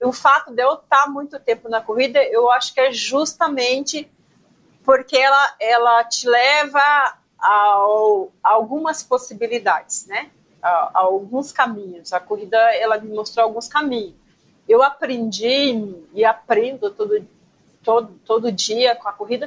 o fato de eu estar muito tempo na corrida, eu acho que é justamente porque ela, ela te leva a, a algumas possibilidades, né? A, a, alguns caminhos. A corrida, ela me mostrou alguns caminhos. Eu aprendi e aprendo todo, todo, todo dia com a corrida.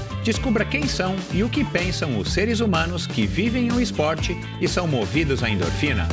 Descubra quem são e o que pensam os seres humanos que vivem o esporte e são movidos à endorfina.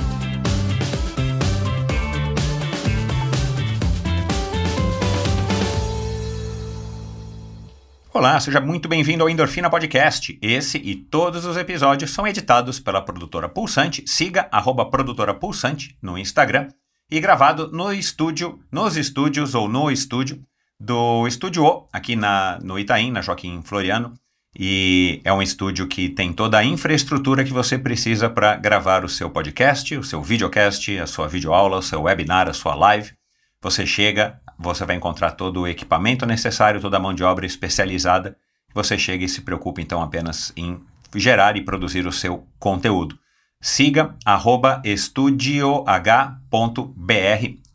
Olá, seja muito bem-vindo ao Endorfina Podcast. Esse e todos os episódios são editados pela produtora Pulsante. Siga arroba produtora Pulsante no Instagram e gravado no estúdio, nos estúdios ou no estúdio do Estúdio O, aqui na, no Itaim, na Joaquim Floriano. E é um estúdio que tem toda a infraestrutura que você precisa para gravar o seu podcast, o seu videocast, a sua videoaula, o seu webinar, a sua live. Você chega, você vai encontrar todo o equipamento necessário, toda a mão de obra especializada. Você chega e se preocupa então apenas em gerar e produzir o seu conteúdo. Siga estudioh.br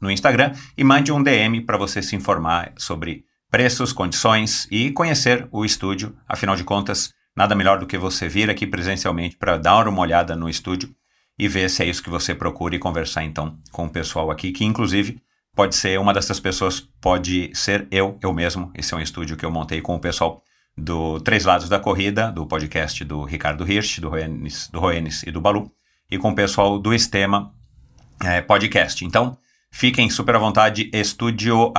no Instagram e mande um DM para você se informar sobre preços, condições e conhecer o estúdio. Afinal de contas, nada melhor do que você vir aqui presencialmente para dar uma olhada no estúdio e ver se é isso que você procura e conversar então com o pessoal aqui, que inclusive pode ser uma dessas pessoas, pode ser eu, eu mesmo. Esse é um estúdio que eu montei com o pessoal do Três Lados da Corrida, do podcast do Ricardo Hirsch, do Roenis, do Roenis e do Balu, e com o pessoal do Estema é, Podcast. Então, fiquem super à vontade, estudioh.br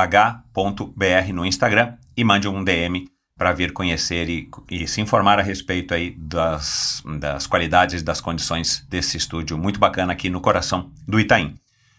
no Instagram e mande um DM para vir conhecer e, e, se informar a respeito aí das, das qualidades e das condições desse estúdio muito bacana aqui no coração do Itaim.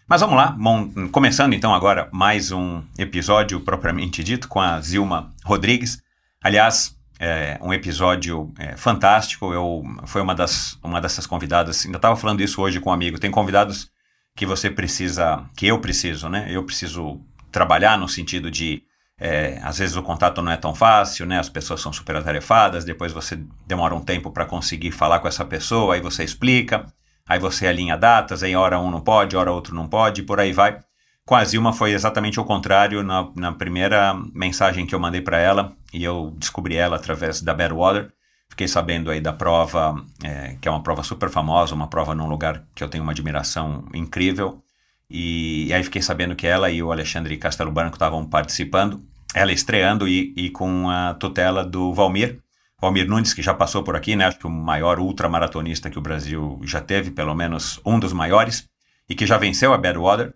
Mas vamos lá, bom, começando então agora mais um episódio propriamente dito com a Zilma Rodrigues. Aliás, é, um episódio é, fantástico. Eu foi uma das uma dessas convidadas. Ainda estava falando isso hoje com um amigo. Tem convidados que você precisa, que eu preciso, né? Eu preciso trabalhar no sentido de é, às vezes o contato não é tão fácil, né? As pessoas são super atarefadas. Depois você demora um tempo para conseguir falar com essa pessoa. Aí você explica. Aí você alinha datas. Aí hora um não pode, hora outro não pode. Por aí vai. Com a Zilma foi exatamente o contrário. Na, na primeira mensagem que eu mandei para ela, e eu descobri ela através da Badwater, fiquei sabendo aí da prova, é, que é uma prova super famosa, uma prova num lugar que eu tenho uma admiração incrível. E, e aí fiquei sabendo que ela e o Alexandre Castelo Branco estavam participando, ela estreando e, e com a tutela do Valmir, Valmir Nunes, que já passou por aqui, né? Acho que o maior ultramaratonista que o Brasil já teve, pelo menos um dos maiores, e que já venceu a Badwater.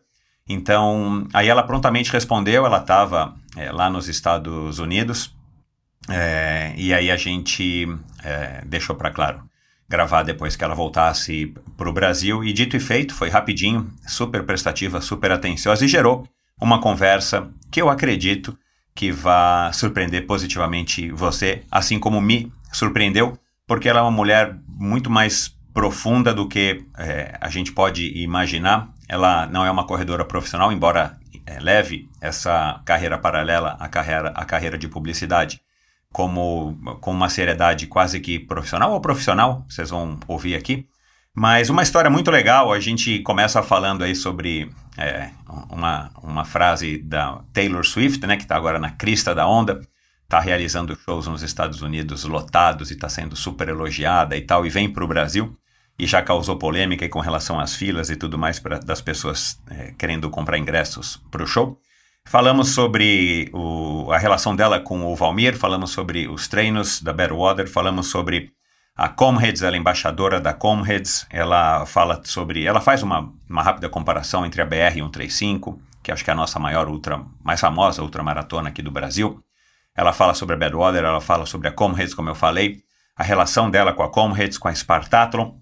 Então, aí ela prontamente respondeu, ela estava é, lá nos Estados Unidos, é, e aí a gente é, deixou para claro gravar depois que ela voltasse para o Brasil, e dito e feito, foi rapidinho, super prestativa, super atenciosa, e gerou uma conversa que eu acredito que vai surpreender positivamente você, assim como me surpreendeu, porque ela é uma mulher muito mais profunda do que é, a gente pode imaginar. Ela não é uma corredora profissional, embora é, leve essa carreira paralela à carreira, à carreira de publicidade como com uma seriedade quase que profissional ou profissional, vocês vão ouvir aqui. Mas uma história muito legal, a gente começa falando aí sobre é, uma, uma frase da Taylor Swift, né, que está agora na crista da onda, está realizando shows nos Estados Unidos lotados e está sendo super elogiada e tal, e vem para o Brasil e já causou polêmica com relação às filas e tudo mais pra, das pessoas é, querendo comprar ingressos para o show. Falamos sobre o, a relação dela com o Valmir, falamos sobre os treinos da Badwater, falamos sobre a Comrades, ela é embaixadora da Comrades, ela fala sobre, ela faz uma, uma rápida comparação entre a BR 135, que acho que é a nossa maior ultra, mais famosa ultramaratona aqui do Brasil. Ela fala sobre a Badwater, ela fala sobre a Comrades, como eu falei, a relação dela com a Comrades, com a Spartathlon,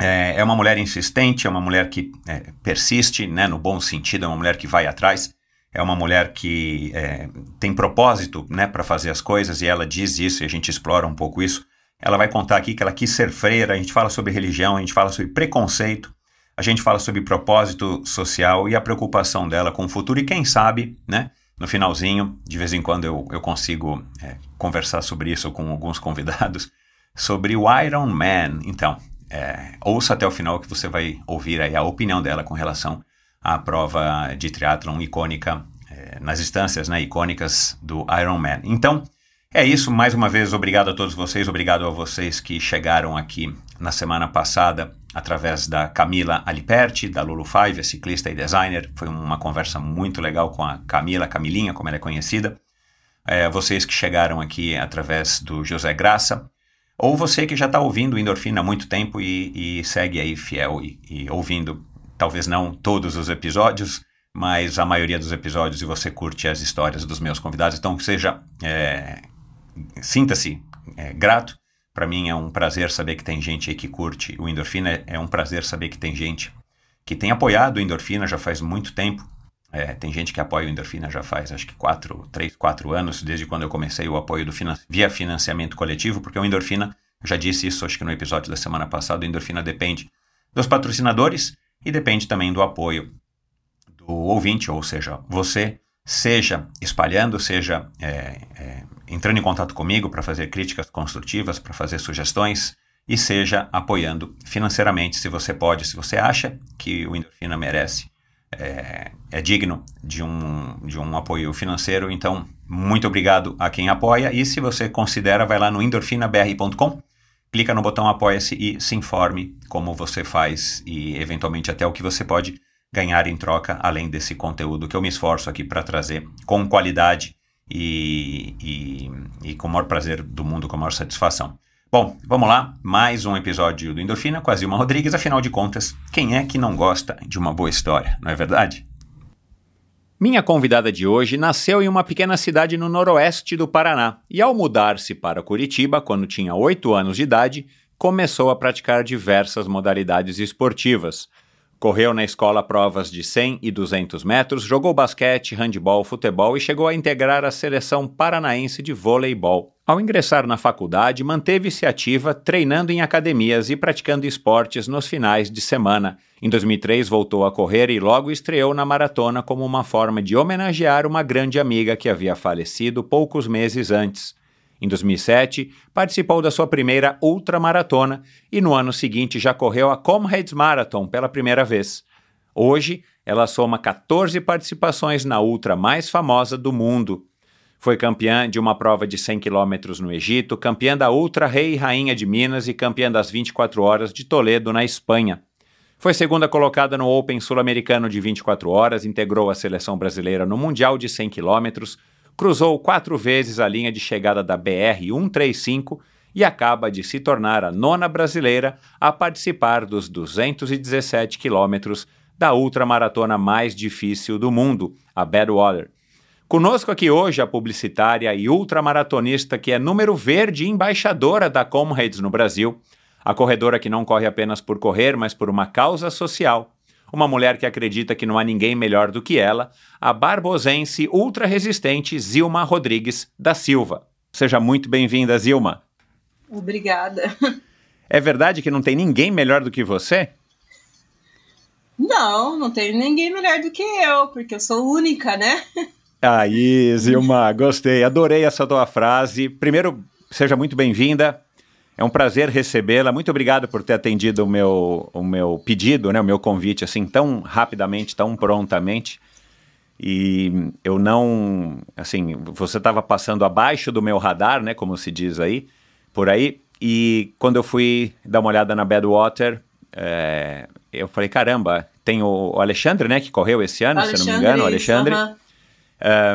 É, é uma mulher insistente, é uma mulher que é, persiste, né, no bom sentido, é uma mulher que vai atrás, é uma mulher que é, tem propósito né, para fazer as coisas e ela diz isso e a gente explora um pouco isso. Ela vai contar aqui que ela quis ser freira, a gente fala sobre religião, a gente fala sobre preconceito, a gente fala sobre propósito social e a preocupação dela com o futuro e quem sabe, né, no finalzinho, de vez em quando eu, eu consigo é, conversar sobre isso com alguns convidados, sobre o Iron Man. Então, é, ouça até o final que você vai ouvir aí a opinião dela com relação à prova de triatlon icônica, é, nas instâncias né, icônicas do Ironman. Então, é isso. Mais uma vez, obrigado a todos vocês, obrigado a vocês que chegaram aqui na semana passada através da Camila Aliperti, da Lulu Five, ciclista e designer. Foi uma conversa muito legal com a Camila, Camilinha, como ela é conhecida. É, vocês que chegaram aqui através do José Graça, ou você que já está ouvindo Endorfina há muito tempo e, e segue aí fiel e, e, ouvindo, talvez não todos os episódios, mas a maioria dos episódios e você curte as histórias dos meus convidados. Então, seja, é, sinta-se é, grato. Para mim é um prazer saber que tem gente aí que curte o Endorfina. É um prazer saber que tem gente que tem apoiado o Endorfina já faz muito tempo. É, tem gente que apoia o Endorfina já faz acho que quatro, três, quatro anos, desde quando eu comecei o apoio do finan via financiamento coletivo, porque o Endorfina, já disse isso acho que no episódio da semana passada, o Endorfina depende dos patrocinadores e depende também do apoio do ouvinte, ou seja, você, seja espalhando, seja é, é, entrando em contato comigo para fazer críticas construtivas, para fazer sugestões, e seja apoiando financeiramente, se você pode, se você acha que o Endorfina merece é, é, digno de um, de um apoio financeiro. Então, muito obrigado a quem apoia. E se você considera, vai lá no endorfinabr.com, clica no botão Apoia-se e se informe como você faz e, eventualmente, até o que você pode ganhar em troca, além desse conteúdo que eu me esforço aqui para trazer com qualidade e, e, e com o maior prazer do mundo, com a maior satisfação. Bom, vamos lá, mais um episódio do Endorfina com a Zilma Rodrigues. Afinal de contas, quem é que não gosta de uma boa história, não é verdade? Minha convidada de hoje nasceu em uma pequena cidade no noroeste do Paraná e, ao mudar-se para Curitiba, quando tinha 8 anos de idade, começou a praticar diversas modalidades esportivas. Correu na escola provas de 100 e 200 metros, jogou basquete, handebol, futebol e chegou a integrar a seleção paranaense de voleibol. Ao ingressar na faculdade, manteve-se ativa, treinando em academias e praticando esportes nos finais de semana. Em 2003, voltou a correr e logo estreou na maratona como uma forma de homenagear uma grande amiga que havia falecido poucos meses antes. Em 2007, participou da sua primeira ultramaratona e no ano seguinte já correu a Comrades Marathon pela primeira vez. Hoje, ela soma 14 participações na ultra mais famosa do mundo. Foi campeã de uma prova de 100 km no Egito, campeã da Ultra Rei e Rainha de Minas e campeã das 24 horas de Toledo, na Espanha. Foi segunda colocada no Open Sul-Americano de 24 horas, integrou a seleção brasileira no Mundial de 100 km, cruzou quatro vezes a linha de chegada da BR-135 e acaba de se tornar a nona brasileira a participar dos 217 quilômetros da ultramaratona mais difícil do mundo, a Badwater. Conosco aqui hoje a publicitária e ultramaratonista que é número verde e embaixadora da Comrades no Brasil, a corredora que não corre apenas por correr, mas por uma causa social, uma mulher que acredita que não há ninguém melhor do que ela, a barbosense ultra-resistente Zilma Rodrigues da Silva. Seja muito bem-vinda, Zilma. Obrigada. É verdade que não tem ninguém melhor do que você? Não, não tem ninguém melhor do que eu, porque eu sou única, né? Aí, Zilma, gostei, adorei essa tua frase. Primeiro, seja muito bem-vinda. É um prazer recebê-la. Muito obrigado por ter atendido o meu, o meu pedido, né, o meu convite, assim, tão rapidamente, tão prontamente. E eu não, assim, você estava passando abaixo do meu radar, né, como se diz aí, por aí. E quando eu fui dar uma olhada na Badwater, é, eu falei, caramba, tem o, Alexandre, né, que correu esse ano, Alexandre, se não me engano, o Alexandre.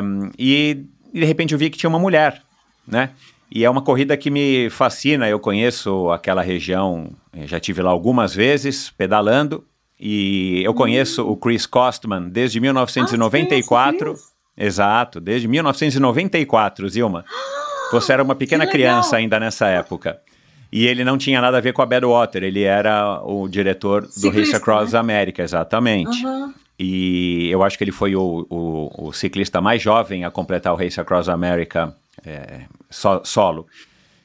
Um, e, e de repente eu vi que tinha uma mulher, né? E é uma corrida que me fascina. Eu conheço aquela região, eh, já tive lá algumas vezes pedalando. E eu conheço o Chris Costman desde 1994. Ah, Exato, desde 1994, Zilma. Você era uma pequena criança ainda nessa época. E ele não tinha nada a ver com a Badwater, ele era o diretor do Race Across né? America, exatamente. Uhum. E eu acho que ele foi o, o, o ciclista mais jovem a completar o Race Across America é, so- solo.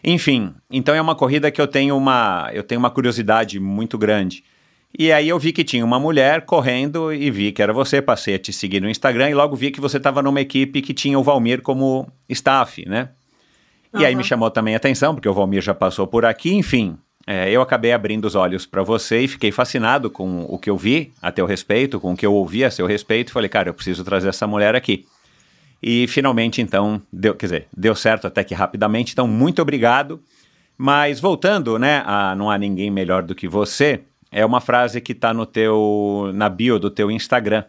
Enfim, então é uma corrida que eu tenho uma, eu tenho uma curiosidade muito grande. E aí eu vi que tinha uma mulher correndo e vi que era você, passei a te seguir no Instagram e logo vi que você estava numa equipe que tinha o Valmir como staff, né? E aí me chamou também a atenção, porque o Valmir já passou por aqui, enfim. é, eu acabei abrindo os olhos para você e fiquei fascinado com o que eu vi a teu respeito, com o que eu ouvi a seu respeito. Falei, cara, eu preciso trazer essa mulher aqui. E finalmente, então, deu, quer dizer, deu certo até que rapidamente. Então, muito obrigado. Mas voltando, né, a não há ninguém melhor do que você, é uma frase que está no teu, na bio do teu Instagram.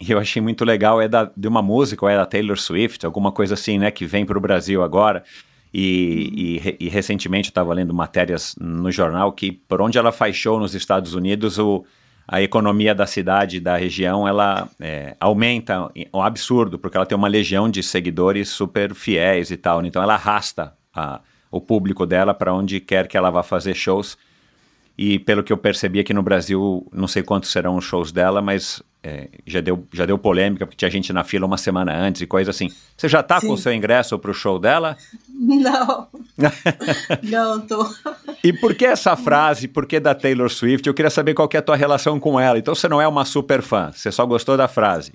E eu achei muito legal, é da, de uma música, ou é da Taylor Swift, alguma coisa assim, né, que vem para o Brasil agora. E, e e recentemente eu estava lendo matérias no jornal que por onde ela faz show nos Estados Unidos, o, a economia da cidade, da região, ela é, aumenta um absurdo, porque ela tem uma legião de seguidores super fiéis e tal. Então ela arrasta a- o público dela para onde quer que ela vá fazer shows. E pelo que eu percebi aqui no Brasil, não sei quantos serão os shows dela, mas é, já, deu, já deu polêmica, porque tinha gente na fila uma semana antes e coisa assim. Você já tá com o seu ingresso pro show dela? Não. Não, tô. E por que essa frase, por que da Taylor Swift? Eu queria saber qual que é a tua relação com ela. Então você não é uma super fã, você só gostou da frase.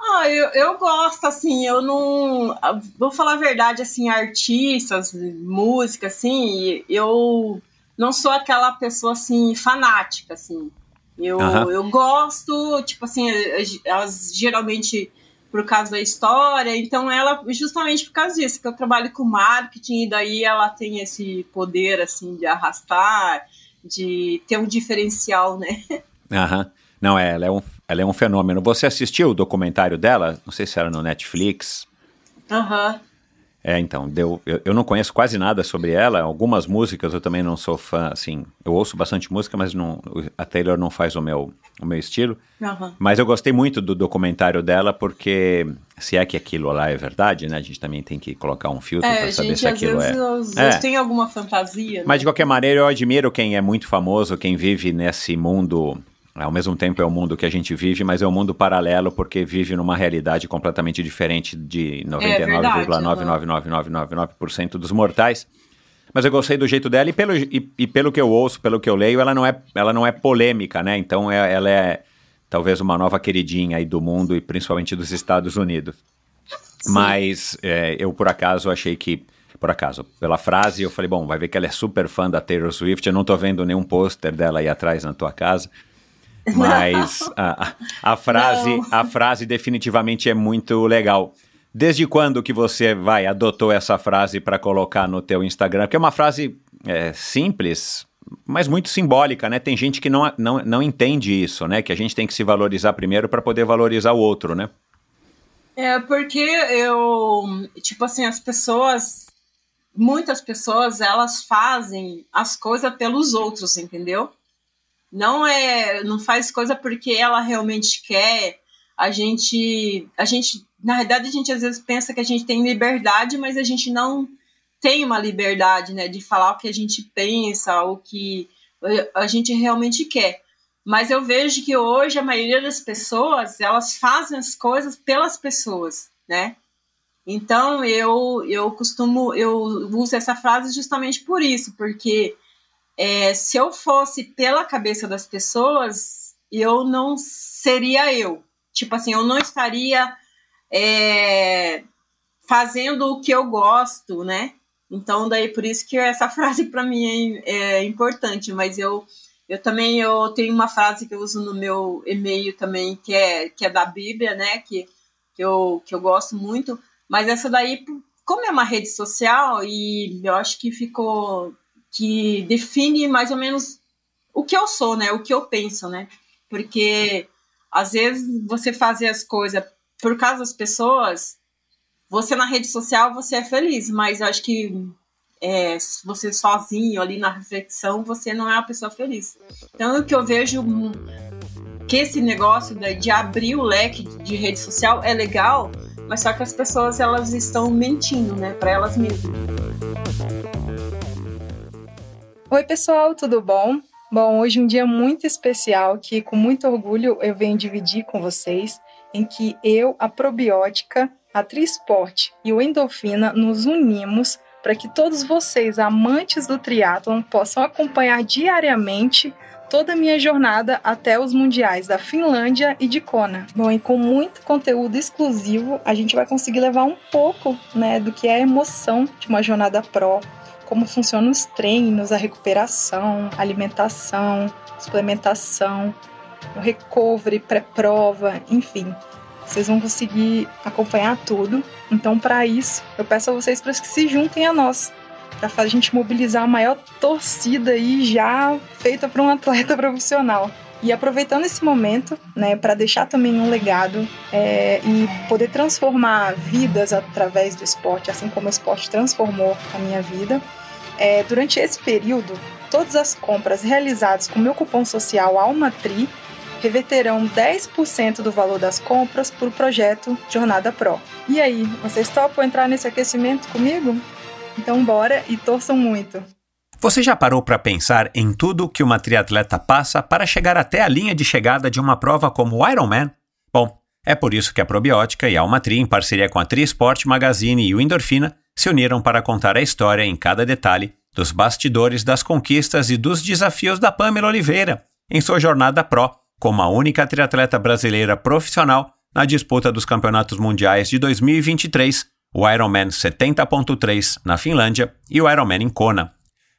Ah, eu, eu gosto, assim, eu não. Vou falar a verdade, assim, artistas, música, assim, eu não sou aquela pessoa, assim, fanática, assim. Eu, eu gosto, tipo assim, as, geralmente por causa da história, então ela, justamente por causa disso, que eu trabalho com marketing, e daí ela tem esse poder, assim, de arrastar, de ter um diferencial, né? Aham. Não, é, ela é, um, ela é um fenômeno. Você assistiu o documentário dela? Não sei se era no Netflix. Aham. É, então, deu, eu, eu não conheço quase nada sobre ela. Algumas músicas eu também não sou fã, assim. Eu ouço bastante música, mas não, a Taylor não faz o meu, o meu estilo. Aham. Mas eu gostei muito do documentário dela, porque se é que aquilo lá é verdade, né? A gente também tem que colocar um filtro É, para saber gente, se aquilo vezes, é. às É. vezes tem alguma fantasia. Mas né? de qualquer maneira, eu admiro quem é muito famoso, quem vive nesse mundo. Ao mesmo tempo é o mundo que a gente vive, mas é um mundo paralelo porque vive numa realidade completamente diferente de É verdade, 99,99999% dos mortais. Mas eu gostei do jeito dela e pelo, e, e pelo que eu ouço, pelo que eu leio, ela não é, ela não é polêmica, né? Então é- ela é talvez uma nova queridinha aí do mundo e principalmente dos Estados Unidos. Mas é, eu, por acaso, achei que. Por acaso, pela frase, eu falei, bom, vai ver que ela é super fã da Taylor Swift. Eu não tô vendo nenhum pôster dela aí atrás na tua casa. Mas a, a- frase, Não. a frase definitivamente é muito legal. Desde quando que você vai adotou essa frase para colocar no teu Instagram? Porque é uma frase é, simples, mas muito simbólica, né? Tem gente que não, não, não entende isso, né? Que a gente tem que se valorizar primeiro para poder valorizar o outro, né? É porque eu, tipo assim, as pessoas, muitas pessoas, elas fazem as coisas pelos outros, entendeu? Não é, não faz coisa porque ela realmente quer. A gente, a gente, na verdade, a gente às vezes pensa que a gente tem liberdade, mas a gente não tem uma liberdade, né, de falar o que a gente pensa, o que a gente realmente quer. Mas eu vejo que hoje a maioria das pessoas, elas fazem as coisas pelas pessoas, né? Então eu eu costumo eu uso essa frase justamente por isso, porque é, se eu fosse pela cabeça das pessoas, eu não seria eu. Tipo assim, eu não estaria é, fazendo o que eu gosto, né? Então daí por isso que essa frase para mim é, é importante. Mas eu eu também eu tenho uma frase que eu uso no meu e-mail também que é que é da Bíblia, né? Que que eu que eu gosto muito. Mas essa daí como é uma rede social e eu acho que ficou que define mais ou menos o que eu sou, né? O que eu penso, né? Porque às vezes você fazer as coisas por causa das pessoas, você na rede social você é feliz, mas eu acho que é, você sozinho ali na reflexão você não é uma pessoa feliz. Então o que eu vejo que esse negócio de, abrir o leque de rede social é legal, mas só que as pessoas elas estão mentindo, né, para elas mesmas. Oi, pessoal, tudo bom? Bom, hoje é um dia muito especial que, com muito orgulho, eu venho dividir com vocês, em que eu, a probiótica, a Trisport e o Endorfina nos unimos para que todos vocês, amantes do triatlon, possam acompanhar diariamente toda a minha jornada até os mundiais da Finlândia e de Kona. Bom, e com muito conteúdo exclusivo, a gente vai conseguir levar um pouco, né, do que é a emoção de uma jornada pro, como funcionam os treinos, a recuperação, alimentação, suplementação, o recovery, pré-prova, enfim. Vocês vão conseguir acompanhar tudo. Então, para isso, eu peço a vocês para que se juntem a nós, para a gente mobilizar a maior torcida aí já feita para um atleta profissional. E aproveitando esse momento, né, para deixar também um legado é, e poder transformar vidas através do esporte, assim como o esporte transformou a minha vida, é, durante esse período, todas as compras realizadas com meu cupom social ALMATRI reverterão 10% do valor das compras para o projeto Jornada Pro. E aí, vocês topam entrar nesse aquecimento comigo? Então bora e torçam muito! Você já parou para pensar em tudo que uma triatleta passa para chegar até a linha de chegada de uma prova como o Ironman? Bom, é por isso que a Probiótica e a Almatri, em parceria com a Trisport Magazine e o Endorfina, se uniram para contar a história em cada detalhe dos bastidores das conquistas e dos desafios da Pamela Oliveira em sua jornada pró como a única triatleta brasileira profissional na disputa dos Campeonatos Mundiais de 2023, o Ironman 70.3 na Finlândia e o Ironman em Kona.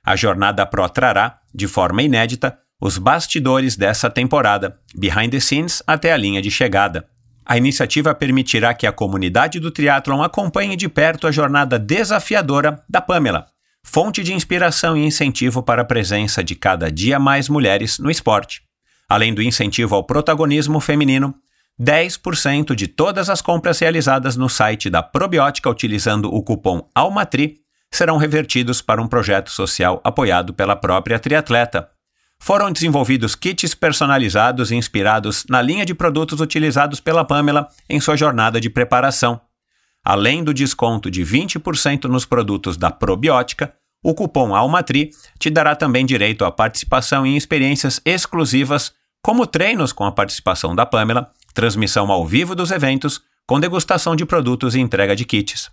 A jornada pró trará, de forma inédita, os bastidores dessa temporada, behind the scenes até a linha de chegada. A iniciativa permitirá que a comunidade do triatlon acompanhe de perto a jornada desafiadora da Pamela, fonte de inspiração e incentivo para a presença de cada dia mais mulheres no esporte. Além do incentivo ao protagonismo feminino, 10% de todas as compras realizadas no site da Probiótica utilizando o cupom ALMATRI serão revertidos para um projeto social apoiado pela própria triatleta, foram desenvolvidos kits personalizados inspirados na linha de produtos utilizados pela Pamela em sua jornada de preparação. Além do desconto de 20% nos produtos da probiótica, o cupom ALMATRI te dará também direito à participação em experiências exclusivas, como treinos com a participação da Pamela, transmissão ao vivo dos eventos, com degustação de produtos e entrega de kits.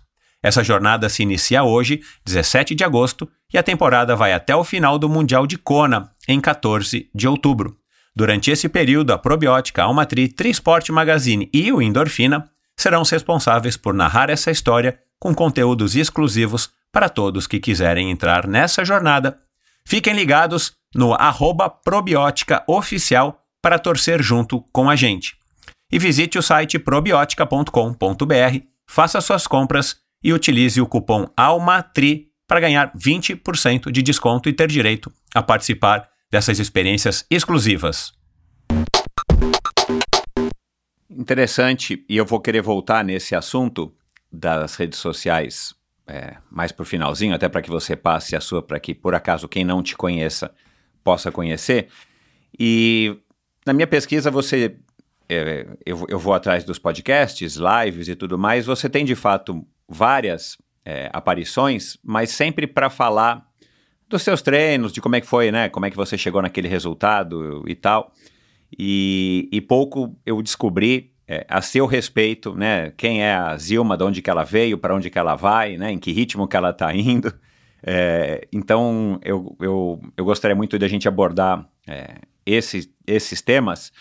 Essa jornada se inicia hoje, 17 de agosto, e a temporada vai até o final do Mundial de Kona, em 14 de outubro. Durante esse período, a Probiótica, Almatri, Trisport Magazine e o Endorfina serão os responsáveis por narrar essa história com conteúdos exclusivos para todos que quiserem entrar nessa jornada. Fiquem ligados no arroba para torcer junto com a gente. E visite o site probiotica.com.br, faça suas compras e utilize o cupom ALMATRI para ganhar 20% de desconto e ter direito a participar dessas experiências exclusivas. Interessante, e eu vou querer voltar nesse assunto das redes sociais é, mais para o finalzinho, até para que você passe a sua para que, por acaso, quem não te conheça possa conhecer. E na minha pesquisa, você. É, eu, eu vou atrás dos podcasts, lives e tudo mais. Você tem de fato várias é, aparições, mas sempre para falar dos seus treinos, de como é que foi, né? Como é que você chegou naquele resultado e tal. E, e pouco eu descobri é, a seu respeito, né? Quem é a Zilma, de onde que ela veio, para onde que ela vai, né? Em que ritmo que ela está indo. É, então, eu, eu, eu gostaria muito de a gente abordar é, esse, esses temas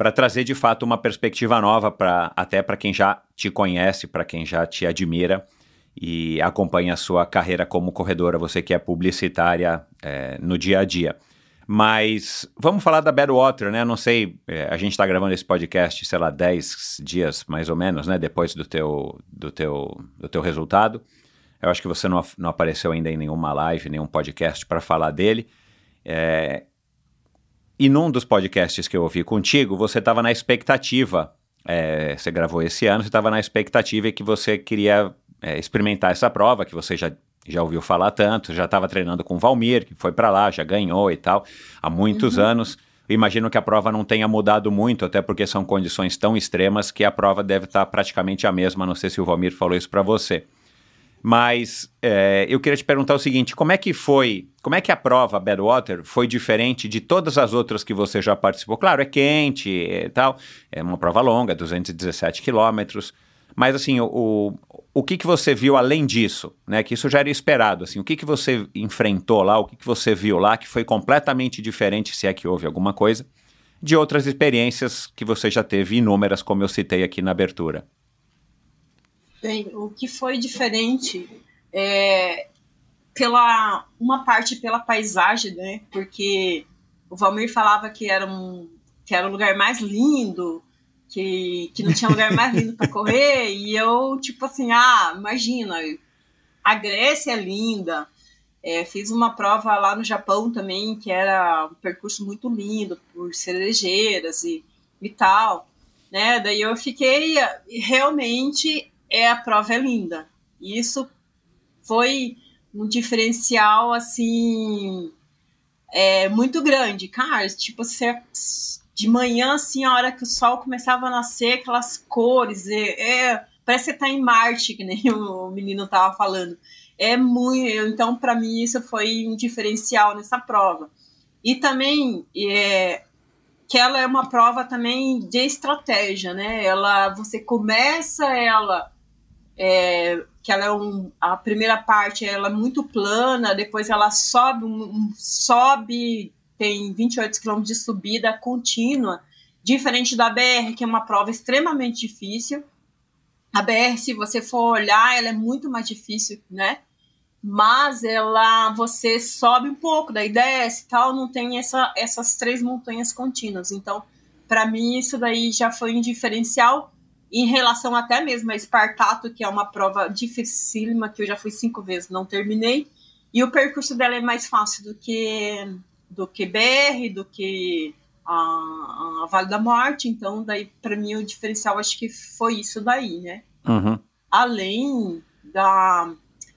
para trazer de fato uma perspectiva nova para até para quem já te conhece, para quem já te admira e acompanha a sua carreira como corredora, você que é publicitária é, no dia a dia. Mas vamos falar da Badwater, né? Não sei, é, a gente está gravando esse podcast, sei lá, 10 dias mais ou menos, né? Depois do teu, do teu, do teu resultado. Eu acho que você não, não apareceu ainda em nenhuma live, nenhum podcast para falar dele. É, e num dos podcasts que eu ouvi contigo, você estava na expectativa, é, você gravou esse ano, você estava na expectativa que você queria é, experimentar essa prova, que você já, já ouviu falar tanto, já estava treinando com o Valmir, que foi para lá, já ganhou e tal, há muitos uhum. anos. Eu imagino que a prova não tenha mudado muito, até porque são condições tão extremas que a prova deve estar tá praticamente a mesma. Não sei se o Valmir falou isso para você. Mas é, eu queria te perguntar o seguinte: como é que foi como é que a prova Badwater foi diferente de todas as outras que você já participou? Claro, é quente e tal, é uma prova longa, 217 quilômetros, mas assim, o, o, que, que você viu além disso, né? Que isso já era esperado, assim, o que, que você enfrentou lá, o que, que você viu lá que foi completamente diferente, se é que houve alguma coisa, de outras experiências que você já teve inúmeras, como eu citei aqui na abertura? Bem, o que foi diferente é pela uma parte pela paisagem, né? Porque o Valmir falava que era um que era o lugar mais lindo, que, que não tinha lugar mais lindo para correr, e eu tipo assim, ah, imagina, a Grécia é linda. É, fiz uma prova lá no Japão também, que era um percurso muito lindo, por cerejeiras e, e tal. Né? Daí eu fiquei, realmente, é a prova é linda. E isso foi um diferencial assim é, muito grande, cara. Tipo, você de manhã, assim, a hora que o sol começava a nascer, aquelas cores, é, é parece que você tá em Marte, que nem o menino tava falando. É muito, então para mim isso foi um diferencial nessa prova. E também é, que ela é uma prova também de estratégia, né? Ela, você começa ela é, que ela é um, a primeira parte ela é muito plana, depois ela sobe, um, sobe tem 28 km de subida contínua, diferente da BR, que é uma prova extremamente difícil. A BR, se você for olhar, ela é muito mais difícil, né? Mas ela, você sobe um pouco, daí desce e tal, não tem essa, essas três montanhas contínuas. Então, para mim, isso daí já foi um diferencial em relação até mesmo a Espartato, que é uma prova dificílima, que eu já fui cinco vezes, não terminei, e o percurso dela é mais fácil do que do que BR, do que a, a Vale da Morte, então daí para mim o diferencial acho que foi isso daí, né? Uhum. Além da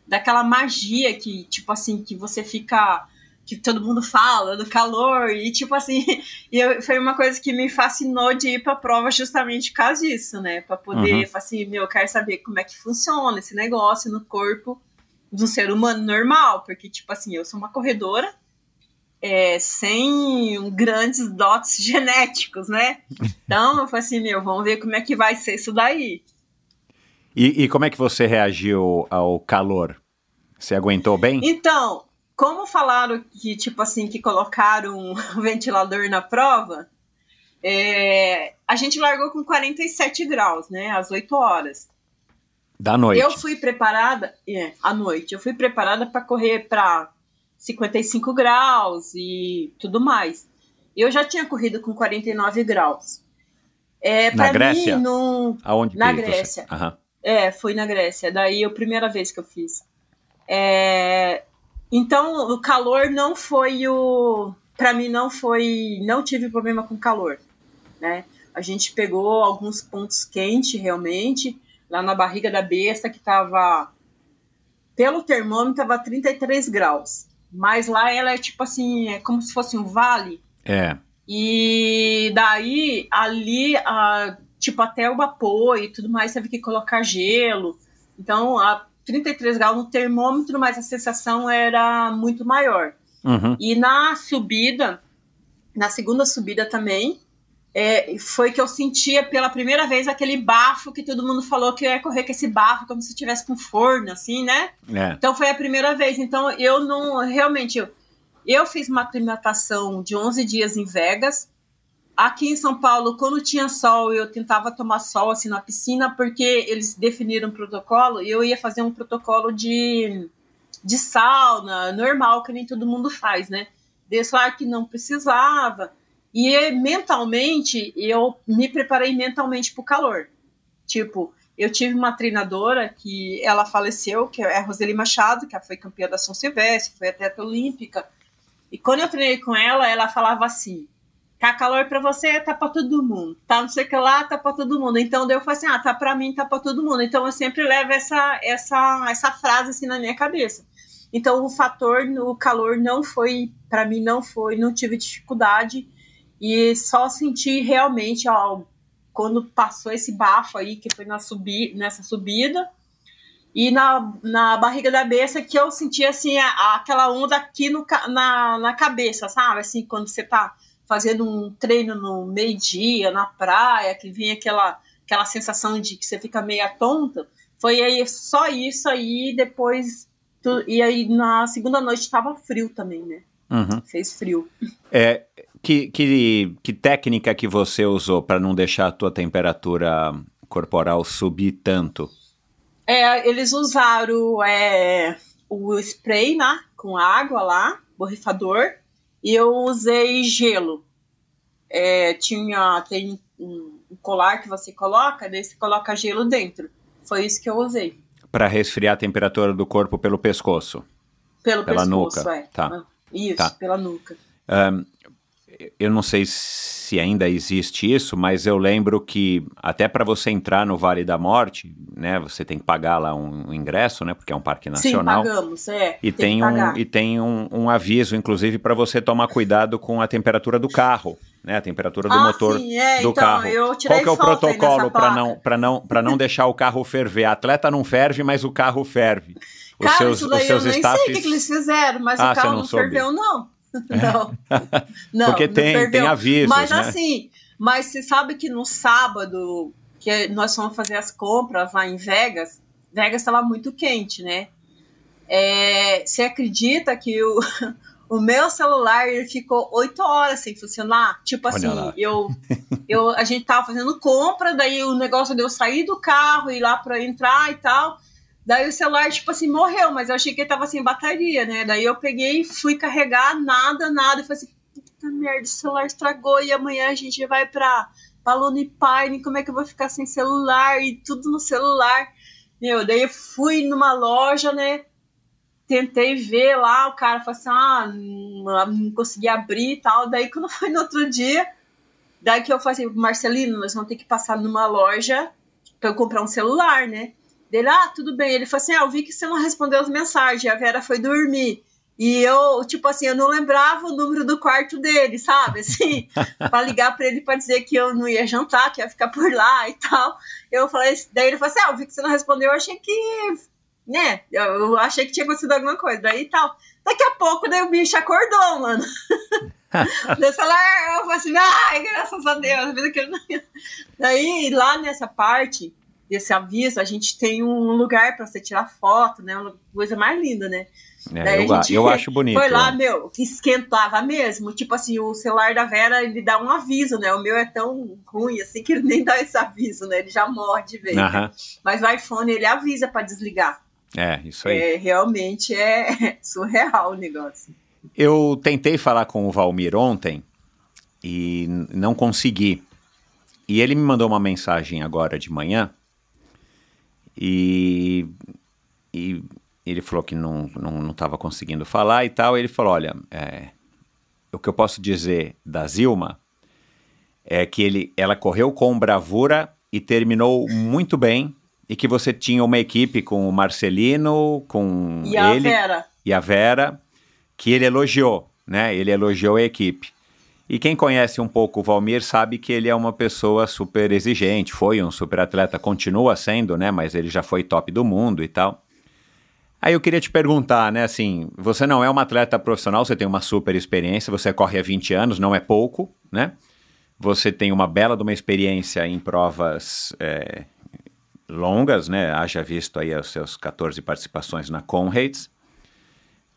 daquela magia que tipo assim que você fica que todo mundo fala do calor e tipo assim eu, foi uma coisa que me fascinou de ir para a prova justamente por causa disso né? Para poder uhum. assim meu eu quero saber como é que funciona esse negócio no corpo do ser humano normal porque tipo assim eu sou uma corredora é, sem grandes dotes genéticos né? Então eu falei assim meu vamos ver como é que vai ser isso daí. E, e como é que você reagiu ao calor? Você aguentou bem? Então como falaram que, tipo assim, que colocaram um ventilador na prova, é, a gente largou com 47 graus, né? Às 8 horas. Da noite. Eu fui preparada, é, à noite, eu fui preparada para correr para 55 graus e tudo mais. Eu já tinha corrido com 49 graus. É, na Grécia? Mim, não... Aonde? Na Grécia. Uhum. É, foi na Grécia. Daí a primeira vez que eu fiz. É, então, o calor não foi o. Para mim, não foi. Não tive problema com calor. Né? A gente pegou alguns pontos quentes, realmente, lá na barriga da besta, que estava. Pelo termômetro, estava 33 graus. Mas lá ela é tipo assim, é como se fosse um vale. É. E daí, ali, a, tipo, até o vapor e tudo mais, teve que colocar gelo. Então, a 33 graus no termômetro, mas a sensação era muito maior. Uhum. E na subida, na segunda subida também, é, foi que eu sentia pela primeira vez aquele bafo que todo mundo falou que eu ia correr com esse bafo, como se tivesse com forno, assim, né? É. Então foi a primeira vez. Então eu não, realmente, eu, eu fiz uma aclimatação de 11 dias em Vegas, Aqui em São Paulo, quando tinha sol, eu tentava tomar sol assim na piscina, porque eles definiram um protocolo e eu ia fazer um protocolo de, de sauna normal, que nem todo mundo faz, né? Desse lá que não precisava. E mentalmente, eu me preparei mentalmente para o calor. Tipo, eu tive uma treinadora que ela faleceu, que é a Roseli Machado, que foi campeã da São Silvestre, foi atleta olímpica. E quando eu treinei com ela, ela falava assim: Tá calor para você, tá para todo mundo. Tá não sei o que lá, tá para todo mundo. Então daí eu falei assim: "Ah, tá para mim, tá para todo mundo". Então eu sempre levo essa essa essa frase assim na minha cabeça. Então o fator no calor não foi para mim não foi, não tive dificuldade e só senti realmente ó, quando passou esse bafo aí que foi na subi, nessa subida e na, na barriga da besta que eu sentia assim a, aquela onda aqui no, na, na cabeça, sabe? Assim, quando você tá fazendo um treino no meio-dia, na praia, que vem aquela, aquela sensação de que você fica meio tonta. Foi aí só isso aí, depois. Tu, e aí na segunda noite tava frio também, né? Uhum. Fez frio. É, que, que, que técnica que você usou para não deixar a tua temperatura corporal subir tanto? É, eles usaram é, o spray, né? Com água lá, borrifador, e eu usei gelo. É, tinha tem um, colar que você coloca, daí você coloca gelo dentro. Foi isso que eu usei. Para resfriar a temperatura do corpo pelo pescoço. Pelo pela pescoço, nuca. é. Tá. Isso, tá. pela nuca. Um, eu não sei se ainda existe isso, mas eu lembro que até para você entrar no Vale da Morte, né, você tem que pagar lá um, um ingresso, né, porque é um parque nacional. Sim, pagamos, é. E tem, tem um e tem um, um aviso, inclusive, para você tomar cuidado com a temperatura do carro, né, a temperatura do ah, motor sim, é, do então, carro. Eu tirei Qual que é o protocolo para não para não para não deixar o carro ferver? A atleta não ferve, mas o carro ferve. Os Cara, seus, isso daí os seus eu nem staffs... sei o que, que eles fizeram, mas Ah, o carro não não, ferveu, não. Não. não. Porque não tem, ferveu. tem avisos, Mas né? assim, mas você sabe que no sábado, que nós fomos fazer as compras lá em Vegas, Vegas estava muito quente, né? É, você acredita que o, o meu celular ele ficou oito horas sem funcionar? Tipo Olha assim, lá. eu, eu, a gente tava fazendo compra, daí o negócio deu sair do carro, ir lá para entrar e tal. Daí o celular, tipo assim, morreu, mas eu achei que ele tava sem bateria, né? Daí eu peguei, fui carregar, nada, nada. E falei assim, puta merda, o celular estragou e amanhã a gente vai pra, pra Lone Pine, como é que eu vou ficar sem celular? E tudo no celular. Meu, daí eu fui numa loja, né? Tentei ver lá, o cara falou assim, ah, não consegui abrir e tal. Daí quando foi no outro dia, daí que eu falei assim, Marcelino, nós vamos ter que passar numa loja pra eu comprar um celular, né? Dele, ah, tudo bem. Ele falou assim: ah, eu vi que você não respondeu as mensagens, a Vera foi dormir. E eu, tipo assim, eu não lembrava o número do quarto dele, sabe? Assim, pra ligar pra ele pra dizer que eu não ia jantar, que ia ficar por lá e tal. Eu falei, daí ele falou assim: ah, eu vi que você não respondeu, eu achei que, né? Eu, achei que tinha acontecido alguma coisa. Daí tal. Daqui a pouco, daí o bicho acordou, mano. Daí celular, eu falei assim, ai, graças a Deus. Daí, lá nessa parte desse aviso, a gente tem um lugar para você tirar foto, né? Uma coisa mais linda, né? É, eu, eu acho bonito. Foi lá, né? meu, que esquentava mesmo. Tipo assim, o celular da Vera, ele dá um aviso, né? O meu é tão ruim assim que ele nem dá esse aviso, né? Ele já morre de vez. né? Aham. Mas o iPhone, ele avisa para desligar. É, isso aí. É, realmente é surreal o negócio. Eu tentei falar com o Valmir ontem e não consegui. E ele me mandou uma mensagem agora de manhã e, e ele falou que não estava não, não conseguindo falar e tal. Ele falou: Olha, é, o que eu posso dizer da Zilma é que ele, ela correu com bravura e terminou muito bem. E que você tinha uma equipe com o Marcelino, com E a ele Vera? e a Vera, que ele elogiou, né? Ele elogiou a equipe. E quem conhece um pouco o Valmir sabe que ele é uma pessoa super exigente, foi um super atleta, continua sendo, né? Mas ele já foi top do mundo e tal. Aí eu queria te perguntar, né? Assim, você não é uma atleta profissional, você tem uma super experiência, você corre há 20 anos, não é pouco, né? Você tem uma bela de uma experiência em provas é, longas, né? Haja visto aí os seus 14 participações na Conrads.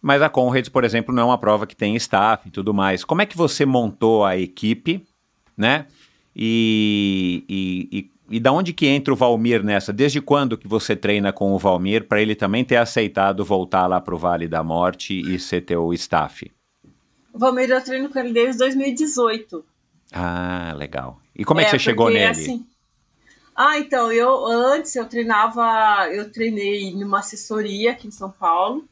Mas a Conrads, por exemplo, não é uma prova que tem staff e tudo mais. Como é que você montou a equipe, né? E, e, e, e da onde que entra o Valmir nessa? Desde quando que você treina com o Valmir para ele também ter aceitado voltar lá para o Vale da Morte e ser teu staff? O Valmir eu treino com ele desde 2018. Ah, legal. E como é, que você porque, chegou nele? assim, ah, então, eu antes eu treinava, eu treinei numa assessoria aqui em São Paulo.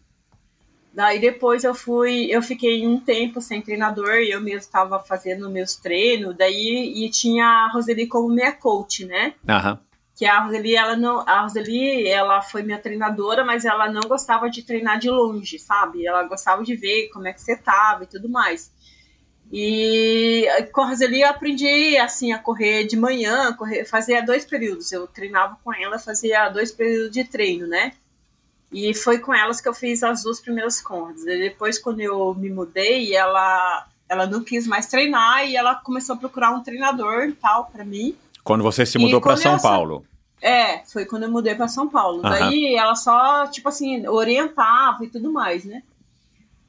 Daí depois eu fui, eu fiquei um tempo sem treinador e eu mesmo estava fazendo meus treinos. Daí e tinha a Roseli como minha coach, né? Aham. Que a Roseli, ela não, a Roseli, ela foi minha treinadora, mas ela não gostava de treinar de longe, sabe? Ela gostava de ver como é que você tava e tudo mais. E com a Roseli eu aprendi assim a correr de manhã, correr, fazia dois períodos. Eu treinava com ela, fazia dois períodos de treino, né? E foi com elas que eu fiz as duas primeiras contas. Depois, quando eu me mudei, ela, ela não quis mais treinar e ela começou a procurar um treinador e tal para mim. Quando você se mudou para São Paulo? É, foi quando eu mudei para São Paulo. Uhum. Daí ela só, tipo assim, orientava e tudo mais, né?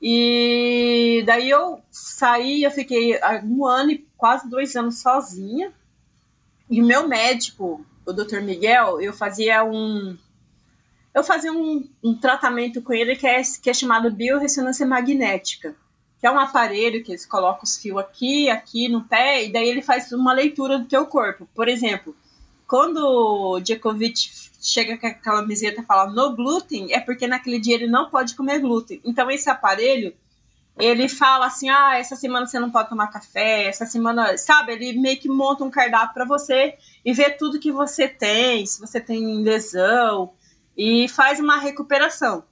E daí eu saí, eu fiquei um ano e quase dois anos sozinha. E o meu médico, o Dr. Miguel, eu fazia um. Eu fazia um, um tratamento com ele que é, que é chamado biorressonância magnética, que é um aparelho que eles colocam os fios aqui, aqui no pé, e daí ele faz uma leitura do teu corpo. Por exemplo, quando o Djokovic chega com aquela camiseta e fala no glúten, é porque naquele dia ele não pode comer glúten. Então esse aparelho, ele fala assim, ah, essa semana você não pode tomar café, essa semana, sabe? Ele meio que monta um cardápio para você e vê tudo que você tem, se você tem lesão, e faz uma recuperação.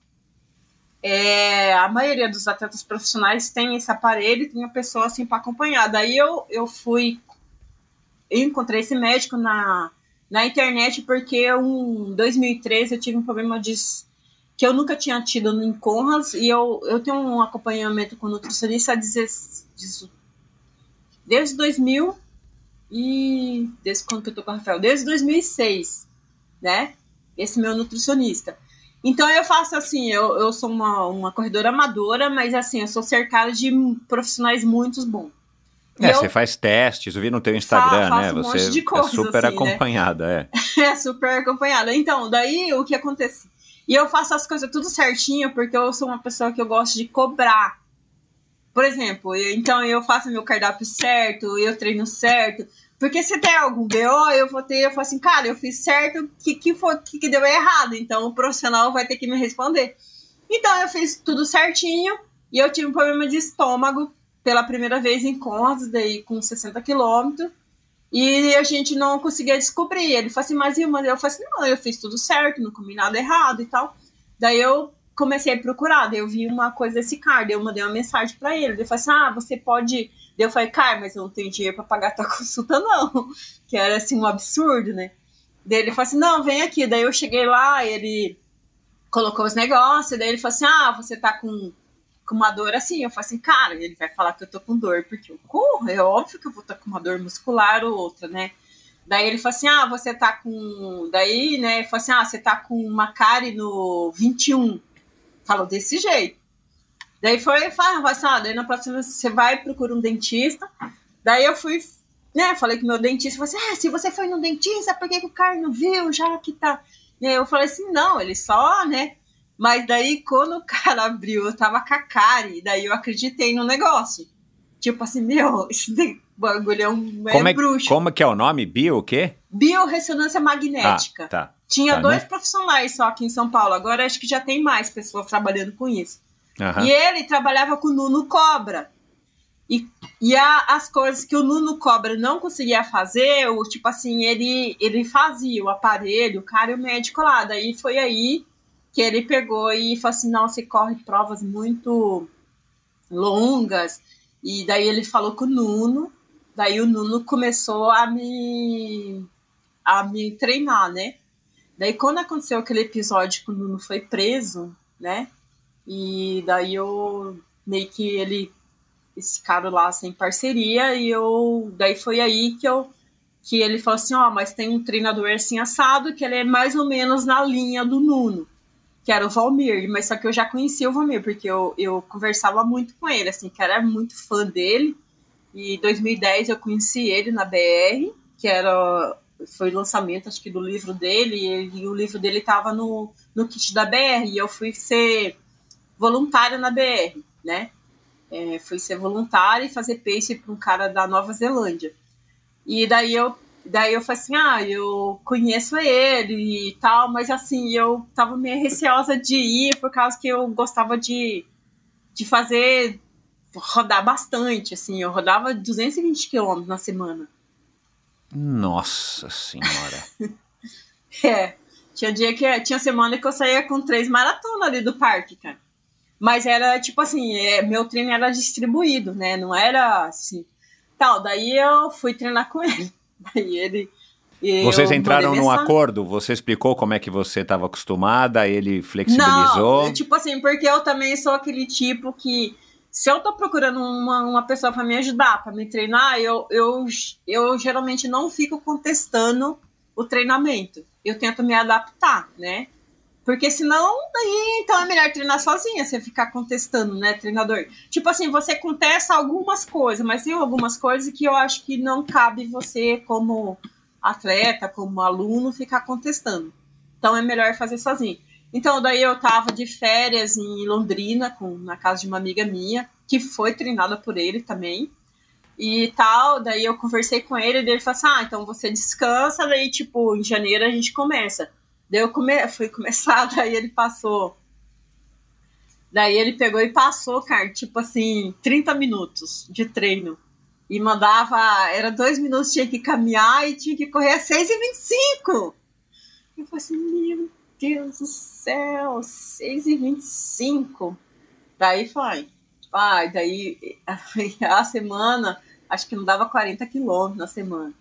É, a maioria dos atletas profissionais tem esse aparelho, tem a pessoa assim para acompanhar. Daí eu, eu fui, eu encontrei esse médico na na internet porque em 2013 eu tive um problema de que eu nunca tinha tido em Conras e eu, eu tenho um acompanhamento com nutricionista desde, desde 2000 e desde quando que eu tô com o Rafael? Desde 2006, né? Esse meu nutricionista. Então eu faço assim, eu, eu sou uma, uma corredora amadora, mas assim, eu sou cercada de profissionais muito bons. É, eu... você faz testes, eu vi no teu Instagram, né? Um você coisa, é super assim, né? acompanhada, né? é. é super acompanhada. Então, daí o que acontece? E eu faço as coisas tudo certinho porque eu sou uma pessoa que eu gosto de cobrar. Por exemplo, eu, então eu faço meu cardápio certo, eu treino certo. Porque se tem algum BO, eu vou ter, eu falo assim, cara, eu fiz certo, o que, que, foi, que, que deu errado? Então o profissional vai ter que me responder. Então eu fiz tudo certinho e eu tive um problema de estômago pela primeira vez em Conrads, daí com 60 quilômetros, e a gente não conseguia descobrir. Ele falou assim, mas irmã, eu falei assim, não, eu fiz tudo certo, não comi nada errado e tal. Daí eu comecei a procurar, daí eu vi uma coisa desse cara, daí eu mandei uma mensagem para ele, ele falou assim, ah, você pode... Daí eu falei, cara, mas eu não tenho dinheiro para pagar tua consulta não, que era assim um absurdo, né? Daí ele falou assim, não, vem aqui. Daí eu cheguei lá, ele colocou os negócios, daí ele falou assim, ah, você tá com com uma dor assim. Eu falo assim, cara, ele vai falar que eu tô com dor, porque eu corro, é óbvio que eu vou estar com uma dor muscular ou outra, né? Daí ele falou assim: ah, você tá com. Daí, né? Ele falou assim: ah, você tá com uma cárie no 21. Falou desse jeito. Daí foi, falou assim: ah, daí na próxima você vai procurar um dentista. Daí eu fui, né? Falei que meu dentista falou assim: ah, se você foi no dentista, por que, que o cara não viu? Já que tá. E aí eu falei assim: não, ele só, né? Mas daí, quando o cara abriu, eu tava com a cara, e daí eu acreditei no negócio. Tipo assim, meu, esse bagulho é um é como é, bruxo. Como que é o nome? Bio o quê? Biorressonância magnética. Ah, tá. Tinha tá, dois né? profissionais só aqui em São Paulo. Agora acho que já tem mais pessoas trabalhando com isso. Uhum. E ele trabalhava com o Nuno Cobra. E, e a, as coisas que o Nuno Cobra não conseguia fazer, o, tipo assim, ele, ele fazia o aparelho, o cara e o médico lá. Daí foi aí que ele pegou e falou assim: não, você corre provas muito longas. E daí ele falou com o Nuno, daí o Nuno começou a me, a me treinar, né? Daí quando aconteceu aquele episódio que o Nuno foi preso, né? E daí eu meio que ele esse cara lá sem parceria e eu daí foi aí que eu que ele falou assim, ó, oh, mas tem um treinador assim assado que ele é mais ou menos na linha do Nuno que era o Valmir, mas só que eu já conhecia o Valmir, porque eu, eu conversava muito com ele, assim, que era muito fã dele. E em 2010 eu conheci ele na BR, que era foi lançamento, acho que do livro dele, e, e o livro dele estava no, no kit da BR, e eu fui ser voluntária na BR, né? É, fui ser voluntária e fazer pace para um cara da Nova Zelândia. E daí eu Daí eu falei assim, ah, eu conheço ele e tal, mas assim, eu tava meio receosa de ir por causa que eu gostava de, de fazer, rodar bastante, assim, eu rodava 220 quilômetros na semana. Nossa senhora. é, tinha dia que, tinha semana que eu saía com três maratonas ali do parque, cara. Mas era, tipo assim, é, meu treino era distribuído, né, não era assim, tal, daí eu fui treinar com ele. Aí ele, Vocês entraram num acordo? Você explicou como é que você estava acostumada, ele flexibilizou. Não, tipo assim, porque eu também sou aquele tipo que se eu tô procurando uma, uma pessoa para me ajudar, para me treinar, eu, eu, eu geralmente não fico contestando o treinamento. Eu tento me adaptar, né? Porque senão, daí então é melhor treinar sozinha, você ficar contestando, né, treinador? Tipo assim, você contesta algumas coisas, mas tem algumas coisas que eu acho que não cabe você, como atleta, como aluno, ficar contestando. Então é melhor fazer sozinho. Então, daí eu tava de férias em Londrina, com, na casa de uma amiga minha, que foi treinada por ele também. E tal, daí eu conversei com ele, e ele falou assim: ah, então você descansa, daí, tipo, em janeiro a gente começa. Daí eu come... fui começar, daí ele passou. Daí ele pegou e passou, cara, tipo assim, 30 minutos de treino. E mandava, era dois minutos, tinha que caminhar e tinha que correr a 6 e 25 Eu falei assim, meu Deus do céu, 6 e 25 Daí foi, pai, daí a semana, acho que não dava 40 quilômetros na semana.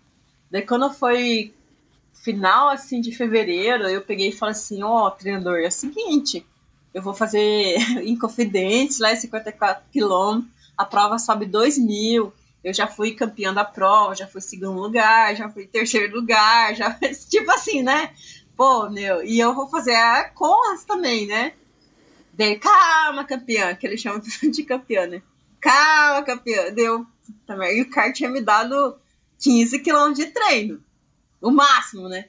Daí quando foi final assim de fevereiro, eu peguei e falei assim, ó, oh, treinador, é o seguinte, eu vou fazer Inconfidentes, lá é 54 quilômetros, a prova sobe 2 mil, eu já fui campeã da prova, já fui segundo lugar, já fui terceiro lugar, já tipo assim, né? Pô, meu, e eu vou fazer a Conras também, né? Dele, calma, campeã, que ele chama de campeã, né? Calma, campeã. Deu também. E o cara tinha me dado 15 quilômetros de treino. O máximo, né?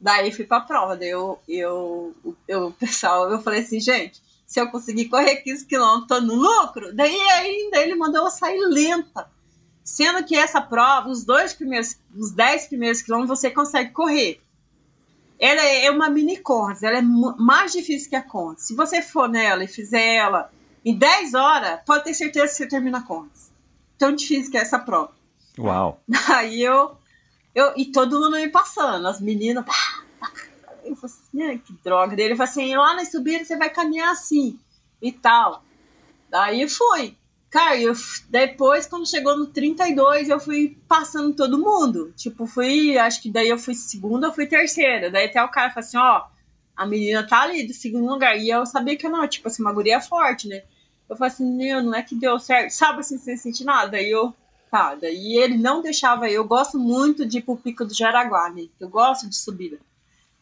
Daí fui pra prova. Daí eu, eu, eu, pessoal, eu falei assim, gente, se eu conseguir correr 15 quilômetros, tô no lucro. Daí ainda ele mandou eu sair lenta. Sendo que essa prova, os dois primeiros, os 10 primeiros quilômetros, você consegue correr. Ela é uma mini Conrads, ela é mais difícil que a Conrads. Se você for nela e fizer ela em 10 horas, pode ter certeza que você termina a Conrads. Tão difícil que é essa prova. Uau! Aí eu, eu e todo mundo me passando, as meninas. Eu falei assim, que droga dele. Ele falou assim: lá na subida você vai caminhar assim e tal. Daí eu fui. Cara, eu, depois, quando chegou no 32, eu fui passando todo mundo. Tipo, fui, acho que daí eu fui segunda, eu fui terceira. Daí até o cara falou assim, ó, a menina tá ali do segundo lugar. E eu sabia que não, tipo assim, uma guria forte, né? Eu falei assim, meu, não é que deu certo. Sabe assim, sem sentir nada. Daí eu, Daí ele não deixava, eu gosto muito de ir pro Pico do Jaraguá, né? Eu gosto de subida.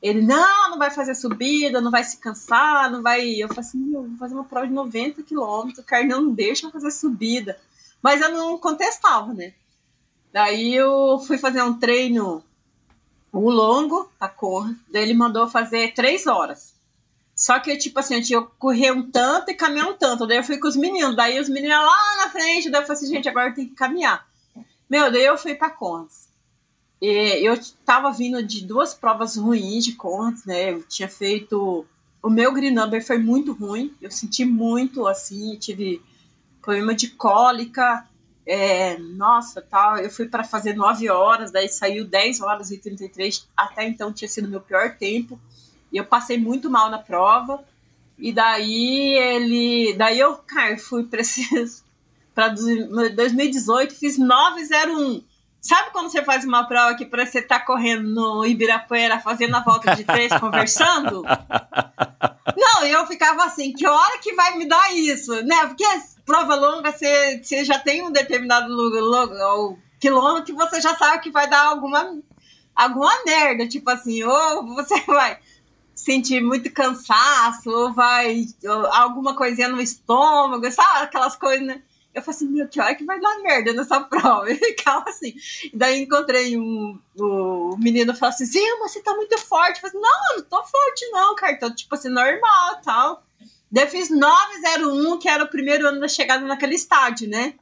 Ele, não, não vai fazer subida, não vai se cansar, não vai. Eu falei assim, meu, vou fazer uma prova de 90 quilômetros, o cara não deixa eu fazer subida. Mas eu não contestava, né? Daí eu fui fazer um treino, o longo, a cor, daí ele mandou fazer três horas. Só que, tipo assim, eu tinha correr um tanto e caminhar um tanto. Daí eu fui com os meninos, daí os meninos lá na frente, daí eu falei assim, gente, agora tenho que caminhar. Meu, daí eu fui pra Conras. E eu tava vindo de duas provas ruins de contas, né? Eu tinha feito. O meu green number foi muito ruim. Eu senti muito assim, tive problema de cólica. É, nossa, tal. Eu fui para fazer 9 horas, daí saiu 10 horas e 33. Até então tinha sido meu pior tempo. E eu passei muito mal na prova. E daí ele. Daí eu, cara, fui preciso. Para 2018, fiz 901. Sabe quando você faz uma prova que parece que você tá correndo no Ibirapuera, fazendo a volta de três, conversando? Não, eu ficava assim, que hora que vai me dar isso? Né? Porque prova longa, você, você já tem um determinado logo, quilômetro que você já sabe que vai dar alguma, alguma merda. Tipo assim, ou você vai sentir muito cansaço, ou vai ou alguma coisinha no estômago, sabe? Aquelas coisas, né? Eu falei assim, meu, que hora que vai dar merda nessa prova? Eu ficava assim. E daí encontrei um. O menino falou assim: Sim, mas você tá muito forte. Eu falei não, não tô forte, não, cara. Tô tipo assim, normal tal. Daí eu fiz 901, que era o primeiro ano da chegada naquele estádio, né?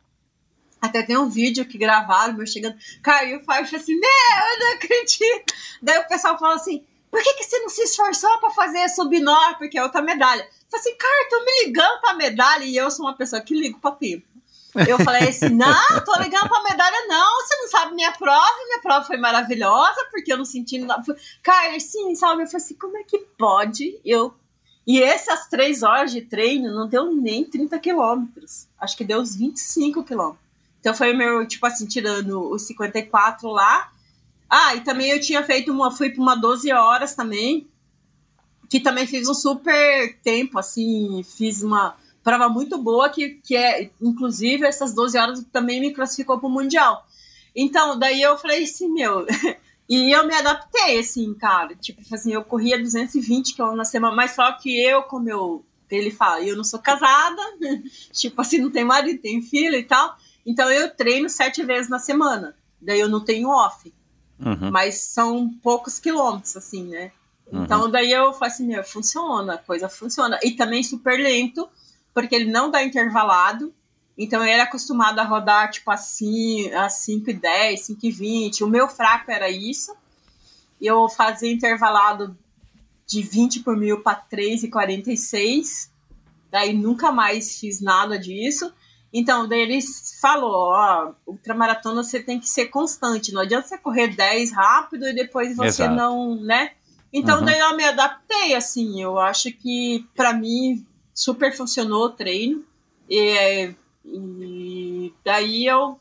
Até tem um vídeo que gravaram, meu chegando. Caiu, eu falei assim, meu, eu não acredito. Daí o pessoal falou assim: por que, que você não se esforçou pra fazer subnor? Porque é outra medalha. Eu falei assim, cara, tô me ligando pra medalha e eu sou uma pessoa que ligo pra tempo. Eu falei assim, não, tô ligando pra medalha, não, você não sabe minha prova, minha prova foi maravilhosa, porque eu não senti nada. Cara, sim, sabe? Eu falei assim, como é que pode eu. E essas três horas de treino não deu nem 30 quilômetros. Acho que deu uns 25 quilômetros. Então foi meu, tipo assim, tirando os 54 lá, Ah, e também eu tinha feito uma, fui para uma 12 horas também, que também fiz um super tempo, assim, fiz uma prova muito boa, que, que é, inclusive, essas 12 horas também me classificou para o Mundial. Então, daí eu falei assim, meu, e eu me adaptei, assim, cara, tipo, assim, eu corria 220 km na semana, mas só que eu, como eu, ele fala, eu não sou casada, tipo assim, não tenho marido, tenho filho e tal, então eu treino sete vezes na semana, daí eu não tenho off, uhum. mas são poucos quilômetros, assim, né? Uhum. Então daí eu falei assim, meu, funciona, a coisa funciona, e também super lento, porque ele não dá intervalado. Então ele era acostumado a rodar tipo assim, a 5 e 10, 5 e 20. O meu fraco era isso. Eu fazia intervalado de 20 por mil para 3 e 46. Daí nunca mais fiz nada disso. Então, daí ele falou, ó, ultramaratona você tem que ser constante, não adianta você correr 10 rápido e depois você Exato. não, né? Então, uhum. daí eu me adaptei, assim, eu acho que para mim super funcionou o treino. E, e daí eu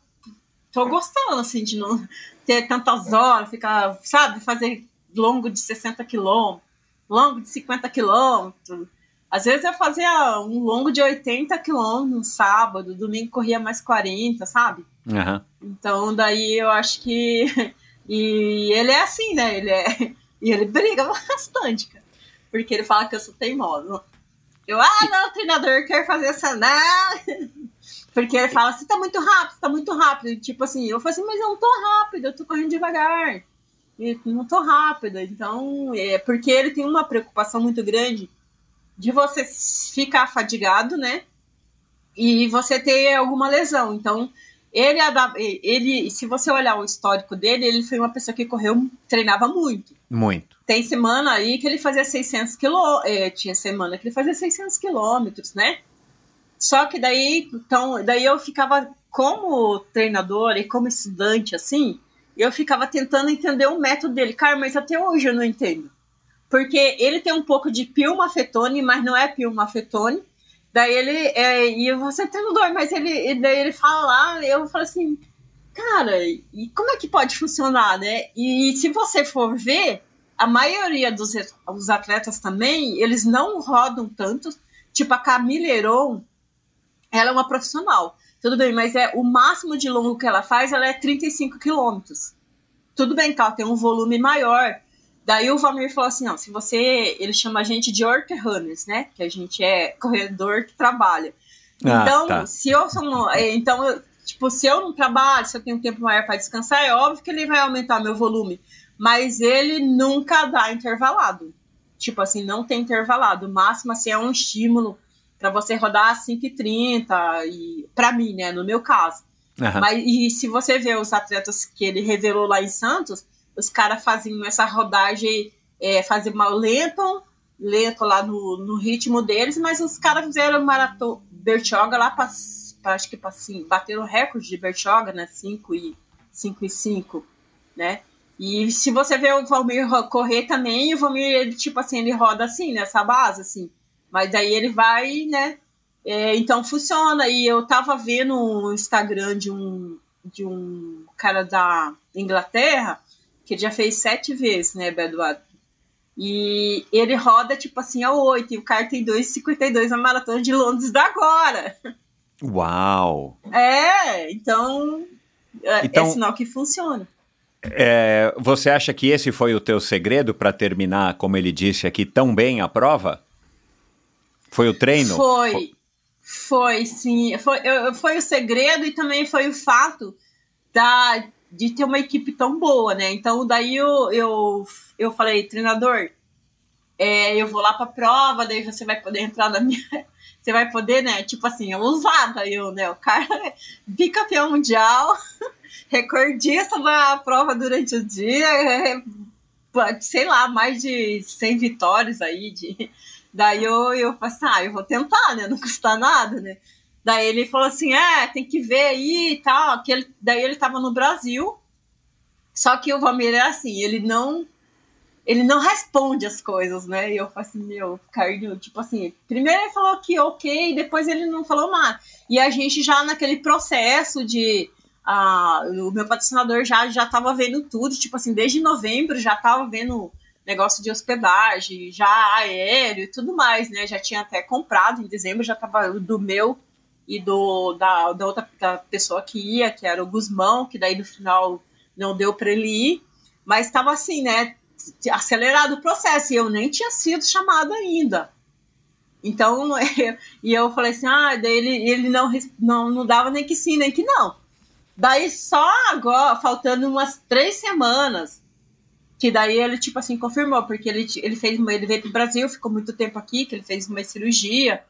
tô gostando, assim, de não ter tantas horas, ficar, sabe, fazer longo de 60 quilômetros, longo de 50 quilômetros. Às vezes eu fazia um longo de 80 quilômetros no sábado, domingo corria mais 40, sabe? Uhum. Então daí eu acho que. E ele é assim, né? Ele é. E ele briga bastante, cara. Porque ele fala que eu sou teimosa. Eu, ah, não, o treinador quer fazer essa. Não. Porque ele fala, você tá muito rápido, você tá muito rápido. Tipo assim, eu falo assim, mas eu não tô rápido, eu tô correndo devagar. E não tô rápido. Então, é porque ele tem uma preocupação muito grande de você ficar fadigado, né? E você ter alguma lesão. Então, ele, ele, se você olhar o histórico dele, ele foi uma pessoa que correu, treinava muito. Muito. Tem semana aí que ele fazia 600 quilômetros, é, tinha semana que ele fazia 600 quilômetros, né? Só que daí, então, daí eu ficava como treinador e como estudante, assim, eu ficava tentando entender o método dele. Cara, mas até hoje eu não entendo. Porque ele tem um pouco de pilmafetone, mas não é pilmafetone. Daí ele, é, e você é treinador, mas ele, daí ele fala lá, eu falo assim, cara, e como é que pode funcionar, né? E se você for ver, a maioria dos, atletas também, eles não rodam tanto. Tipo, a Camille Heron, ela é uma profissional. Tudo bem, mas é o máximo de longo que ela faz, ela é 35 quilômetros. Tudo bem que ela tem um volume maior, Daí o Valmir falou assim, não, se você, ele chama a gente de work runners, né? Que a gente é corredor que trabalha. Ah, então, tá. se eu sou, é, então, tipo, se eu não trabalho, se eu tenho um tempo maior para descansar, é óbvio que ele vai aumentar meu volume, mas ele nunca dá intervalado. Tipo assim, não tem intervalado. O máximo assim é um estímulo para você rodar 5,30 e para mim, né, no meu caso. Uhum. Mas e se você vê os atletas que ele revelou lá em Santos, os caras faziam essa rodagem, é, faziam mal lento, lento lá no, no ritmo deles, mas os caras fizeram maratona Bertioga lá para acho que assim, bateram o recorde de Bertioga, né? 5 e 5 e 5, né? E se você vê o Valmir correr também, o Valmir, ele, tipo assim, ele roda assim, nessa base, assim. Mas daí ele vai, né? É, então funciona. E eu tava vendo um Instagram de um, de um cara da Inglaterra que ele já fez sete vezes, né, Beduado? E ele roda, tipo assim, a oito, e o cara tem 2,52 na maratona de Londres da agora. Uau! É, então, é, então é sinal que funciona. É, você acha que esse foi o teu segredo para terminar, como ele disse aqui, tão bem a prova? Foi o treino? Foi, foi, sim. Foi, foi o segredo e também foi o fato da, de ter uma equipe tão boa, né? Então, daí eu, eu, eu falei, treinador, é, eu vou lá pra prova, daí você vai poder entrar na minha. Você vai poder, né? Tipo assim, usada eu, né? O cara bicampeão mundial, recordista da prova durante o dia, é, sei lá, mais de 100 vitórias aí. De... Daí eu, eu falei assim, ah, eu vou tentar, né? Não custa nada, né? Daí ele falou assim: é, tem que ver aí e tal. Que ele, daí ele tava no Brasil. Só que o Valmir é assim, ele não. Ele não responde as coisas, né? E eu falei assim, meu, Carlinho, tipo assim, primeiro ele falou que ok, depois ele não falou nada. E a gente já naquele processo de a, o meu patrocinador já já estava vendo tudo, tipo assim, desde novembro já estava vendo negócio de hospedagem, já aéreo e tudo mais, né? Já tinha até comprado em dezembro, já estava do meu e do da, da outra da pessoa que ia, que era o Guzmão, que daí no final não deu para ele ir, mas estava assim, né? Acelerado o processo e eu nem tinha sido chamada ainda. Então, eu, e eu falei assim, ah, daí ele, ele não, não, não dava nem que sim, nem que não. Daí só agora, faltando umas três semanas, que daí ele, tipo assim, confirmou, porque ele, ele fez ele veio pro Brasil, ficou muito tempo aqui, que ele fez uma cirurgia,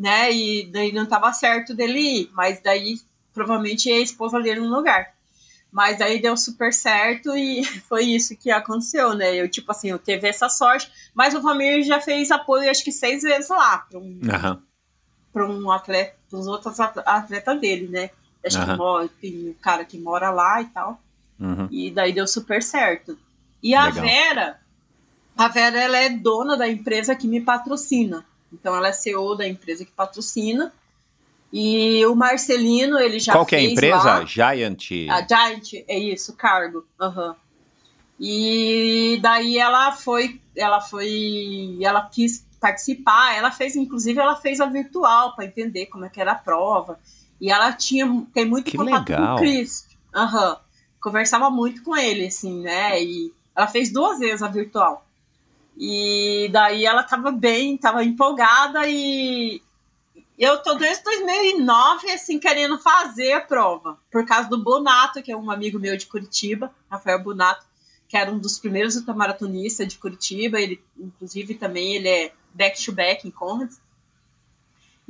né? E daí não tava certo dele ir, mas daí provavelmente a esposa dele no lugar. Mas daí deu super certo e foi isso que aconteceu, né? Eu, tipo assim, eu teve essa sorte, mas o Valmir já fez apoio acho que seis vezes lá para um, uhum. Pra um atleta, os outros atletas dele, né? Acho uhum. que mora, tem um cara que mora lá e tal. Uhum. E daí deu super certo. E a Legal. Vera, a Vera ela é dona da empresa que me patrocina. Então ela é CEO da empresa que patrocina. E o Marcelino, ele já Qual que é a empresa? Lá, Giant. A Giant, é isso, cargo. Uhum. E daí ela foi, ela foi, ela quis participar, ela fez, inclusive, ela fez a virtual para entender como é que era a prova. E ela tinha, tem muito que contato legal. com o Chris. Uhum. Conversava muito com ele, assim, né? E ela fez duas vezes a virtual. E daí ela tava bem, tava empolgada e eu tô desde 2009, assim, querendo fazer a prova. Por causa do Bonato, que é um amigo meu de Curitiba, Rafael Bonato, que era um dos primeiros ultramaratonistas de Curitiba. Ele, inclusive, também ele é back-to-back -back em Conrads.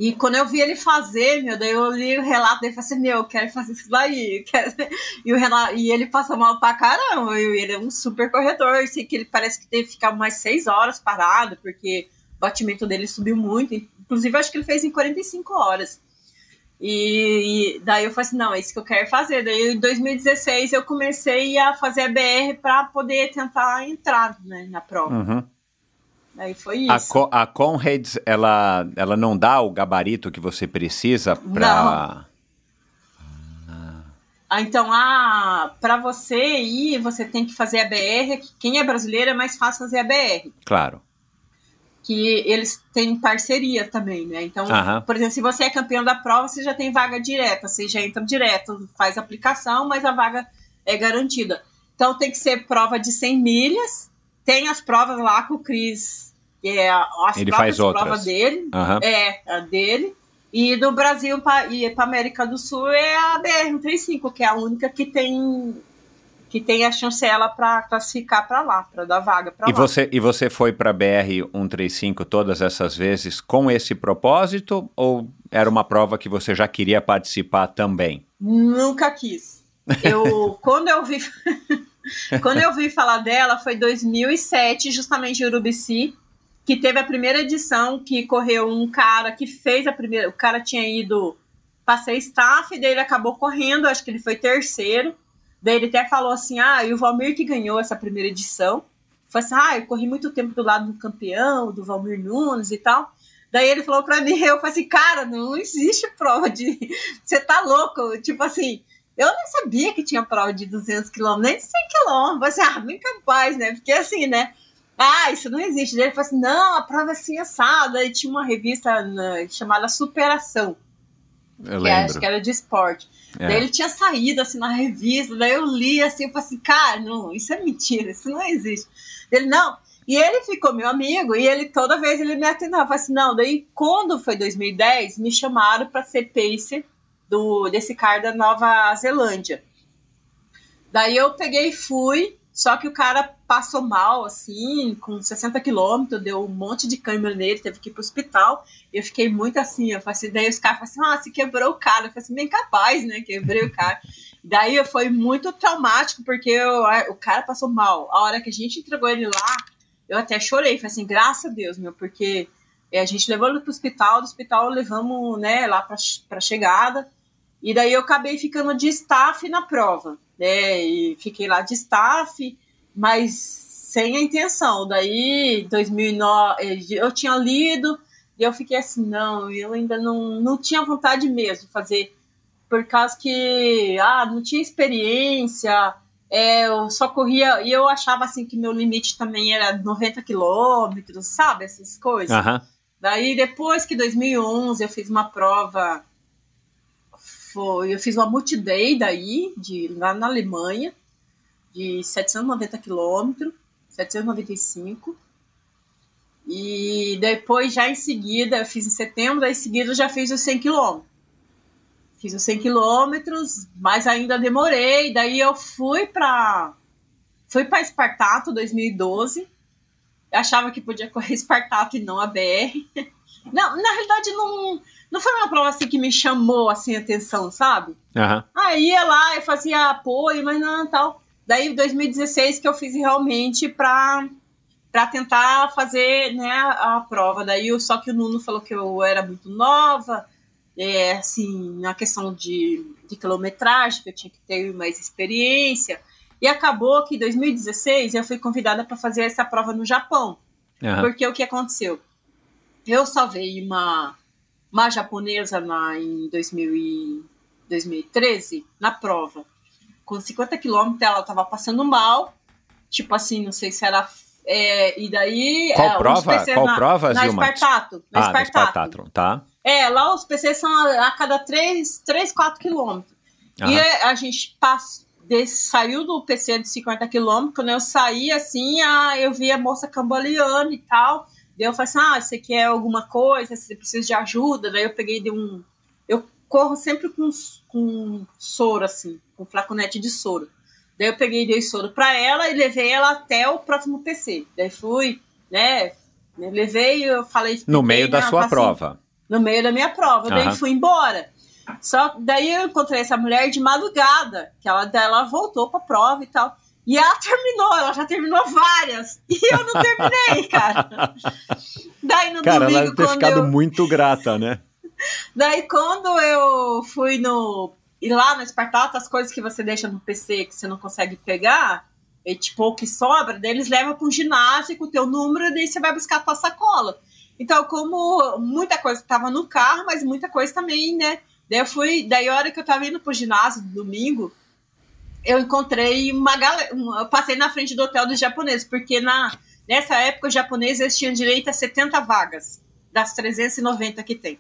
E quando eu vi ele fazer, meu, daí eu li o relato dele e falei assim, meu, eu quero fazer isso daí. E, o relato... e ele passou mal pra caramba. E ele é um super corredor. Assim, que ele parece que teve que ficar mais seis horas parado, porque o batimento dele subiu muito. Inclusive, acho que ele fez em 45 horas. E, e, daí eu falei assim, não, é isso que eu quero fazer. Daí em 2016 eu comecei a fazer a BR para poder tentar entrar né, na prova. Uhum. Aí foi isso. A, Co a Conrads, ela, ela não dá o gabarito que você precisa para... Ah, então, ah, para você ir, você tem que fazer a BR. Quem é brasileiro é mais fácil fazer a BR. Claro. Que eles têm parceria também, né? Então, por exemplo, se você é campeão da prova, você já tem vaga direta, você já entra direto, faz aplicação, mas a vaga é garantida. Então, tem que ser prova de 100 milhas. Tem as provas lá com o Cris que é as Ele faz provas dele, uhum. é a dele. E do Brasil pra, e para América do Sul é a BR-135, que é a única que tem que tem a chancela para classificar para lá, para dar vaga para lá. Você, e você foi para BR-135 todas essas vezes com esse propósito ou era uma prova que você já queria participar também? Nunca quis. Eu quando eu vi quando eu vi falar dela foi 2007, justamente em Urubici, que teve a primeira edição que correu um cara que fez a primeira. O cara tinha ido para ser staff, daí ele acabou correndo, acho que ele foi terceiro. Daí ele até falou assim: ah, e o Valmir que ganhou essa primeira edição. Falei assim: ah, eu corri muito tempo do lado do campeão, do Valmir Nunes e tal. Daí ele falou pra mim, eu falei assim, cara, não existe prova de. Você tá louco? Tipo assim, eu nem sabia que tinha prova de 200 quilômetros, nem de 100 quilômetros. Assim, ah, bem capaz, né? Porque assim, né? ah, isso não existe. Daí ele falou assim, não, a prova é assim assada. E tinha uma revista né, chamada Superação. Eu que lembro. acho que era de esporte. É. Daí ele tinha saído assim na revista, daí eu li assim, eu falei assim, cara, não, isso é mentira, isso não existe. Ele, não. E ele ficou meu amigo, e ele toda vez ele me atendeu. Eu falei assim, não, daí quando foi 2010, me chamaram para ser pacer do, desse cara da Nova Zelândia. Daí eu peguei e fui, só que o cara passou mal, assim, com 60 quilômetros, deu um monte de câimbra nele, teve que ir pro hospital. Eu fiquei muito assim, eu falei assim, daí os caras falaram assim, ah, você quebrou o cara. Eu falei assim, bem capaz, né? Quebrei o cara. daí foi muito traumático, porque eu, o cara passou mal. A hora que a gente entregou ele lá, eu até chorei. Falei assim, graças a Deus, meu, porque a gente levou ele pro hospital, do hospital levamos, né, lá pra, pra chegada. E daí eu acabei ficando de staff na prova né? E fiquei lá de staff, mas sem a intenção. Daí, 2009, eu tinha lido e eu fiquei assim, não, eu ainda não, não tinha vontade mesmo de fazer por causa que ah, não tinha experiência, é, eu só corria, e eu achava assim que meu limite também era 90 quilômetros, sabe? Essas coisas. Aham. Daí, depois que 2011 eu fiz uma prova, foi, eu fiz uma multiday daí, de, lá na Alemanha, de 790 quilômetros, 795. E depois, já em seguida, eu fiz em setembro, daí em seguida eu já fiz os 100 quilômetros. Fiz os 100 quilômetros, mas ainda demorei. Daí eu fui para fui para Espartato 2012. Eu achava que podia correr Espartato e não a BR. Não, na realidade não, não foi uma prova assim que me chamou assim a atenção, sabe? Aham. Aí ia lá, eu fazia apoio, mas não tal. Daí em 2016 que eu fiz realmente para para tentar fazer né, a, prova. Daí eu- só que o Nuno falou que eu era muito nova, é, assim, na questão de, de quilometragem, que eu tinha que ter mais experiência. E acabou que em 2016 eu fui convidada para fazer essa prova no Japão. Aham. Porque o que aconteceu? Eu salvei uma, uma japonesa na, em 2000 e 2013 na prova. Com 50 quilômetros ela estava passando mal. Tipo assim, não sei se era. é, e daí. Qual é, prova? Qual na, prova, Na Zilma? Espartato. Na Ah, Espartato. Espartato, tá? É, lá os PCs são a, a cada 3, 3 4 quilômetros. E Aham. é, a gente pass- des- saiu do PC de 50 quilômetros. Quando eu saí, assim, a, eu vi a moça cambaleando e tal. Daí eu falei assim: ah, você quer alguma coisa? Você precisa de ajuda? Daí eu peguei de um. Eu corro sempre com, com soro, assim, com flaconete de soro. Daí eu peguei e dei soro pra ela e levei ela até o próximo PC. Daí fui, né? Levei, eu falei. No meio da né, sua assim, prova. no meio da minha prova. Daí Aham. fui embora. Só daí eu encontrei essa mulher de madrugada, que ela, daí ela voltou pra prova e tal. E ela terminou, ela já terminou várias. E eu não terminei, cara. Daí no Cara, ela domingo, deve ter ficado eu, muito grata, né? Daí quando eu fui no. E lá no Espartato, as coisas que você deixa no PC que você não consegue pegar, e tipo, o que sobra, daí eles levam para um ginásio com o teu número e daí você vai buscar a tua sacola. Então, como muita coisa estava no carro, mas muita coisa também, né? Daí eu fui, daí a hora que eu tava indo pro ginásio no domingo, eu encontrei uma galera, eu passei na frente do hotel dos japoneses, porque na, nessa época os japoneses tinham direito a 70 vagas das 390 que tem.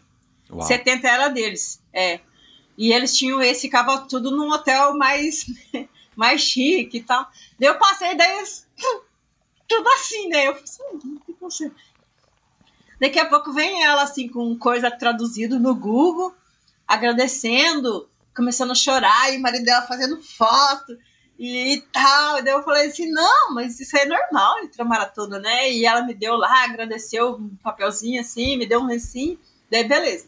Uau. 70 era deles, é. E eles tinham esse, ficava tudo num hotel mais, mais chique e tal. Daí eu passei, daí eles, tudo assim, né? Eu falei assim, "Hum. Daqui a pouco vem ela, assim, com coisa traduzida no Google, agradecendo, começando a chorar, e o marido dela fazendo foto e tal. E daí eu falei assim, não, mas isso é normal, ultramaratona, né? E ela me deu lá, agradeceu um papelzinho assim, me deu um recinho, daí beleza.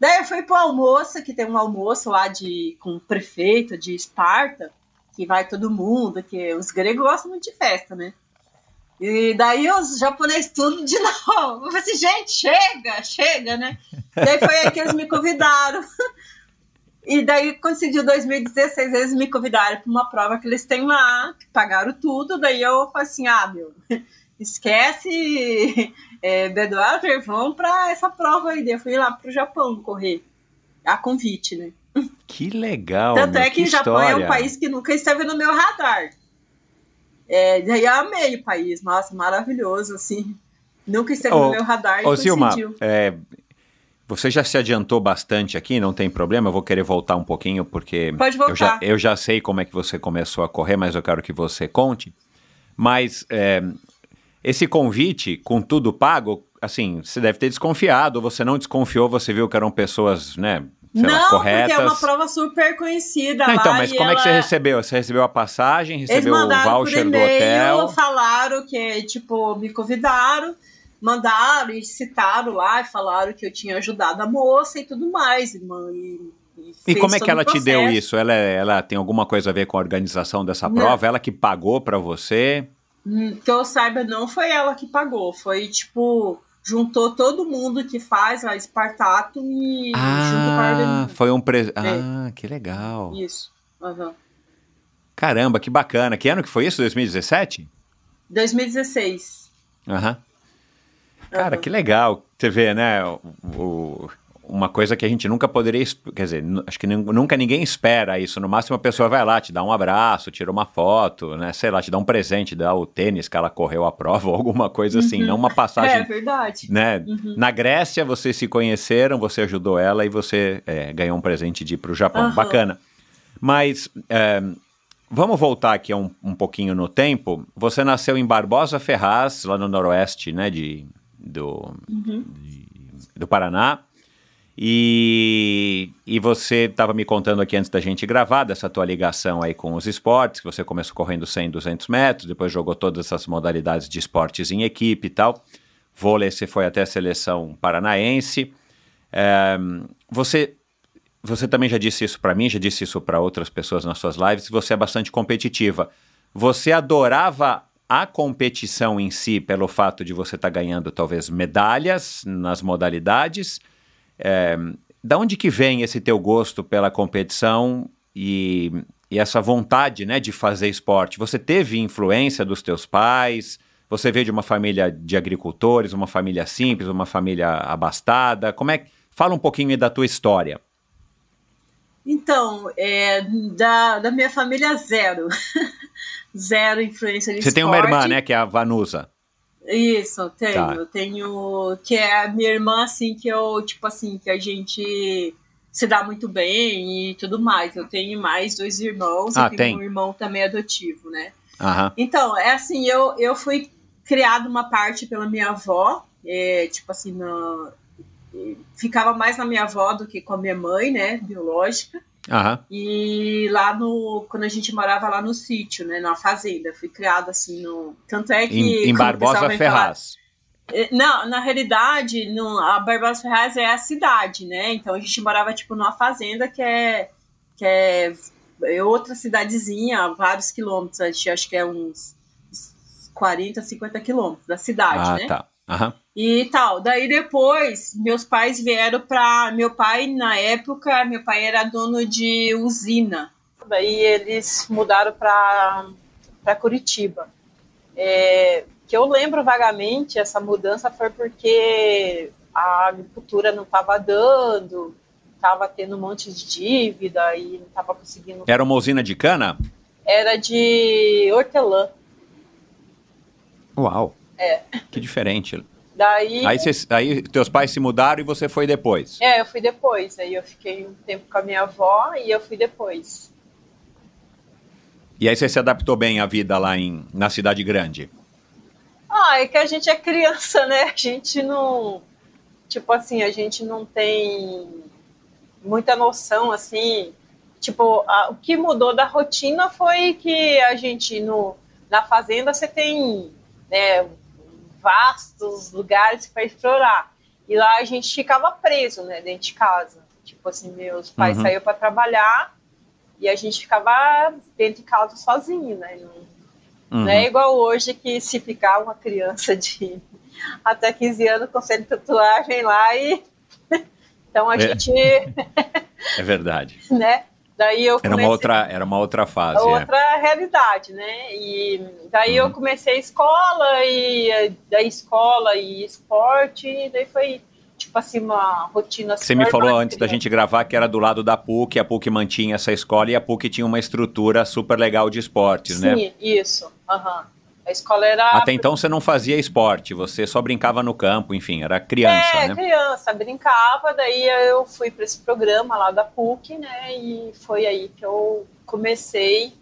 Daí eu fui pro almoço, que tem um almoço lá de, com o prefeito de Esparta, que vai todo mundo, que os gregos gostam muito de festa, né? E daí os japoneses tudo de novo. Eu falei assim, gente, chega, chega, né? daí foi aí que eles me convidaram. E daí, conseguiu 2016, eles me convidaram para uma prova que eles têm lá, que pagaram tudo. Daí eu falei assim: ah, meu, esquece é, Bedwater, vamos para essa prova aí. Daí eu fui lá para o Japão correr, a convite, né? Que legal. Tanto é que, o Japão é um história. país que nunca esteve no meu radar. É, daí eu amei o país, nossa, maravilhoso, assim. Nunca esteve Ô, no meu radar e Ô, Silma, coincidiu. é, você já se adiantou bastante aqui, não tem problema, eu vou querer voltar um pouquinho, porque Pode eu já, voltar. eu já sei como é que você começou a correr, mas eu quero que você conte. Mas é, esse convite, com tudo pago, assim, você deve ter desconfiado, ou você não desconfiou, você viu que eram pessoas, né, sei lá, Não, corretas. porque é uma prova super conhecida Não, então, mas como é que você ela- recebeu? Você recebeu a passagem, Eles recebeu o voucher do hotel? falaram que, tipo, me convidaram, mandaram e citaram lá, e falaram que eu tinha ajudado a moça e tudo mais. E, man- e, e E como é que ela te deu isso? Ela, ela tem alguma coisa a ver com a organização dessa Não. prova? Ela que pagou pra você? Hum, Que eu saiba, não foi ela que pagou. Foi, tipo, juntou todo mundo que faz a Espartato e junto com a Ah, foi um presente. Ah, que legal. Isso. aham. Caramba, que bacana. Que ano que foi isso? 2017? 2016. Aham. Cara, Aham. que legal. Você vê, né? O- uma coisa que a gente nunca poderia, quer dizer, acho que nunca ninguém espera isso. No máximo a pessoa vai lá, te dá um abraço, tira uma foto, né? Sei lá, te dá um presente, dá o tênis que ela correu a prova ou alguma coisa assim, uhum. não uma passagem. É verdade. Né? Uhum. Na Grécia vocês se conheceram, você ajudou ela e você é, ganhou um presente de ir para o Japão. Uhum. Bacana. Mas é, vamos voltar aqui um, um pouquinho no tempo. Você nasceu em Barbosa Ferraz, lá no noroeste, né? De, do, uhum. de, do Paraná. E, e você estava me contando aqui antes da gente gravar dessa tua ligação aí com os esportes, que você começou correndo 100, 200 metros, depois jogou todas essas modalidades de esportes em equipe e tal. Vôlei, você foi até a seleção paranaense. É, você, você também já disse isso para mim, já disse isso para outras pessoas nas suas lives, você é bastante competitiva. Você adorava a competição em si pelo fato de você estar tá ganhando talvez medalhas nas modalidades, é, da onde que vem esse teu gosto pela competição e, e, essa vontade né, de fazer esporte? Você teve influência dos teus pais? Você veio de uma família de agricultores, uma família simples, uma família abastada? Como é? Fala um pouquinho da tua história. Então, é, da, da minha família, zero. zero influência de Você esporte. tem uma irmã, né, que é a Vanusa. Isso, tenho. Tá. Tenho. Que é a minha irmã, assim, que eu, tipo assim, que a gente se dá muito bem e tudo mais. Eu tenho mais dois irmãos ah, e tem um irmão também adotivo, né? Aham. Então, é assim, eu, eu fui criado uma parte pela minha avó, é, tipo assim, na, ficava mais na minha avó do que com a minha mãe, né, biológica. Uhum. E lá no. Quando a gente morava lá no sítio, né? Na fazenda. Fui criada assim no. Tanto é que. Em, em Barbosa Ferraz. Falar, é, não, na realidade, no, a Barbosa Ferraz é a cidade, né? Então a gente morava tipo numa fazenda que é. que é, é outra cidadezinha, vários quilômetros, acho que é uns 40, 50 quilômetros da cidade, ah, né? Tá. Uhum. E tal. Daí depois, meus pais vieram para. Meu pai, na época, meu pai era dono de usina. Daí eles mudaram para Curitiba. É, que eu lembro vagamente, essa mudança foi porque a agricultura não estava dando, estava tendo um monte de dívida e não estava conseguindo. Era uma usina de cana? Era de hortelã. Uau! É. Que diferente. Daí. Aí, cês, aí teus pais se mudaram e você foi depois? É, eu fui depois. Aí eu fiquei um tempo com a minha avó e eu fui depois. E aí você se adaptou bem à vida lá em, na cidade grande? Ah, é que a gente é criança, né? A gente não. Tipo assim, a gente não tem muita noção, assim. Tipo, a, o que mudou da rotina foi que a gente, no, na fazenda, você tem né, vastos lugares para explorar. E lá a gente ficava preso, né, dentro de casa. Tipo assim, meus pais uhum. saíam para trabalhar e a gente ficava dentro de casa sozinho, né? Não, uhum. não é uhum. igual hoje que se ficar uma criança de até 15 anos de tatuagem lá e então a é. gente é verdade, né? Daí eu comecei... era uma outra era uma outra fase, outra é. realidade, né? E daí uhum. eu comecei a escola e daí escola e esporte, e daí foi tipo assim uma rotina. Você me falou antes da gente gravar que era do lado da PUC, a PUC mantinha essa escola e a PUC tinha uma estrutura super legal de esportes, Sim, né? Sim, isso. Uhum. A escola era. Até então você não fazia esporte, você só brincava no campo, enfim, era criança, é, né? criança, brincava, daí eu fui para esse programa lá da PUC, né? E foi aí que eu comecei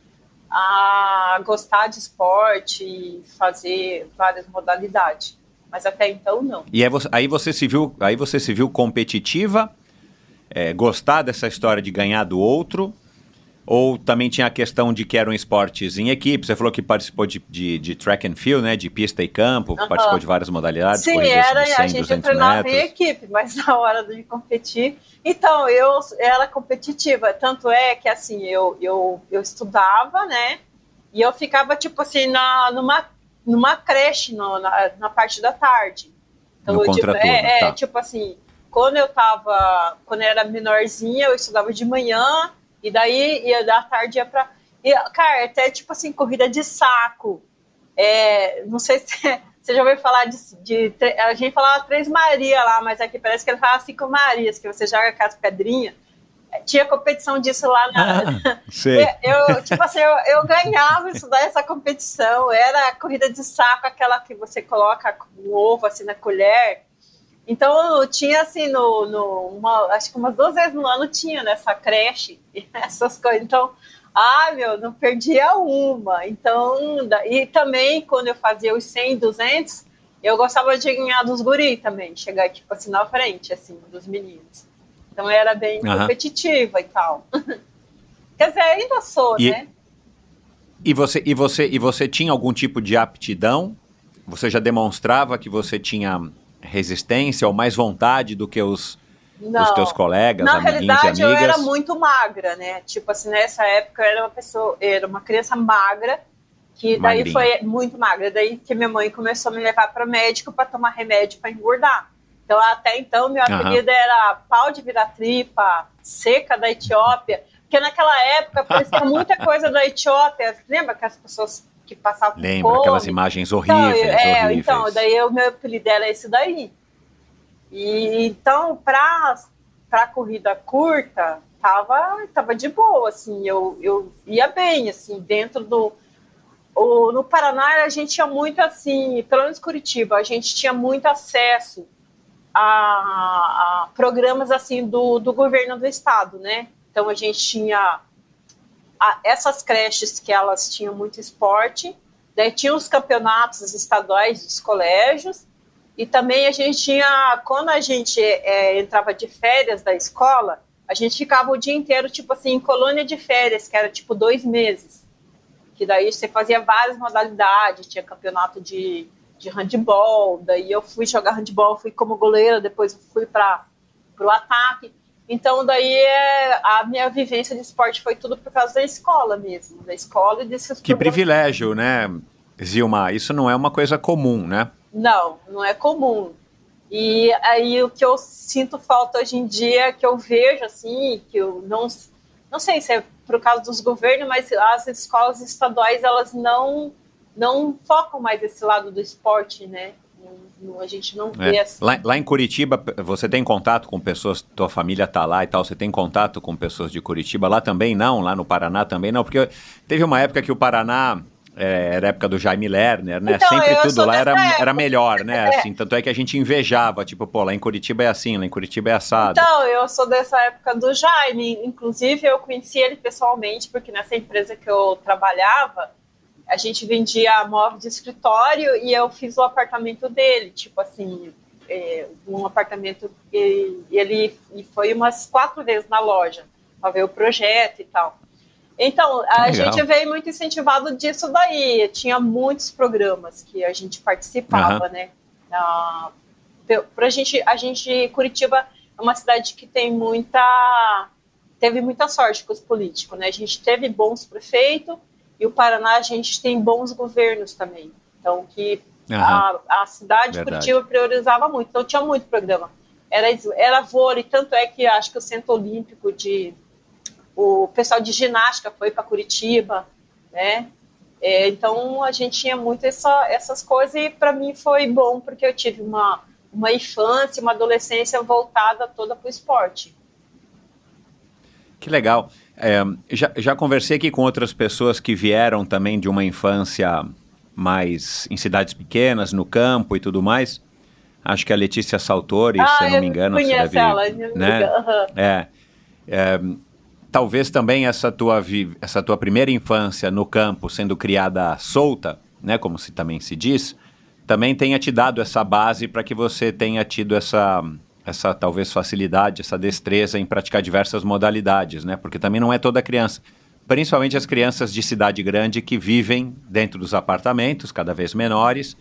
a gostar de esporte e fazer várias modalidades. Mas até então não. E aí você se viu, aí você se viu competitiva, é, gostar dessa história de ganhar do outro ou também tinha a questão de que eram esportes em equipe? Você falou que participou de, de, de track and field, né? De pista e campo, uhum. participou de várias modalidades. Sim, era, 100, a gente treinava em equipe, mas na hora de competir. Então, eu era competitiva. Tanto é que, assim, eu, eu, eu estudava, né? E eu ficava, tipo assim, na, numa, numa creche no, na, na parte da tarde. Então, no eu, tipo, é, tá. é, tipo assim, quando eu tava, quando eu era menorzinha, eu estudava de manhã, e daí ia da tarde ia pra. E, cara, até tipo assim, corrida de saco. É, não sei se Você já ouviu falar de, de, A gente falava Três Maria lá, mas aqui parece que ele fala Cinco Marias, que você joga com as pedrinhas. Tinha competição disso lá na. Ah, sei. Eu, tipo assim, eu, eu ganhava isso daí, essa competição. Era a corrida de saco, aquela que você coloca o ovo assim na colher. Então tinha assim, no, no uma, acho que umas duas vezes no ano tinha nessa creche, essas coisas. Então ah, meu, não perdia uma. Então, e também quando eu fazia os 100, 200, eu gostava de ganhar dos guri também, chegar tipo assim na frente, assim, dos meninos. Então era bem uhum. competitiva e tal. Quer dizer, ainda sou, e, né? E você, e, você, e você tinha algum tipo de aptidão? Você já demonstrava que você tinha resistência ou mais vontade do que os não. Os teus colegas, Na amiguinhos realidade, e amigas? eu era muito magra, né? Tipo assim, nessa época eu era uma pessoa, era uma criança magra, que daí Magrinha. foi muito magra. Daí que minha mãe começou a me levar para o médico para tomar remédio para engordar. Então, até então, meu apelido uhum. era pau de virar tripa, seca da Etiópia, porque naquela época parecia muita coisa da Etiópia. Lembra que as pessoas que passavam Lembra aquelas imagens horríveis, então, é, horríveis. Então, daí o meu apelido era esse daí. E então, para a corrida curta, tava, tava de boa, assim, eu, eu ia bem, assim, dentro do... O, no Paraná, a gente tinha muito, assim, pelo menos Curitiba, a gente tinha muito acesso a, a programas, assim, do, do governo do estado, né? Então, a gente tinha a, essas creches que elas tinham muito esporte, daí tinha os campeonatos estaduais dos colégios, e também a gente tinha, quando a gente é, entrava de férias da escola, a gente ficava o dia inteiro, tipo assim, em colônia de férias, que era tipo dois meses. Que daí você fazia várias modalidades, tinha campeonato de, de handball, daí eu fui jogar handball, fui como goleira, depois fui para o ataque. Então, daí é, a minha vivência de esporte foi tudo por causa da escola mesmo, da escola e desses Que privilégio, né, Zilma? Isso não é uma coisa comum, né? Não, não é comum. E aí o que eu sinto falta hoje em dia, que eu vejo assim, que eu não, não sei se é por causa dos governos, mas as escolas estaduais elas não não focam mais esse lado do esporte, né? A gente não vê é. assim. Lá, lá, em Curitiba, você tem contato com pessoas, tua família tá lá e tal, você tem contato com pessoas de Curitiba? Lá também não, lá no Paraná também não, porque teve uma época que o Paraná é, era a época do Jaime Lerner, né? Então, Sempre tudo lá era, era melhor, né? É. Assim, tanto é que a gente invejava, tipo, pô, lá em Curitiba é assim, lá em Curitiba é assado. Então, eu sou dessa época do Jaime. Inclusive, eu conheci ele pessoalmente, porque nessa empresa que eu trabalhava, a gente vendia móvel de escritório e eu fiz o apartamento dele, tipo assim, é, um apartamento e ele, ele foi umas quatro vezes na loja para ver o projeto e tal. Então, a Legal. gente veio muito incentivado disso daí. Tinha muitos programas que a gente participava, uhum. né? Ah, pra gente, a gente, Curitiba é uma cidade que tem muita, teve muita sorte com os políticos, né? A gente teve bons prefeitos e o Paraná a gente tem bons governos também. Então, que uhum. a, a cidade de Curitiba priorizava muito. Então, tinha muito programa. Era, era vôlei, tanto é que acho que o Centro Olímpico de o pessoal de ginástica foi para Curitiba, né? É, então a gente tinha muito essa, essas coisas e para mim foi bom porque eu tive uma, uma infância, uma adolescência voltada toda para o esporte. Que legal. É, já, já conversei aqui com outras pessoas que vieram também de uma infância mais em cidades pequenas, no campo e tudo mais. Acho que a Letícia Saltori, ah, se eu não me engano, você deve, ela, né? Uhum. É, é, talvez também essa tua, essa tua primeira infância no campo, sendo criada solta, né, como se também se diz, também tenha te dado essa base para que você tenha tido essa, essa talvez facilidade, essa destreza em praticar diversas modalidades, né? Porque também não é toda criança, principalmente as crianças de cidade grande que vivem dentro dos apartamentos, cada vez menores,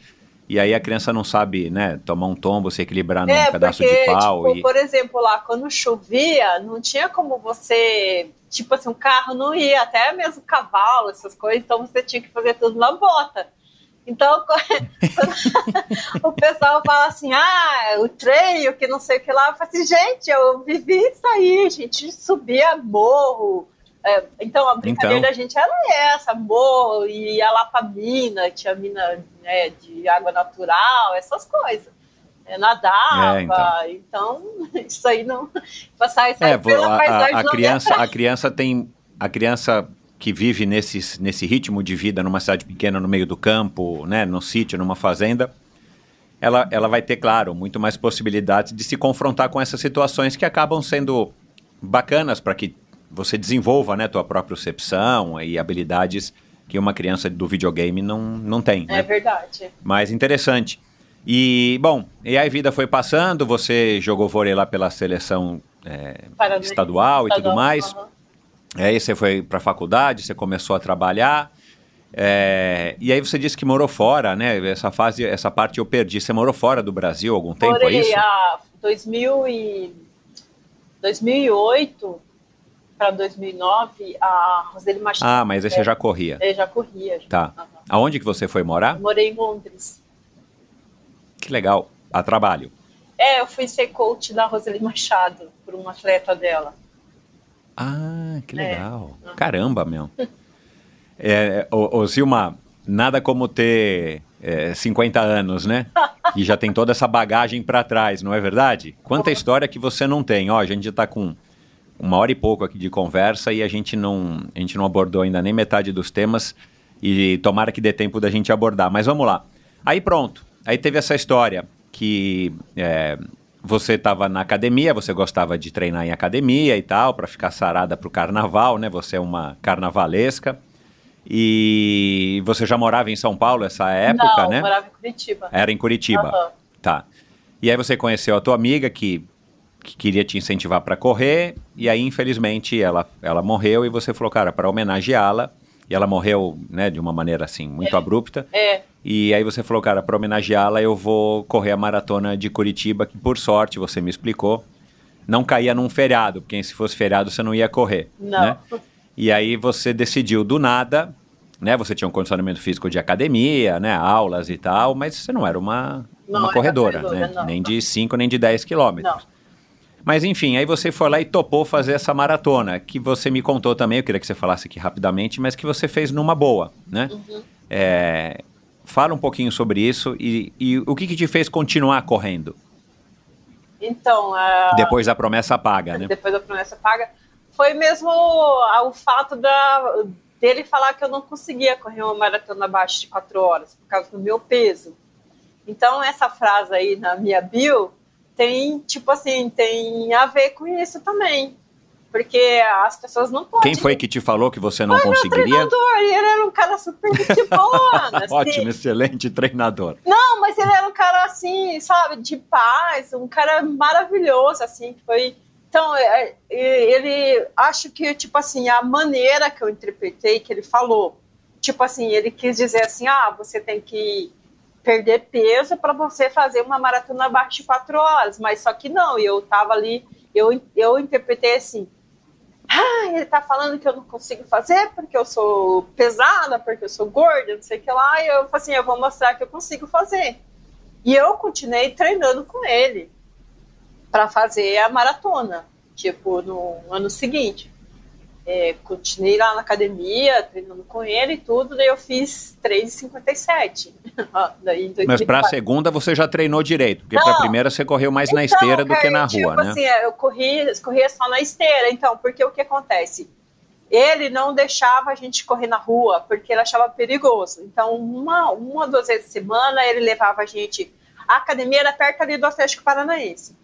e aí a criança não sabe, né, tomar um tombo, se equilibrar num é, pedaço porque, de pau. Tipo, e... Por exemplo, lá quando chovia, não tinha como você. Tipo assim, um carro não ia, até mesmo cavalo, essas coisas, então você tinha que fazer tudo na bota. Então, o pessoal fala assim, ah, o treino, que não sei o que lá. Eu falo assim, gente, eu vivi isso aí, a gente subia morro, É, então, a brincadeira então. da gente era essa, morro, e ia lá pra mina, tinha mina né, de água natural, essas coisas. É, nadava, é, então. então. isso aí não. Passar isso é, pela a, paisagem a, a criança, a criança tem. A criança que vive nesse, nesse ritmo de vida numa cidade pequena, no meio do campo, né, no sítio, numa fazenda, ela, ela vai ter, claro, muito mais possibilidades de se confrontar com essas situações que acabam sendo bacanas para que você desenvolva né, tua própria percepção e habilidades que uma criança do videogame não, não tem. É né? verdade. Mas interessante. E, bom, e aí a vida foi passando, você jogou vôlei lá pela seleção é, estadual, estadual, e tudo mais. Uhum. Aí você foi para a faculdade, você começou a trabalhar. É, e aí você disse que morou fora, né? Essa fase, essa parte eu perdi. Você morou fora do Brasil algum tempo, Morei é isso? a 2000 e 2008 para 2009, a Roseli Machado. Ah, mas aí você já corria. Eu já corria. Já. Tá. Uhum. Aonde que você foi morar? Eu morei em Londres. Que legal. A trabalho. É, eu fui ser coach da Roseli Machado, por um atleta dela. Ah, que é. legal. É. Caramba, meu. é, ô, ô, Zilma, nada como ter é, 50 anos, né? E já tem toda essa bagagem para trás, não é verdade? Quanta história que você não tem. Ó, a gente já tá com uma hora e pouco aqui de conversa e a gente não, a gente não abordou ainda nem metade dos temas e tomara que dê tempo da gente abordar. Mas vamos lá. Aí pronto. Aí teve essa história que é, você estava na academia, você gostava de treinar em academia e tal, para ficar sarada para o carnaval, né? Você é uma carnavalesca. E você já morava em São Paulo essa época, Não, né? Não, morava em Curitiba. Era em Curitiba. Uhum. Tá. E aí você conheceu a tua amiga que que queria te incentivar para correr, e aí, infelizmente, ela, ela morreu e você falou, cara, para homenageá-la, e ela morreu, né, de uma maneira assim, muito é. abrupta. É. E aí você falou, cara, para homenageá-la, eu vou correr a maratona de Curitiba, que por sorte, você me explicou, não caía num feriado, porque se fosse feriado você não ia correr. Não. Né? E aí você decidiu do nada, né? Você tinha um condicionamento físico de academia, né? Aulas e tal, mas você não era uma, não uma corredora, corredora, né? Não. Nem de 5, nem de 10 quilômetros. Não. Mas enfim, aí você foi lá e topou fazer essa maratona, que você me contou também, eu queria que você falasse aqui rapidamente, mas que você fez numa boa, né? Uhum. É, fala um pouquinho sobre isso e, e o que, que, te fez continuar correndo? Então, uh, depois da promessa paga, né? Depois da promessa paga, foi mesmo o fato da, dele falar que eu não conseguia correr uma maratona abaixo de quatro horas por causa do meu peso. Então, essa frase aí na minha bio tem, tipo assim, tem a ver com isso também. Porque as pessoas não podem. Quem foi que te falou que você não foi conseguiria? Meu treinador, ele era um cara super de boa. assim. Ótimo, excelente treinador. Não, mas ele era um cara assim, sabe, de paz, um cara maravilhoso, assim, que foi. Então, ele acho que, tipo assim, a maneira que eu interpretei que ele falou, tipo assim, ele quis dizer assim, ah, você tem que perder peso para você fazer uma maratona abaixo de quatro horas, mas só que não, eu tava ali, eu, eu interpretei assim, ah, ele tá falando que eu não consigo fazer porque eu sou pesada, porque eu sou gorda, não sei o que lá, e eu assim, eu vou mostrar que eu consigo fazer. E eu continuei treinando com ele para fazer a maratona, tipo, no ano seguinte é, continuei lá na academia, treinando com ele e tudo, daí eu fiz 3,57. Mas para a segunda você já treinou direito, porque para a primeira você correu mais então, na esteira do que na tipo rua, né? Assim, é, eu corri, corria só na esteira, então, porque o que acontece? Ele não deixava a gente correr na rua, porque ele achava perigoso. Então, uma, uma duas vezes por semana, ele levava a gente. A academia era perto ali do Atlético Paranaense.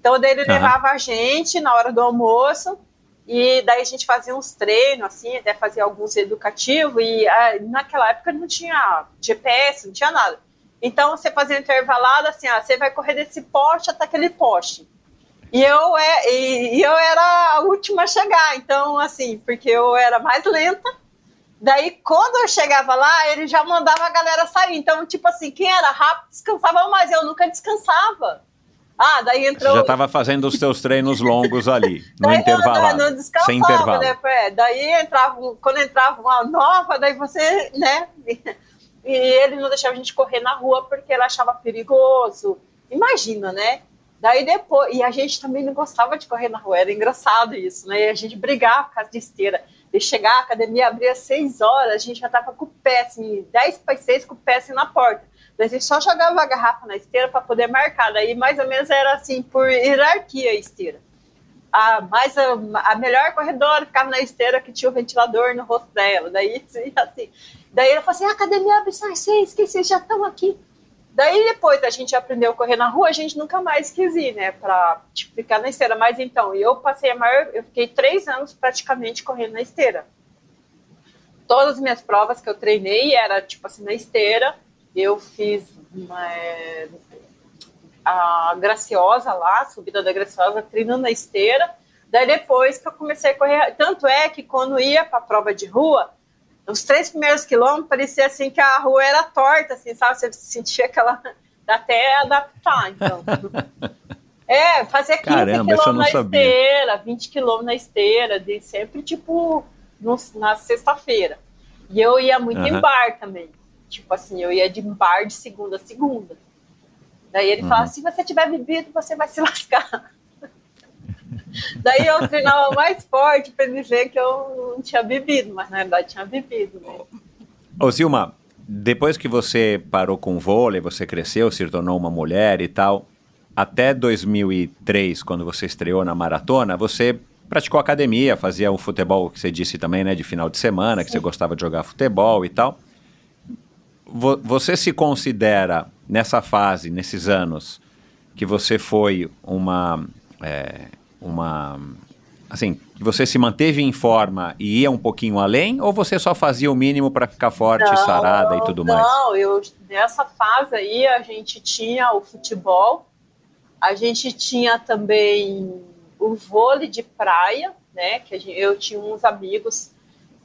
Então, daí ele uhum. levava a gente na hora do almoço, e daí a gente fazia uns treinos, assim, até fazia alguns educativos, e ah, naquela época não tinha GPS, não tinha nada. Então você fazia intervalado assim, ah, você vai correr desse poste até aquele poste. E eu, é, e, e eu era a última a chegar, então, assim, porque eu era mais lenta. Daí, quando eu chegava lá, ele já mandava a galera sair. Então, tipo assim, quem era rápido descansava mais, eu nunca descansava. Ah, daí entrou. Você já estava fazendo os seus treinos longos ali, no intervalo. Não, não sem intervalo. Né? Daí entrava, quando entrava uma nova, daí você, né? E ele não deixava a gente correr na rua porque ele achava perigoso. Imagina, né? Daí depois, e a gente também não gostava de correr na rua, era engraçado isso, né? E a gente brigava por causa de esteira. de chegar, a academia abria às 6 horas, a gente já tava com o pé, assim, 10 para 6 com o pé assim na porta. A só jogava a garrafa na esteira para poder marcar. Daí mais ou menos era assim, por hierarquia a esteira. A, mais a, a melhor corredora ficava na esteira que tinha o ventilador no rosto dela. Daí, assim, daí ela falou assim: a academia às 6, que vocês já estão aqui. Daí depois a gente aprendeu a correr na rua, a gente nunca mais quis ir, né, pra tipo, ficar na esteira. Mas então, eu passei a maior, eu fiquei três anos praticamente correndo na esteira. Todas as minhas provas que eu treinei era tipo assim na esteira. Eu fiz uma, é, a Graciosa lá, a subida da Graciosa, treinando na esteira. Daí depois que eu comecei a correr, tanto é que quando ia para a prova de rua, os três primeiros quilômetros parecia assim que a rua era torta, assim, sabe? Você sentia aquela. até adaptar, então. é, fazer 15 quilômetros na sabia. esteira, 20 quilômetros na esteira, de sempre, tipo, no, na sexta-feira. E eu ia muito uhum. em bar também. Tipo assim, eu ia de bar de segunda a segunda. Daí ele uhum. fala: se você tiver bebido, você vai se lascar. Daí eu treinava mais forte para ele ver que eu não tinha bebido, mas na verdade tinha bebido. Né? Ô, Zilma, depois que você parou com o vôlei, você cresceu, se tornou uma mulher e tal, até 2003, quando você estreou na maratona, você praticou academia, fazia o futebol que você disse também, né, de final de semana, Sim. que você gostava de jogar futebol e tal. Você se considera nessa fase, nesses anos, que você foi uma é, uma assim, você se manteve em forma e ia um pouquinho além, ou você só fazia o mínimo para ficar forte, não, sarada e tudo não, mais? Não, eu nessa fase aí a gente tinha o futebol, a gente tinha também o vôlei de praia, né? Que gente, eu tinha uns amigos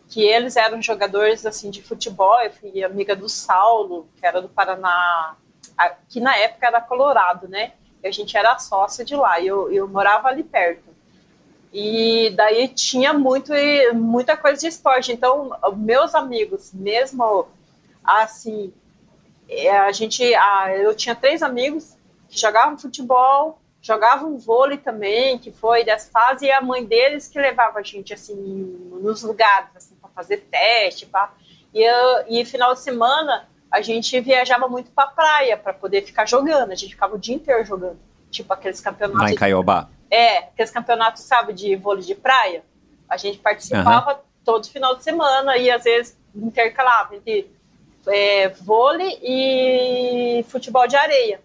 que eles eram jogadores assim de futebol, eu fui amiga do Saulo, que era do Paraná, que na época era Colorado, né? a gente era sócia de lá, e eu, eu morava ali perto. E daí tinha muito, muita coisa de esporte. Então, meus amigos, mesmo assim, é, a gente, a, eu tinha três amigos que jogavam futebol, jogavam vôlei também, que foi dessa fase, e a mãe deles que levava a gente assim nos lugares assim, fazer teste, pá. E, eu, e final de semana a gente viajava muito para praia para poder ficar jogando. A gente ficava o dia inteiro jogando. Tipo aqueles campeonatos. Lá em Caiobá. De, é, aqueles campeonatos, sabe, de vôlei de praia. A gente participava uhum. todo final de semana e às vezes intercalava entre é, vôlei e futebol de areia.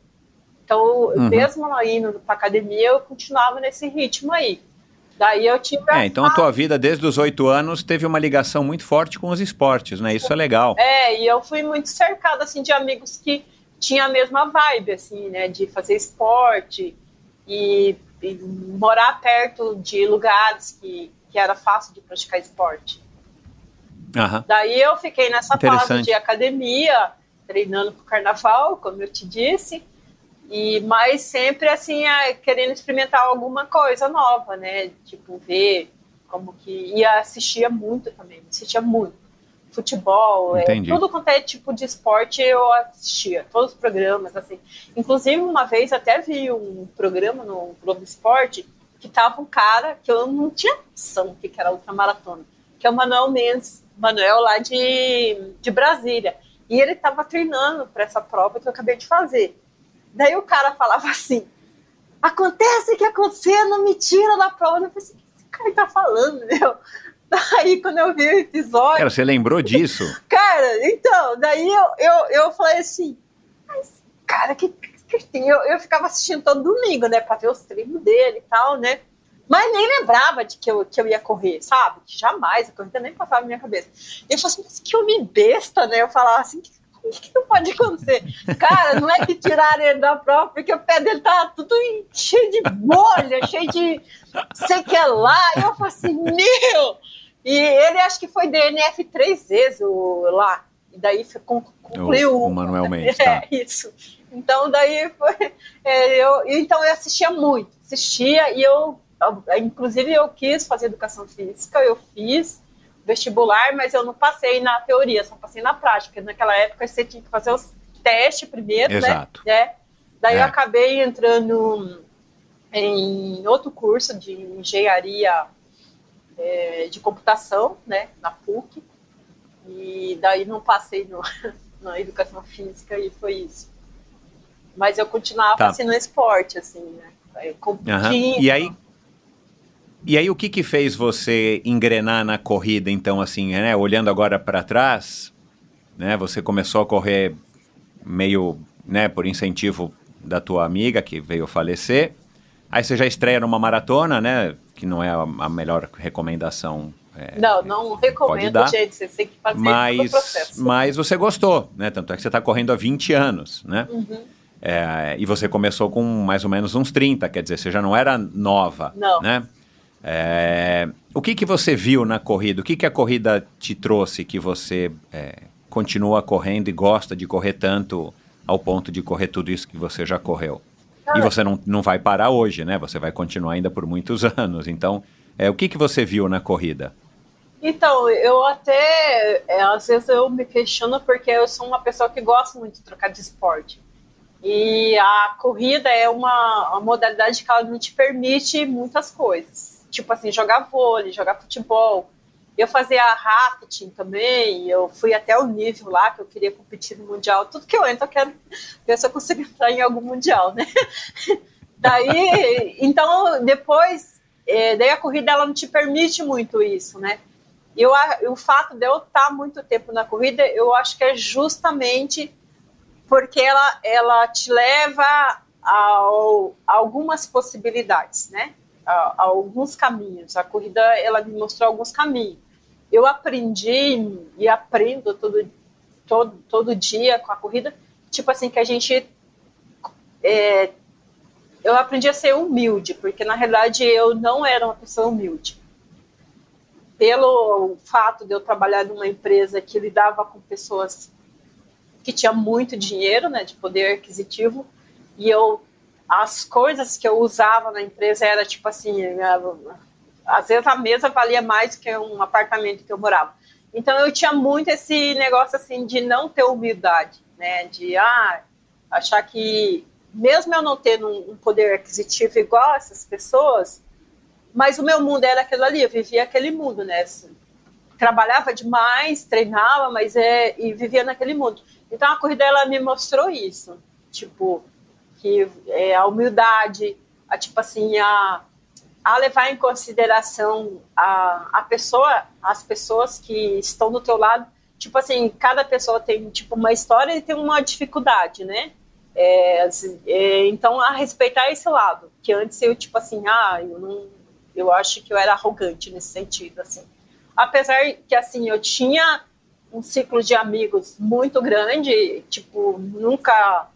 Então, uhum. mesmo indo para academia, eu continuava nesse ritmo aí. Daí eu tive. É, então a tua vida desde os oito anos teve uma ligação muito forte com os esportes, né? Isso é legal. É, e eu fui muito cercada assim de amigos que tinham a mesma vibe, assim, né? De fazer esporte e, e morar perto de lugares que, que era fácil de praticar esporte. Daí eu fiquei nessa fase de academia, treinando para o carnaval, como eu te disse. E, mas sempre assim, querendo experimentar alguma coisa nova, né? Tipo, ver como que. E assistia muito também, assistia muito. Futebol, é, tudo quanto é tipo de esporte eu assistia, todos os programas, assim. Inclusive, uma vez até vi um programa no Globo Esporte que tava um cara que eu não tinha noção que era ultramaratona, que é o Manuel Mendes, Manuel lá de, de Brasília. E ele estava treinando para essa prova que eu acabei de fazer. Daí o cara falava assim: acontece que acontecer, não me tira da prova. Eu falei assim: o que esse cara tá falando, meu? Daí, quando eu vi o episódio. Cara, você lembrou disso? cara, então, daí eu, eu, eu falei assim: mas, cara, que, que tem? Eu, eu ficava assistindo todo domingo, né, pra ver os treinos dele e tal, né? Mas nem lembrava de que eu, que eu ia correr, sabe? Jamais, a corrida nem passava na minha cabeça. E eu falei assim, mas que homem besta, né? Eu falava assim, que o que não pode acontecer? Cara, não é que tiraram ele da prova, porque o pé dele tá tudo cheio de bolha, cheio de sei que é lá. Eu falei assim, meu! E ele acho que foi DNF três vezes o, lá. E daí concluiu. O, o Manuel Mendes. Tá. É, isso. Então, daí foi. É, eu, então, eu assistia muito. Assistia e eu. Inclusive, eu quis fazer educação física, eu fiz vestibular, mas eu não passei na teoria, só passei na prática. Naquela época você tinha que fazer os testes primeiro, né? Exato. né? Daí é. eu acabei entrando em outro curso de engenharia é, de computação, né, na PUC, e daí não passei no, na educação física e foi isso. Mas eu continuava tá. assim no esporte, assim, né? Competindo. Uhum. E aí, e aí o que que fez você engrenar na corrida, então, assim, né? Olhando agora para trás, né? Você começou a correr meio, né? Por incentivo da tua amiga que veio falecer. Aí você já estreia numa maratona, né? Que não é a, a melhor recomendação. É, não, não recomendo, gente. Você tem que fazer mas, o processo. Mas você gostou, né? Tanto é que você está correndo há 20 anos, né? Uhum. É, e você começou com mais ou menos uns 30, quer dizer, você já não era nova, não. né? É, o que, que você viu na corrida? O que, que a corrida te trouxe que você é, continua correndo e gosta de correr tanto ao ponto de correr tudo isso que você já correu? E você não, não vai parar hoje, né? Você vai continuar ainda por muitos anos. Então, é, o que, que você viu na corrida? Então, eu até, é, às vezes eu me questiono porque eu sou uma pessoa que gosta muito de trocar de esporte. E a corrida é uma, uma modalidade que ela não te permite muitas coisas. Tipo assim, jogar vôlei, jogar futebol, eu fazia rafting também, eu fui até o nível lá que eu queria competir no Mundial. Tudo que eu entro, eu quero ver se eu consigo entrar em algum Mundial, né? Daí, então, depois, é, daí a corrida ela não te permite muito isso, né? E o fato de eu estar muito tempo na corrida, eu acho que é justamente porque ela, ela te leva a algumas possibilidades, né? A, a, alguns caminhos. A corrida ela me mostrou alguns caminhos eu aprendi e aprendo todo, todo, todo dia com a corrida, tipo assim, que a gente. É, eu aprendi a ser humilde, porque na realidade eu não era uma pessoa humilde. Pelo fato de eu trabalhar numa empresa que lidava com pessoas que tinham muito dinheiro, né, de poder aquisitivo, e eu as coisas que eu usava na empresa era tipo assim, às vezes a mesa valia mais que um apartamento que eu morava. Então eu tinha muito esse negócio assim de não ter humildade, né? De ah, achar que mesmo eu não tendo um poder aquisitivo igual essas pessoas, mas o meu mundo era aquilo ali, eu vivia aquele mundo, né? Trabalhava demais, treinava, mas é e vivia naquele mundo. Então a corrida ela me mostrou isso, tipo que é, a humildade, a tipo assim a a levar em consideração a, a pessoa, as pessoas que estão do teu lado. Tipo assim, cada pessoa tem tipo uma história e tem uma dificuldade, né? É, é, então, a respeitar esse lado, que antes eu, tipo assim, ah, eu não, eu acho que eu era arrogante nesse sentido, assim. Apesar que, assim, eu tinha um ciclo de amigos muito grande, tipo, nunca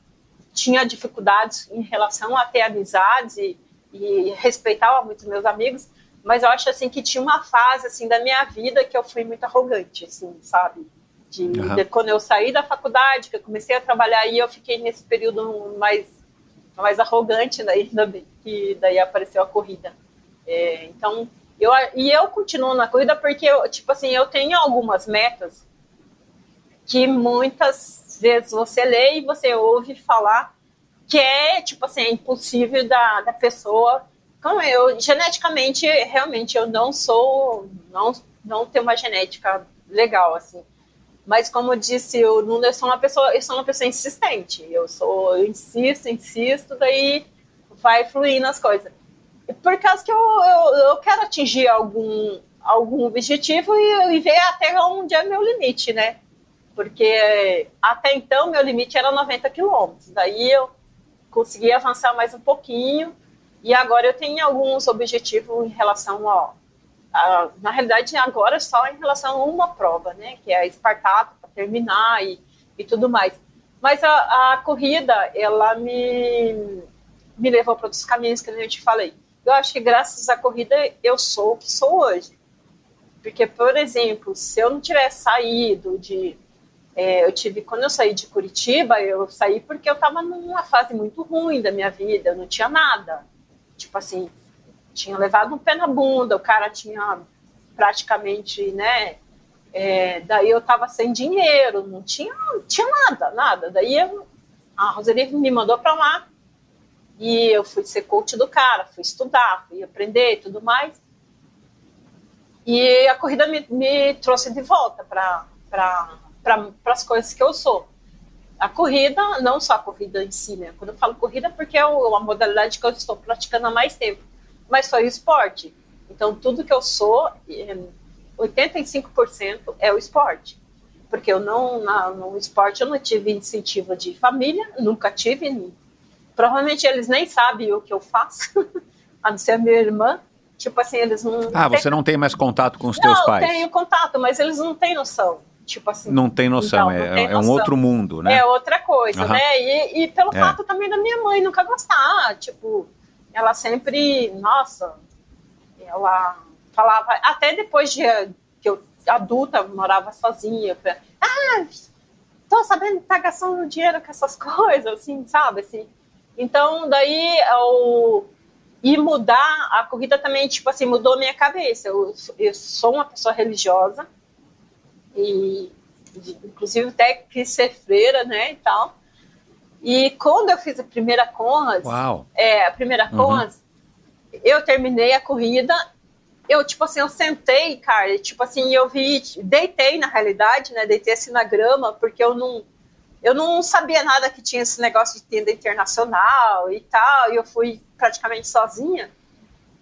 tinha dificuldades em relação a ter amizades e, e respeitava muito meus amigos, mas eu acho assim que tinha uma fase assim da minha vida que eu fui muito arrogante, assim, sabe? De, uhum. de quando eu saí da faculdade, que eu comecei a trabalhar aí, eu fiquei nesse período mais mais arrogante, daí ainda bem que daí apareceu a corrida. É, então, eu e eu continuo na corrida porque eu, tipo assim, eu tenho algumas metas que muitas vezes você lê e você ouve falar que é, tipo assim, é impossível da, da pessoa. Como eu, geneticamente, realmente, eu não sou, não, não tenho uma genética legal, assim. Mas como disse o Nuno, eu sou uma pessoa, eu sou uma pessoa insistente. Eu sou, eu insisto, insisto, daí vai fluindo as coisas. Por causa que eu, eu, eu quero atingir algum, algum objetivo e, e ver até onde é meu limite, né? Porque até então meu limite era 90 quilômetros. Daí eu consegui avançar mais um pouquinho e agora eu tenho alguns objetivos em relação a, a na realidade agora só em relação a uma prova, né, que é a Espartaco para terminar e, e tudo mais. Mas a, a corrida ela me me levou para outros caminhos que eu te falei. Eu acho que graças à corrida eu sou o que sou hoje. Porque, por exemplo, se eu não tivesse saído de é, eu tive, quando eu saí de Curitiba, eu saí porque eu estava numa fase muito ruim da minha vida, eu não tinha nada. Tipo assim, tinha levado um pé na bunda, o cara tinha praticamente, né? É, daí eu estava sem dinheiro, não tinha, tinha nada, nada. Daí eu, a Roseli me mandou para lá e eu fui ser coach do cara, fui estudar, fui aprender e tudo mais. E a corrida me, me trouxe de volta para pra, as coisas que eu sou. A corrida, não só a corrida em si, né? Quando eu falo corrida, porque é a modalidade que eu estou praticando há mais tempo, mas foi o esporte. Então, tudo que eu sou, 85% é o esporte. Porque eu não, na, no esporte, eu não tive incentivo de família, nunca tive. Provavelmente eles nem sabem o que eu faço, a não ser a minha irmã. Tipo assim, eles não. Ah, você não tem mais contato com os teus não, pais? Não, tenho contato, mas eles não têm noção. Tipo assim. Não tem noção, não é, tem é noção. um outro mundo, né? É outra coisa, uhum. né? E, e pelo é. fato também da minha mãe nunca gostar. Tipo, ela sempre. Nossa, ela falava. Até depois de que eu, adulta, morava sozinha. Ah, tô sabendo que tá gastando dinheiro com essas coisas, assim, sabe? Assim. Então, daí, o e mudar a corrida também, tipo assim, mudou minha cabeça. Eu, eu sou uma pessoa religiosa e, inclusive, até quis ser freira, né, e tal. E quando eu fiz a primeira Conras, Uau. é, a primeira Conras, uhum. eu terminei a corrida, eu, tipo assim, eu sentei, cara, e, tipo assim, eu vi, deitei na realidade, né, deitei assim na grama, porque eu não, eu não sabia nada que tinha esse negócio de tenda internacional e tal, e eu fui praticamente sozinha.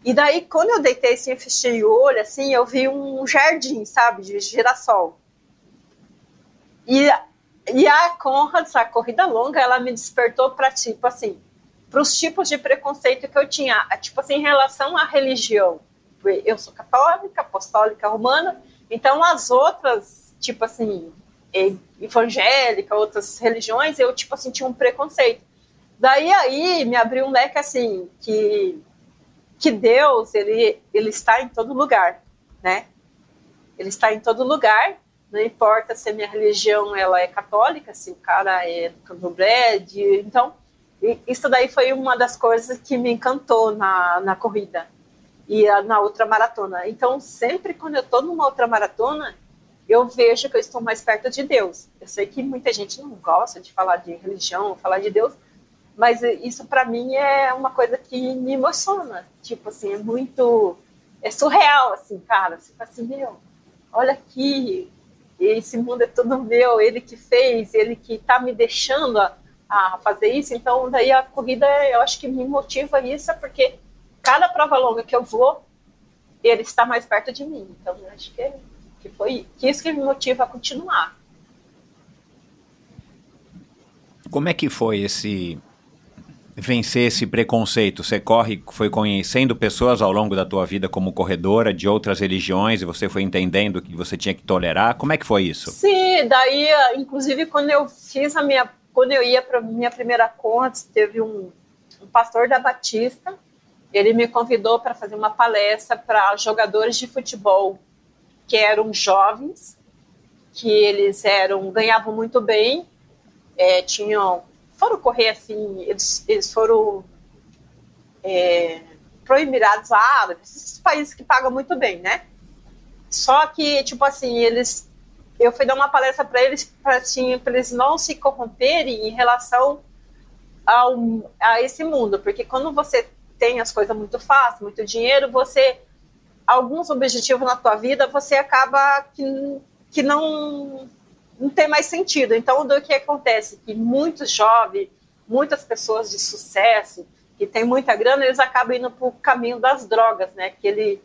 E daí, quando eu deitei assim, eu fechei o olho, assim, eu vi um jardim, sabe, de girassol. E, e a Conrad, a corrida longa, ela me despertou para, tipo assim, para os tipos de preconceito que eu tinha, tipo assim, em relação à religião. Eu sou católica, apostólica, romana, então as outras, tipo assim, evangélica, outras religiões, eu, tipo assim, tinha um preconceito. Daí aí me abriu um leque assim, que, que Deus, ele, ele está em todo lugar, né? Ele está em todo lugar, não importa se a minha religião ela é católica, se o cara é do candomblé, de, então isso daí foi uma das coisas que me encantou na, na corrida e na outra maratona. Então sempre quando eu estou numa outra maratona, eu vejo que eu estou mais perto de Deus. Eu sei que muita gente não gosta de falar de religião, falar de Deus, mas isso para mim é uma coisa que me emociona. Tipo assim, é muito. É surreal, assim, cara. Você fala assim, meu, olha aqui, esse mundo é todo meu, ele que fez, ele que tá me deixando a, a fazer isso. Então, daí a corrida, eu acho que me motiva isso, porque cada prova longa que eu vou, ele está mais perto de mim. Então, eu acho que, que foi que isso que me motiva a continuar. Como é que foi esse vencer esse preconceito? Você corre, foi conhecendo pessoas ao longo da tua vida como corredora de outras religiões e você foi entendendo que você tinha que tolerar. Como é que foi isso? Sim, daí, inclusive, quando eu fiz a minha, quando eu ia para minha primeira conta, teve um, um pastor da Batista, ele me convidou para fazer uma palestra para jogadores de futebol que eram jovens, que eles eram ganhavam muito bem, é, tinham foram correr assim, eles, eles foram é, para Emirados Árabes, esses países que pagam muito bem, né? Só que, tipo assim, eles. Eu fui dar uma palestra para eles para assim, eles não se corromperem em relação ao, a esse mundo, porque quando você tem as coisas muito fácil, muito dinheiro, você alguns objetivos na tua vida você acaba que, que não não tem mais sentido. Então, do que acontece? Que muitos jovens, muitas pessoas de sucesso, que têm muita grana, eles acabam indo para o caminho das drogas, né? Que ele,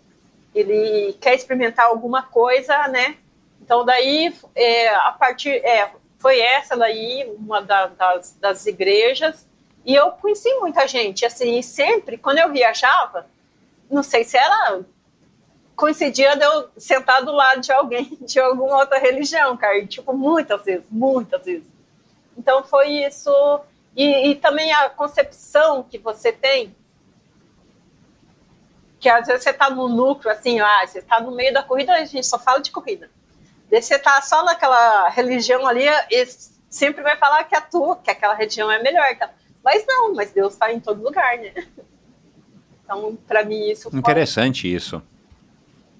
ele quer experimentar alguma coisa, né? Então, daí, é, a partir... É, foi essa daí, uma da, das, das igrejas, e eu conheci muita gente, assim, sempre, quando eu viajava, não sei se era coincidia de eu sentar do lado de alguém de alguma outra religião, cara. Tipo, muitas vezes, muitas vezes. Então foi isso. E, e, também a concepção que você tem, que às vezes você está no núcleo, assim, ah, você está no meio da corrida, a gente só fala de corrida. Daí você está só naquela religião ali, e sempre vai falar que a tua, que aquela religião é melhor. Mas não, mas Deus está em todo lugar, né? Então, para mim, isso foi... Interessante isso.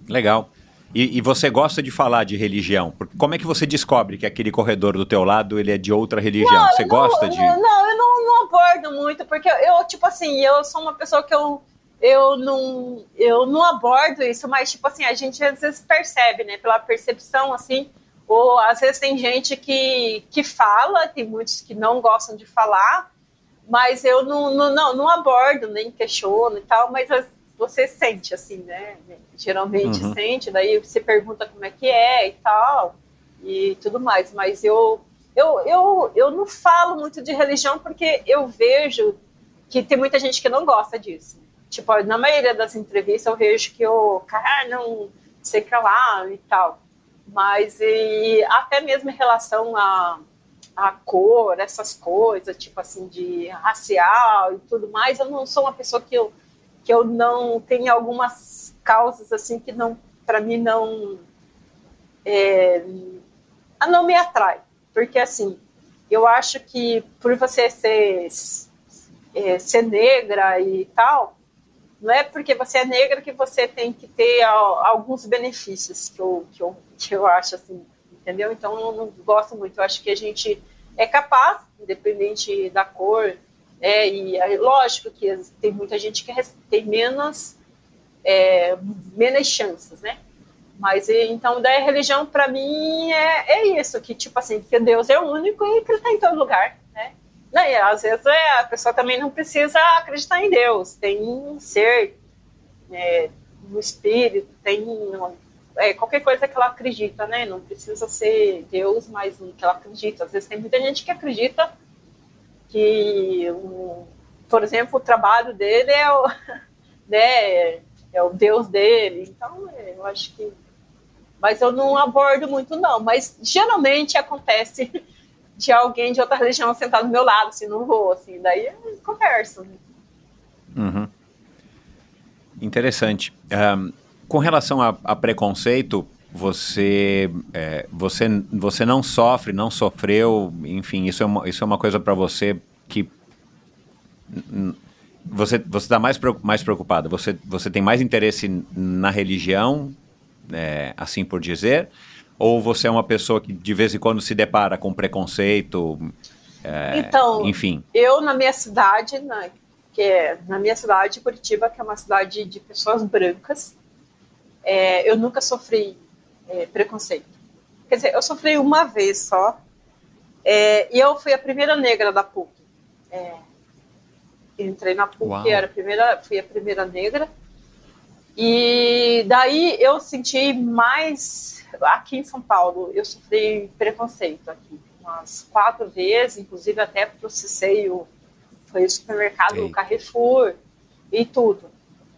Legal. E, e, você gosta de falar de religião? Como é que você descobre que aquele corredor do teu lado ele é de outra religião? Não, você gosta não, de? Não, eu não, não abordo muito, porque eu, tipo assim, eu sou uma pessoa que eu, eu não, eu não abordo isso, mas, tipo assim, a gente às vezes percebe, né, pela percepção, assim, ou às vezes tem gente que, que fala, tem muitos que não gostam de falar, mas eu não, não, não, não abordo, nem questiono e tal, mas você sente, assim, né, geralmente uhum. sente, daí você pergunta como é que é e tal, e tudo mais, mas eu, eu, eu, eu não falo muito de religião porque eu vejo que tem muita gente que não gosta disso, Tipo, na maioria das entrevistas eu vejo que o cara não sei que lá e tal. Mas e até mesmo em relação a, a cor, essas coisas, tipo assim, de racial e tudo mais, eu não sou uma pessoa que eu, que eu não tenho algumas causas assim que não, para mim não é, não me atrai. Porque assim, eu acho que por você ser, é, ser negra e tal, não é porque você é negra que você tem que ter alguns benefícios que eu, que eu, que eu acho assim, entendeu? Então eu não gosto muito. Eu acho que a gente é capaz, independente da cor, é, e é lógico que tem muita gente que tem menos, é, menos chances, né? Mas então, da religião, para mim, é, é isso, que tipo assim, que Deus é o único e que ele está em todo lugar. Né, às vezes é, a pessoa também não precisa acreditar em Deus, tem um ser, é, um espírito, tem é, qualquer coisa que ela acredita, né? Não precisa ser Deus, mas que ela acredita. Às vezes tem muita gente que acredita que, por exemplo, o trabalho dele é o, né, é o Deus dele. Então, eu acho que. Mas eu não abordo muito, não. Mas geralmente acontece de alguém de outra religião sentado do meu lado, assim, não vou, assim, daí eu converso. Uhum. Interessante. Um, com relação a, a, preconceito, você, é, você, você não sofre, não sofreu, enfim, isso é uma, isso é uma coisa para você que você você está mais mais preocupada. Você você tem mais interesse na religião, é, assim por dizer, ou você é uma pessoa que de vez em quando se depara com preconceito? É, então, enfim. Eu na minha cidade, na, que é na minha cidade, Curitiba, que é uma cidade de pessoas brancas, é, eu nunca sofri é, preconceito. Quer dizer, eu sofri uma vez só, é, e eu fui a primeira negra da PUC. É, entrei na PUC, Uau. era a primeira, fui a primeira negra. E daí eu senti mais aqui em São Paulo, eu sofri preconceito aqui umas quatro vezes, inclusive até processei o, foi o supermercado Ei. Carrefour e tudo.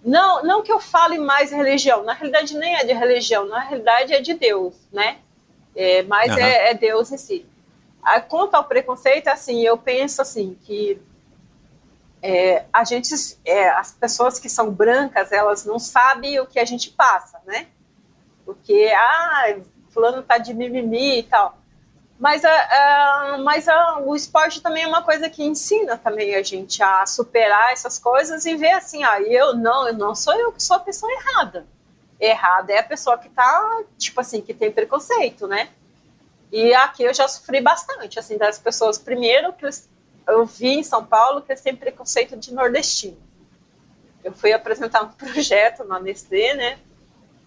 Não, não que eu fale mais religião, na realidade nem é de religião, na realidade é de Deus, né? É, mas uhum. é, é, Deus em si. A, quanto ao preconceito, assim, eu penso assim que é, a gente, é, as pessoas que são brancas, elas não sabem o que a gente passa, né? porque, ah, fulano tá de mimimi e tal. Mas, uh, uh, mas uh, o esporte também é uma coisa que ensina também a gente a superar essas coisas e ver assim, ah, eu não, eu não sou eu que sou a pessoa errada. Errada é a pessoa que tá, tipo assim, que tem preconceito, né? E aqui eu já sofri bastante, assim, das pessoas. Primeiro, que eu vi em São Paulo que eles têm preconceito de nordestino. Eu fui apresentar um projeto na Nestlé, né?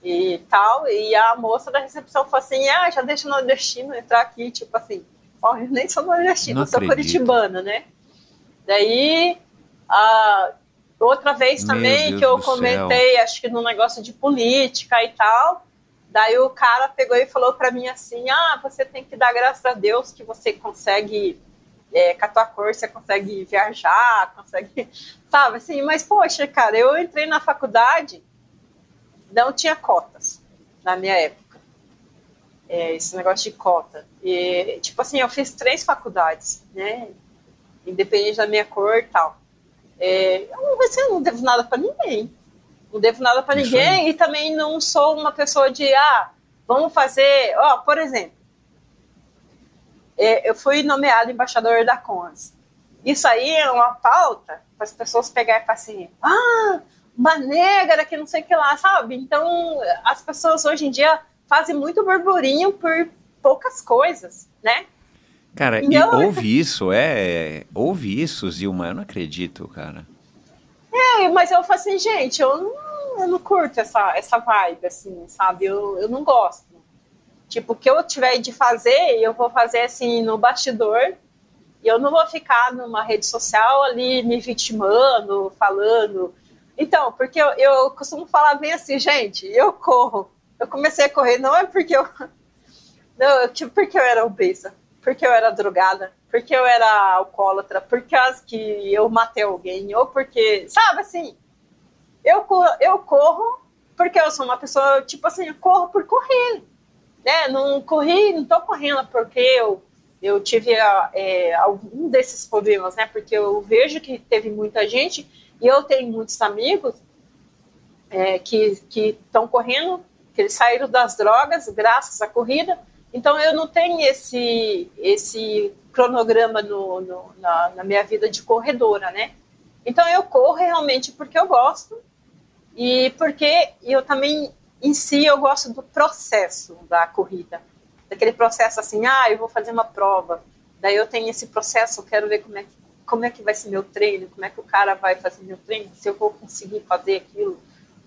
E tal. E a moça da recepção falou assim: ah, já deixa o nordestino entrar aqui, tipo assim, ó, oh, eu nem sou nordestino, eu sou curitibana, né? Daí, a, outra vez também que eu comentei, céu. acho que no negócio de política e tal. Daí o cara pegou e falou para mim assim: ah, você tem que dar graças a Deus que você consegue. É, com a tua cor você consegue viajar, consegue. Sabe assim, mas poxa, cara, eu entrei na faculdade não tinha cotas na minha época. É, esse negócio de cota. E, tipo assim, eu fiz três faculdades, né? Independente da minha cor e tal. É, eu, assim, não devo nada para ninguém. Não devo nada para ninguém e também não sou uma pessoa de, ah, vamos fazer. Ó, por exemplo, é, eu fui nomeado embaixador da CONS. Isso aí é uma pauta para as pessoas pegarem e falar assim: ah, uma negra que não sei o que lá, sabe? Então, as pessoas hoje em dia fazem muito burburinho por poucas coisas, né? Cara, então, e ouve isso, é. Ouve isso, Zilma, eu não acredito, cara. É, E, mas eu falei assim, gente, eu não, eu não curto essa, essa vibe, assim, sabe? Eu, eu não gosto. Tipo, o que eu tiver de fazer, eu vou fazer assim no bastidor. E eu não vou ficar numa rede social ali me vitimando, falando. Então, porque eu, eu costumo falar bem assim, gente, eu corro. Eu comecei a correr não é porque eu. Não, tipo, porque eu era obesa, porque eu era drogada, porque eu era alcoólatra, porque as que eu matei alguém, ou porque. Sabe assim? Eu, eu corro porque eu sou uma pessoa, tipo assim, eu corro por correr né? Não corri, não estou correndo porque eu, eu tive é, algum desses problemas, né? Porque eu vejo que teve muita gente e eu tenho muitos amigos é, que estão correndo, que eles saíram das drogas graças à corrida. Então eu não tenho esse esse cronograma no, no na, na minha vida de corredora, né? Então eu corro realmente porque eu gosto e porque eu também em si eu gosto do processo da corrida, daquele processo assim, ah, eu vou fazer uma prova, daí eu tenho esse processo, eu quero ver como é que, como é que vai ser meu treino, como é que o cara vai fazer meu treino, se eu vou conseguir fazer aquilo.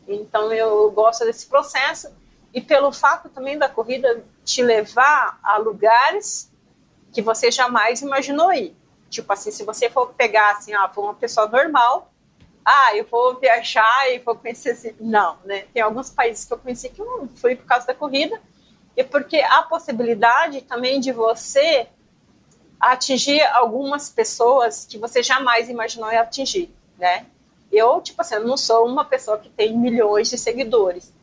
Então eu gosto desse processo e pelo fato também da corrida te levar a lugares que você jamais imaginou ir. Tipo assim, se você for pegar assim, ah, uma pessoa normal, ah, eu vou viajar e vou conhecer. Assim. Não, né? Tem alguns países que eu conheci que eu não fui por causa da corrida, e porque a possibilidade também de você atingir algumas pessoas que você jamais imaginou atingir, né? Eu, tipo assim, não sou uma pessoa que tem milhões de seguidores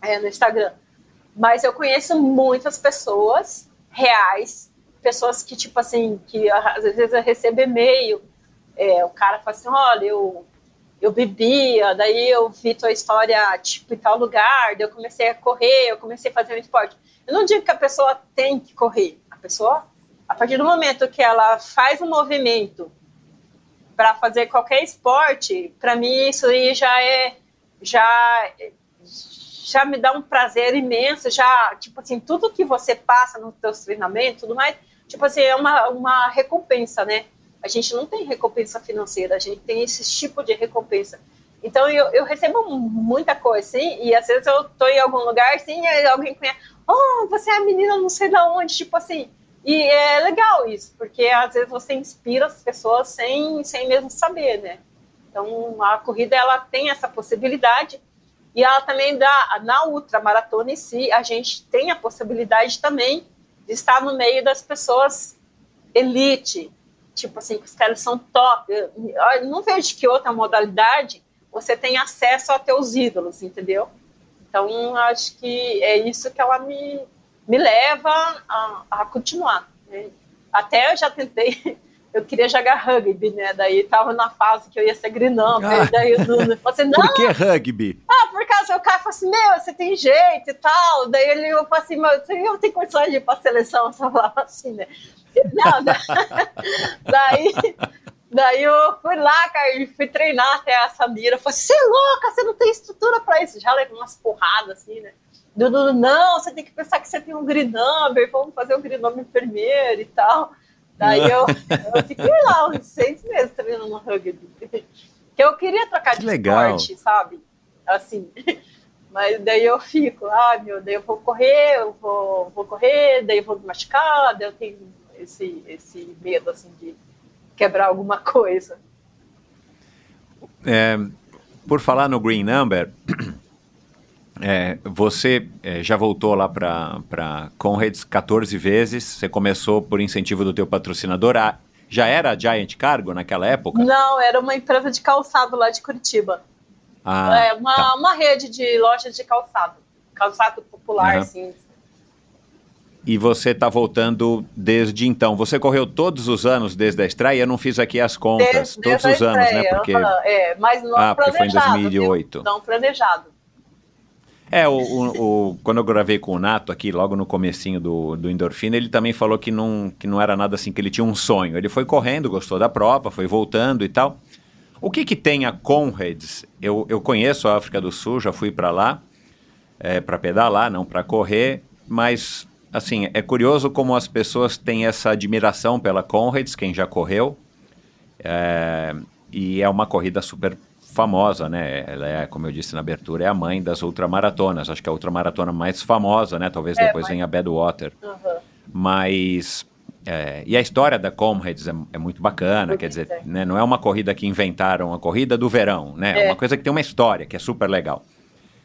é, no Instagram, mas eu conheço muitas pessoas reais, pessoas que, tipo assim, que às vezes eu recebo e-mail é, o cara fala assim, olha, eu, eu bebia, daí eu vi tua história, tipo, em tal lugar, daí eu comecei a correr, eu comecei a fazer um esporte. Eu não digo que a pessoa tem que correr. A pessoa, a partir do momento que ela faz um movimento para fazer qualquer esporte, para mim isso aí já é, já já me dá um prazer imenso, já, tipo assim, tudo que você passa nos seus treinamentos, tudo mais, tipo assim, é uma, uma recompensa, né? A gente não tem recompensa financeira, a gente tem esse tipo de recompensa. Então eu, eu recebo muita coisa, sim, e às vezes eu tô em algum lugar, sim, e alguém conhece, oh, você é a menina não sei da onde, tipo assim. E é legal isso, porque às vezes você inspira as pessoas sem, sem mesmo saber, né? Então a corrida ela tem essa possibilidade e ela também dá na ultramaratona em si, a gente tem a possibilidade também de estar no meio das pessoas elite, tipo assim, que os caras são top. Eu, eu não vejo que outra modalidade você tem acesso a teus ídolos, entendeu? Então, acho que é isso que ela me, me leva a, a continuar. Né? Até eu já tentei, eu queria jogar rugby, né? Daí tava na fase que eu ia ser grinão. Ah. Daí eu, eu assim, não. Por que rugby? Ah, por causa o cara falou assim, meu, você tem jeito e tal. Daí ele falou assim, mas eu tenho condições de ir pra seleção, só falava assim, né? Não, daí, daí eu fui lá, cara, e fui treinar até a Samira. Falei, você é louca, você não tem estrutura para isso. Já levei umas porradas assim, né? Dudu, não, você tem que pensar que você tem um green number, vamos fazer o um green number primeiro e tal. Daí eu, eu fiquei lá uns seis meses treinando no rugby. Que eu queria trocar de Legal. esporte, sabe? Assim. Mas daí eu fico, ah, meu, daí eu vou correr, eu vou, vou correr, daí eu vou me machucar, daí eu tenho esse, esse medo assim de quebrar alguma coisa. É, por falar no Green Number, é, você é, já voltou lá para Conrads 14 vezes. Você começou por incentivo do teu patrocinador. Ah, já era Giant Cargo naquela época? Não, era uma empresa de calçado lá de Curitiba. Ah, é uma, tá. uma rede de lojas de calçado. Calçado popular, uhum. assim, e você está voltando desde então. Você correu todos os anos desde a estreia? Eu não fiz aqui as contas. Desde, todos desde os anos, né? Porque... É, mas não ah, porque foi em 2008. Viu? Não planejado. É, o, o, o, quando eu gravei com o Nato aqui, logo no comecinho do, do Endorfina, ele também falou que não, que não era nada assim, que ele tinha um sonho. Ele foi correndo, gostou da prova, foi voltando e tal. O que que tem a Conrads? Eu, eu conheço a África do Sul, já fui para lá, é, para pedalar, não para correr, mas assim, é curioso como as pessoas têm essa admiração pela Conrads, quem já correu. É, e é uma corrida super famosa, né? Ela é, como eu disse na abertura, é a mãe das ultramaratonas. Acho que é a ultramaratona mais famosa, né? Talvez É, depois mas- venha a Badwater. Uhum. Mas. é, e a história da Comrades é, é muito bacana, Bonita, quer dizer, né, não é uma corrida que inventaram, a corrida do verão, né? É É. uma coisa que tem uma história, que é super legal.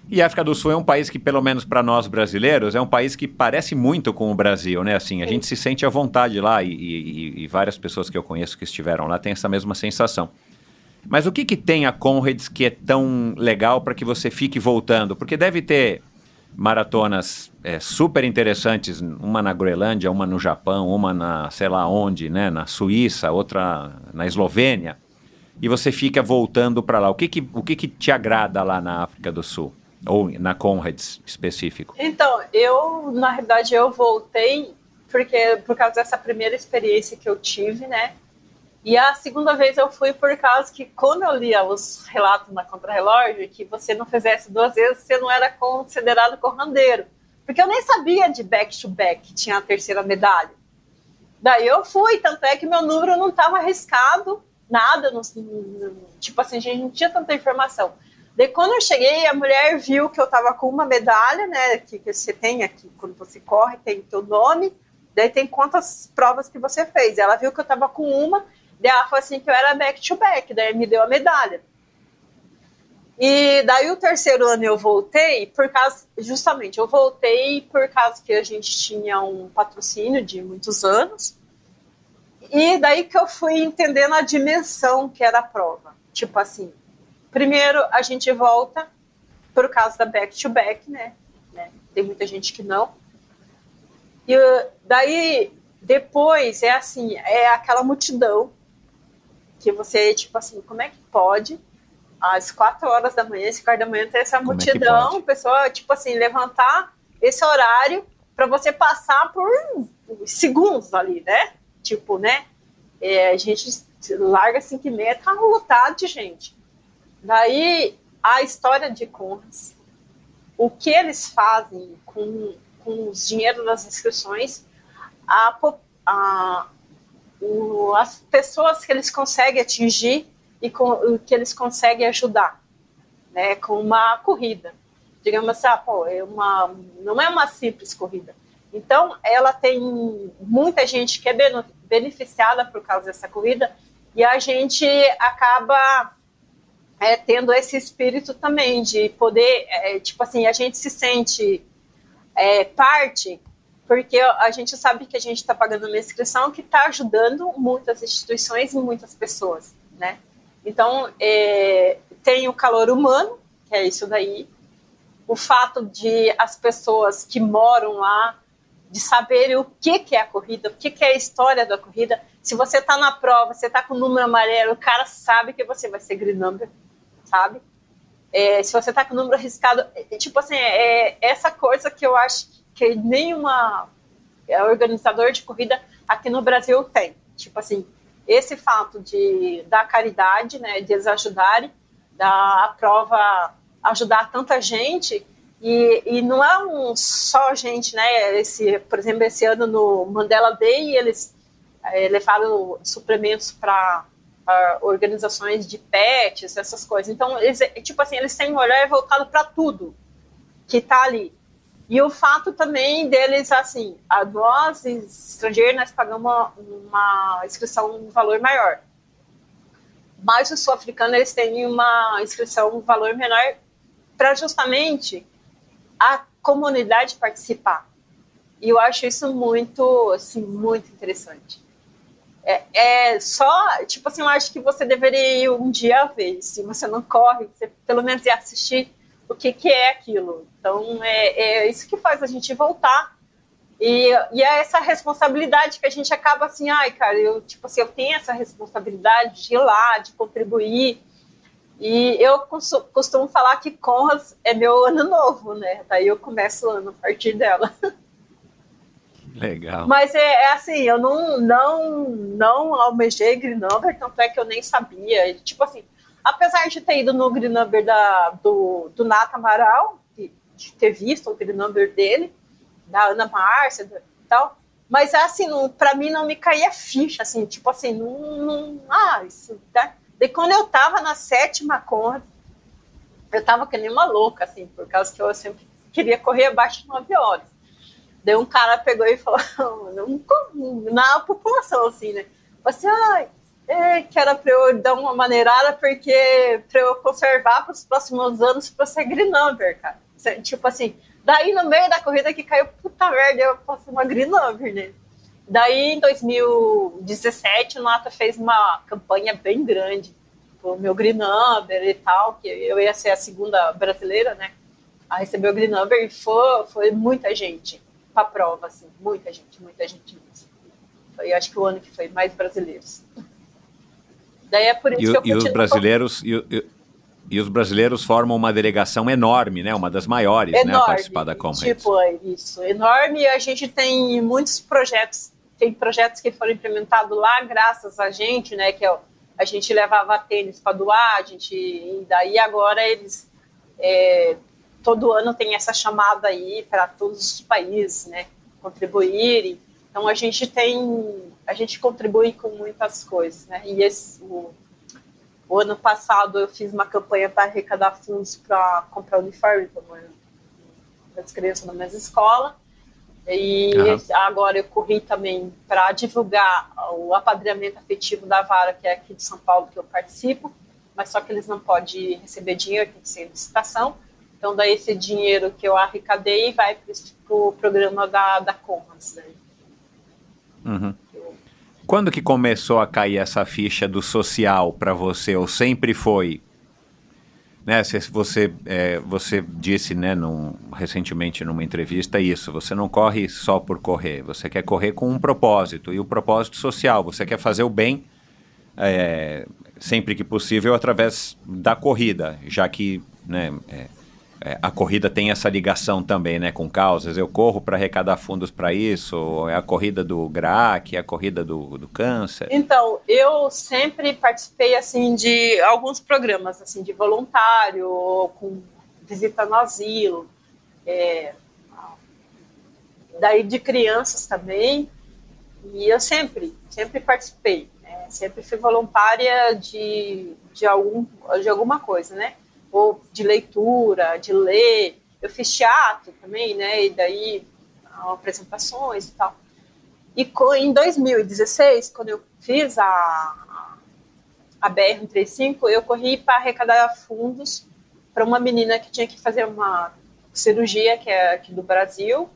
E a África do Sul é um país que, pelo menos para nós brasileiros, é um país que parece muito com o Brasil, né? Assim, a Sim. gente se sente à vontade lá e, e- e várias pessoas que eu conheço que estiveram lá têm essa mesma sensação. Mas o que, que tem a Conrads que é tão legal para que você fique voltando? Porque deve ter maratonas é, super interessantes, uma na Groenlândia, uma no Japão, uma na sei lá onde, né? Na Suíça, outra na Eslovênia. E você fica voltando para lá. O que que, o que que te agrada lá na África do Sul? Ou na Conrads específico? Então, eu, na realidade, eu voltei porque por causa dessa primeira experiência que eu tive, né? E a segunda vez eu fui por causa que, quando eu lia os relatos na Contra-Relógio, que você não fizesse duas vezes, você não era considerado corrandeiro. Porque eu nem sabia de back-to-back que tinha a terceira medalha. Daí eu fui, tanto é que meu número não estava arriscado, nada, não- tipo assim, a gente não tinha tanta informação. Daí quando eu cheguei, a mulher viu que eu estava com uma medalha, né, que, que você tem aqui, quando você corre, tem teu nome, daí tem quantas provas que você fez. Ela viu que eu estava com uma, daí ela falou assim que eu era back-to-back, daí me deu a medalha. E daí o terceiro ano eu voltei por causa, justamente, eu voltei por causa que a gente tinha um patrocínio de muitos anos. E daí que eu fui entendendo a dimensão que era a prova. Tipo assim, primeiro a gente volta por causa da back-to-back, né? né? Tem muita gente que não. E uh, daí, depois, é assim, é aquela multidão que você, tipo assim, como é que pode às quatro horas da manhã, esse quatro da manhã, ter essa Como é multidão, pode? pessoa, tipo assim, levantar esse horário para você passar por segundos ali, né? Tipo, né? É, a gente larga 5 e meia, tá lotado de gente. Daí, a história de Conras, o que eles fazem com, com os dinheiro das inscrições, a, a- o- as pessoas que eles conseguem atingir e com, que eles conseguem ajudar, né, com uma corrida. Digamos assim, ah, pô, é uma, não é uma simples corrida. Então, ela tem muita gente que é beneficiada por causa dessa corrida e a gente acaba é, tendo esse espírito também de poder, é, tipo assim, a gente se sente é, parte, porque a gente sabe que a gente está pagando uma inscrição que está ajudando muitas instituições e muitas pessoas, né? Então, é, tem o calor humano, que é isso daí, o fato de as pessoas que moram lá, de saberem o que, que é a corrida, o que, que é a história da corrida. Se você está na prova, você está com o número amarelo, o cara sabe que você vai ser green number, sabe? É, se você está com o número arriscado, é, tipo assim, é essa coisa que eu acho que nenhuma é, organizador de corrida aqui no Brasil tem. Tipo assim, esse fato de da caridade, né, de eles ajudarem, da prova ajudar tanta gente e, e não é um só gente, né? Esse, por exemplo, esse ano no Mandela Day eles é, levaram suplementos para organizações de pets, essas coisas. Então, eles, tipo assim, eles têm um olhar voltado para tudo que está ali. E o fato também deles, assim, a nós, estrangeiros, nós pagamos uma, inscrição um valor maior. Mas os sul-africanos, eles têm uma inscrição um valor menor para justamente a comunidade participar. E eu acho isso muito, assim, muito interessante. É, é, só, tipo assim, eu acho que você deveria ir um dia à vez. Se você não corre, você pelo menos ir assistir o que, que é aquilo. Então, é, é isso que faz a gente voltar. E, e é essa responsabilidade que a gente acaba assim, ai, cara, eu, tipo assim, eu tenho essa responsabilidade de ir lá, de contribuir. E eu costumo falar que Conras é meu ano novo, né? Daí eu começo o ano a partir dela. Legal. Mas é, é, assim, eu não, não, não almejei Number, tanto é que eu nem sabia. Tipo assim, apesar de ter ido no Green Number da, do, do Nata Amaral, de, de ter visto o Green Number dele, da Ana Márcia e tal, mas assim, para mim não me caía ficha, assim, tipo assim, não, não ah, isso, né? E quando eu tava na sétima corda, eu tava que nem uma louca, assim, por causa que eu sempre queria correr abaixo de 9 horas. Daí um cara pegou e falou, na população, assim, né? Falei assim, ai, é, que era para eu dar uma maneirada, porque para eu conservar para os próximos anos para ser green cara. Tipo assim, daí no meio da corrida que caiu, puta merda, eu posso uma green né? Daí em 2017 o Nata fez uma campanha bem grande o meu green e tal, que eu ia ser a segunda brasileira, né? A receber o green e foi, foi muita gente para prova, assim, muita gente, muita gente mesmo. Foi, acho que o ano que foi mais brasileiros. Daí é por isso e, que eu e os brasileiros e, e, e, os brasileiros formam uma delegação enorme, né? Uma das maiores, enorme, né? A participar da Comrades. Tipo, é isso, enorme. E a gente tem muitos projetos, tem projetos que foram implementados lá graças a gente, né? Que é, a gente levava tênis para doar, a gente, e daí agora eles é, todo ano tem essa chamada aí para todos os países, né? Contribuírem. Então a gente tem a gente contribui com muitas coisas, né? E esse, o, o ano passado eu fiz uma campanha para arrecadar fundos para comprar uniforme para as crianças na minha escola. E uhum. agora eu corri também para divulgar o apadrinhamento afetivo da Vara, que é aqui de São Paulo que eu participo, mas só que eles não podem receber dinheiro, tem que ser licitação. Então, daí esse dinheiro que eu arrecadei vai para o pro programa da, da Comas. Né? Uhum. Quando que começou a cair essa ficha do social para você? Ou sempre foi? Né, você, é, você disse né, num, recentemente numa entrevista isso, você não corre só por correr, você quer correr com um propósito, e o propósito social, você quer fazer o bem é, sempre que possível através da corrida, já que né, é, é, a corrida tem essa ligação também, né, com causas. Eu corro para arrecadar fundos para isso, é a corrida do GRAC, é a corrida do, do câncer. Então, eu sempre participei assim de alguns programas assim de voluntário, com visita no asilo, é, daí de crianças também. E eu sempre, sempre participei, né, sempre fui voluntária de, de, algum, de alguma coisa, né? Ou de leitura, de ler. Eu fiz teatro também, né? E daí apresentações e tal. E em 2016, quando eu fiz a, a BR-135, eu corri para arrecadar fundos para uma menina que tinha que fazer uma cirurgia, que é aqui do Brasil,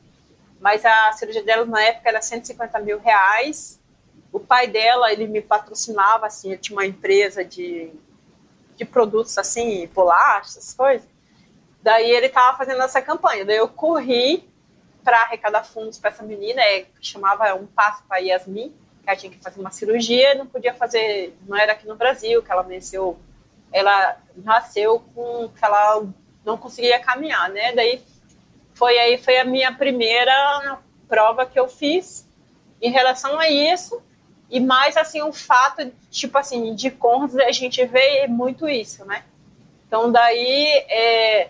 mas a cirurgia dela na época era 150 mil reais. O pai dela, ele me patrocinava, assim, ele tinha uma empresa de de produtos assim, bolachas, essas coisas. Daí ele tava fazendo essa campanha. Daí eu corri para arrecadar fundos para essa menina, é, que chamava Um Passo para Yasmin, que ela tinha que fazer uma cirurgia, não podia fazer, não era aqui no Brasil, que ela nasceu, ela nasceu com que ela não conseguia caminhar, né? Daí foi aí foi a minha primeira prova que eu fiz em relação a isso. E mais, assim, o fato, tipo assim, de Conrads, a gente vê muito isso, né? Então, daí, é,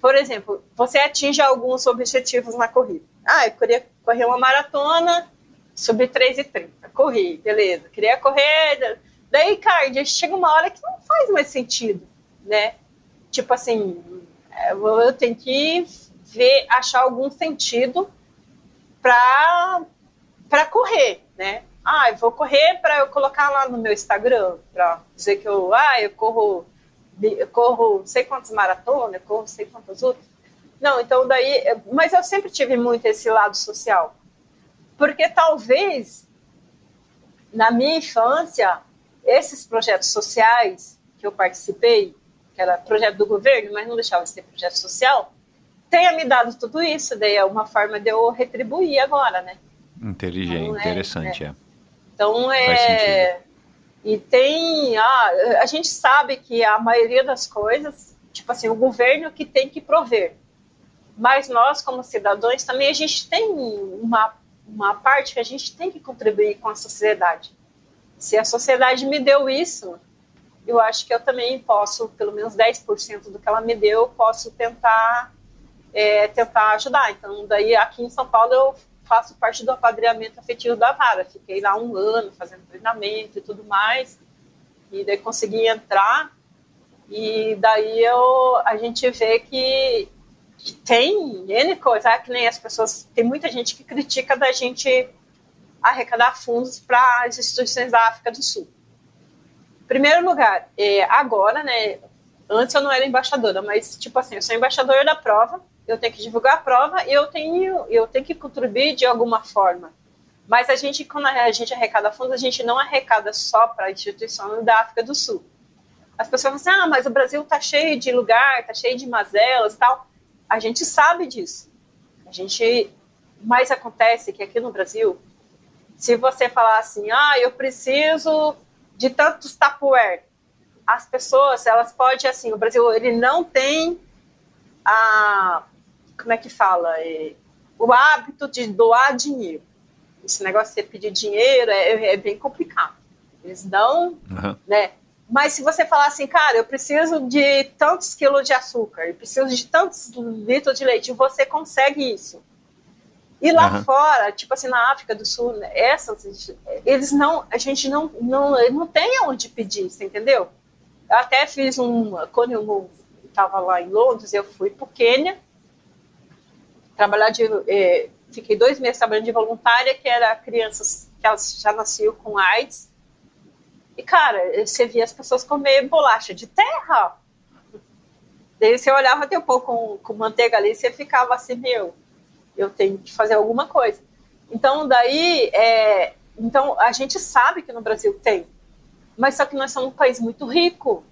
por exemplo, você atinge alguns objetivos na corrida. Ah, eu queria correr uma maratona sobre 3,30. Corri, beleza. Queria correr... Daí, cara, chega uma hora que não faz mais sentido, né? Tipo assim, é, eu tenho que ver, achar algum sentido para correr, né? Ah, eu vou correr para eu colocar lá no meu Instagram, para dizer que eu, ah, eu corro, eu corro não sei quantas maratonas, eu corro não sei quantas outras. Não, então daí, mas eu sempre tive muito esse lado social. Porque talvez na minha infância, esses projetos sociais que eu participei, que era projeto do governo, mas não deixava de ser projeto social, tenha me dado tudo isso, daí é uma forma de eu retribuir agora, né? Inteligente, então, é, interessante, é. é. Então, é. E tem. Ah, a gente sabe que a maioria das coisas, tipo assim, o governo que tem que prover. Mas nós, como cidadãos, também a gente tem uma, uma parte que a gente tem que contribuir com a sociedade. Se a sociedade me deu isso, eu acho que eu também posso, pelo menos 10% do que ela me deu, posso tentar, é, tentar ajudar. Então, daí aqui em São Paulo eu faço parte do apadreamento afetivo da vara. Fiquei lá um ano fazendo treinamento e tudo mais. e daí consegui entrar. E daí eu, a gente vê que, que tem N coisa, ah, que nem as pessoas. Tem muita gente que critica da gente arrecadar fundos para as instituições da África do Sul. Em primeiro lugar, é, agora, né? Antes eu não era embaixadora, mas tipo assim, eu sou embaixadora da prova, eu tenho que divulgar a prova e eu tenho, eu tenho que contribuir de alguma forma. Mas a gente, quando a gente arrecada fundos, a gente não arrecada só para a instituição da África do Sul. As pessoas falam assim, ah, mas o Brasil está cheio de lugar, está cheio de mazelas tal. A gente sabe disso. A gente, mais acontece que aqui no Brasil, se você falar assim, ah, eu preciso de tantos Tupperware, as pessoas, elas podem, assim, o Brasil, ele não tem a, como é que fala, é, o hábito de doar dinheiro. Esse negócio de você pedir dinheiro é, é bem complicado. Eles dão, uhum. né? Mas se você falar assim, cara, eu preciso de tantos quilos de açúcar, eu preciso de tantos litros de leite, você consegue isso. E lá uhum. fora, tipo assim, na África do Sul, essas, eles não, a gente não, não, não tem onde pedir, você entendeu? Eu até fiz um, quando eu estava lá em Londres, eu fui para o Quênia, trabalhar de, eh, fiquei dois meses trabalhando de voluntária, que era crianças que elas já nasciam com AIDS, e cara, você via as pessoas comer bolacha de terra, daí você olhava até um com, com manteiga ali, e você ficava assim, meu, eu tenho que fazer alguma coisa. Então, daí, é, então a gente sabe que no Brasil tem, mas só que nós somos um país muito rico,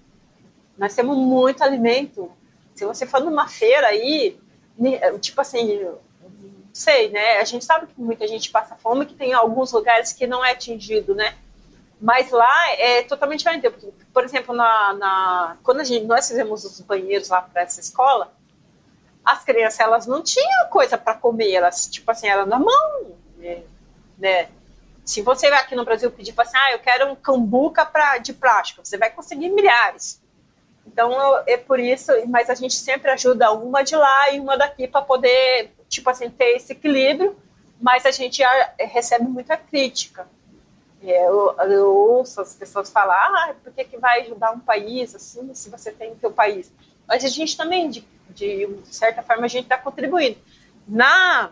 nós temos muito alimento. Se você for numa feira aí, tipo assim, sei, né? A gente sabe que muita gente passa fome, que tem alguns lugares que não é atingido, né? Mas lá é totalmente diferente. Por exemplo, na, na quando gente, nós fizemos os banheiros lá para essa escola, as crianças elas não tinham coisa para comer, elas tipo assim era na mão, né? né? Se você vai aqui no Brasil pedir assim, ah, eu quero um cambuca pra, de plástico, você vai conseguir milhares. Então é por isso, mas a gente sempre ajuda uma de lá e uma daqui para poder, tipo assim, ter esse equilíbrio. Mas a gente recebe muita crítica. Eu, eu ouço as pessoas falar, ah, por que, que vai ajudar um país assim, se você tem o seu país? Mas a gente também de de certa forma, a gente está contribuindo. Na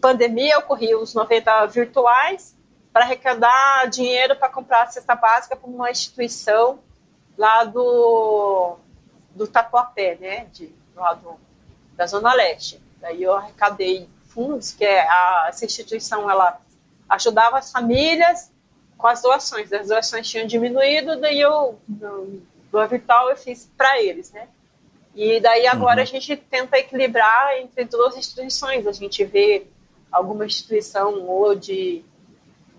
pandemia, eu corri os 90 virtuais para arrecadar dinheiro para comprar a cesta básica para uma instituição lá do, do Tatuapé, né, de, lá do, da Zona Leste. Daí eu arrecadei fundos, que é a, essa instituição, ela ajudava as famílias com as doações. As doações tinham diminuído, daí eu, no virtual, eu fiz para eles, né. E daí agora uhum. a gente tenta equilibrar entre duas instituições. A gente vê alguma instituição ou de,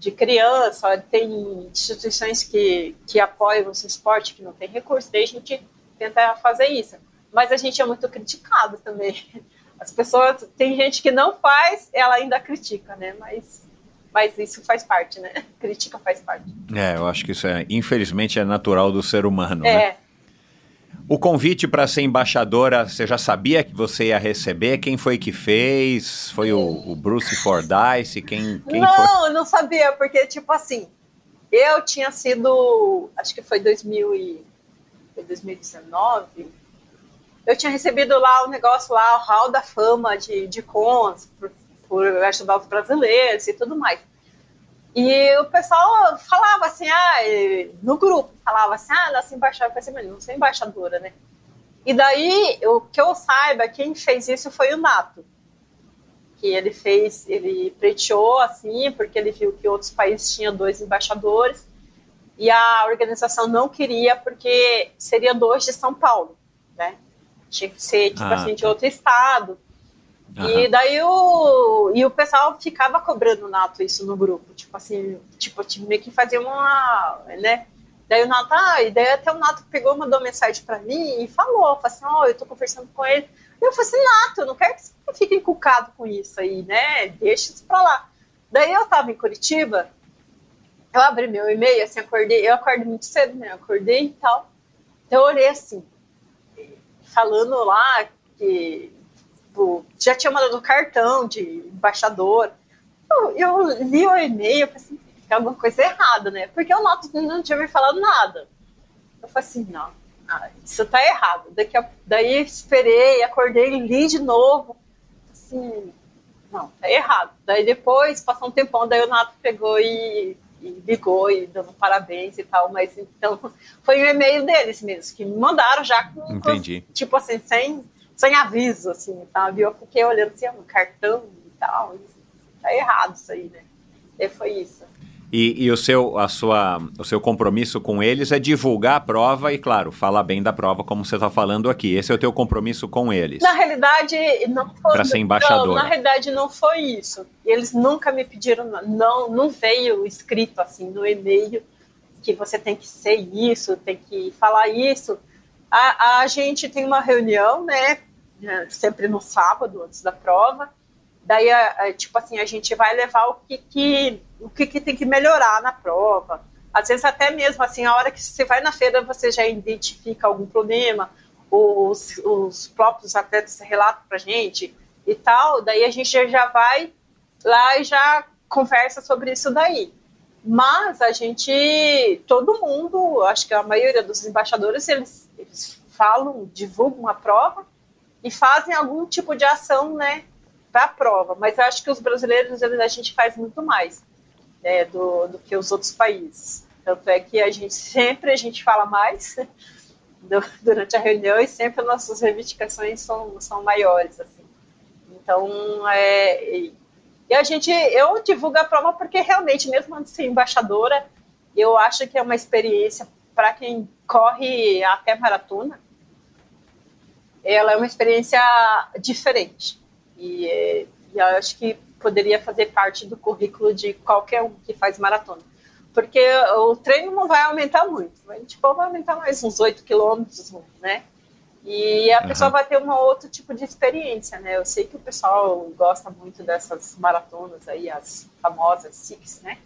de criança, tem instituições que, que apoiam o esporte, que não tem recurso, daí a gente tenta fazer isso. Mas a gente é muito criticado também. As pessoas, tem gente que não faz, ela ainda critica, né? Mas, mas isso faz parte, né? Crítica faz parte. É, eu acho que isso é, infelizmente, é natural do ser humano. É. Né? O convite para ser embaixadora, você já sabia que você ia receber? Quem foi que fez? Foi o, o Bruce Fordyce? Quem, quem não, foi? eu não sabia, porque, tipo assim, eu tinha sido, acho que foi, 2000 e, foi 2019, eu tinha recebido lá o negócio lá, o Hall da Fama de, de Cons, por, por ajudar os brasileiros e tudo mais. E o pessoal falava assim, ah, no grupo, falava assim, ah, nossa embaixadora, eu pensei, mas não sou embaixadora, né? E daí, o que eu saiba, quem fez isso foi o Nato. Que ele fez, ele preteou assim, porque ele viu que outros países tinham dois embaixadores, e a organização não queria, porque seria dois de São Paulo, né? Tinha que ser, tipo ah, assim, de tá. outro estado. Uhum. E daí o, e o pessoal ficava cobrando o Nato isso no grupo. Tipo assim, tipo, meio que fazia uma. né? Daí o Nato, ah, e daí até o Nato pegou, mandou mensagem para mim e falou, falou assim, ó, oh, eu tô conversando com ele. Eu falei assim, Nato, eu não quero que você fique encucado com isso aí, né? Deixa isso pra lá. Daí eu tava em Curitiba, eu abri meu e-mail, assim, acordei, eu acordei muito cedo, né? Eu acordei e tal. Então eu olhei assim, falando lá que tipo, já tinha mandado cartão de embaixador. Eu, eu li o e-mail, pensei, assim, tem alguma coisa errada, né? Porque o Nato não tinha me falado nada. Eu falei assim, não, ah, isso tá errado. Daqui a, daí esperei, acordei, li de novo. Assim, não, tá errado. Daí depois, passou um tempão, daí o Nato pegou e, e ligou e dando parabéns e tal, mas então foi o um e-mail deles mesmo, que me mandaram já com, Entendi. Com, tipo assim, sem, sem aviso, assim, sabe? Eu fiquei olhando assim, no cartão e tal, tá errado isso aí, né? E foi isso. E, e, o, seu, a sua, o seu compromisso com eles é divulgar a prova e, claro, falar bem da prova, como você está falando aqui. Esse é o teu compromisso com eles. Na realidade, não foi. Para ser embaixador. Não, na realidade, não foi isso. Eles nunca me pediram, não, não veio escrito assim no e-mail que você tem que ser isso, tem que falar isso. A, a gente tem uma reunião, né? Sempre no sábado, antes da prova Daí, tipo assim, a gente vai levar o que, que o que, que, tem que melhorar na prova. Às vezes até mesmo assim, a hora que você vai na feira, você já identifica algum problema, os, os próprios atletas relatam para gente e tal, daí a gente já vai lá e já conversa sobre isso daí. Mas a gente, todo mundo, acho que a maioria dos embaixadores, eles, eles falam, divulgam a prova e fazem algum tipo de ação, né, para a prova, mas eu acho que os brasileiros a gente faz muito mais né, do, do que os outros países. Tanto é que a gente sempre a gente fala mais do, durante a reunião e sempre as nossas reivindicações são, são maiores. Assim. Então, é, e, e a gente, eu divulgo a prova porque realmente, mesmo antes de ser embaixadora, eu acho que é uma experiência para quem corre até maratona, ela é uma experiência diferente. E, e eu acho que poderia fazer parte do currículo de qualquer um que faz maratona. Porque o treino não vai aumentar muito, a gente tipo, vai aumentar mais uns 8 quilômetros, né? E a uhum. pessoa vai ter um outro tipo de experiência, né? Eu sei que o pessoal gosta muito dessas maratonas aí, as famosas Six, né?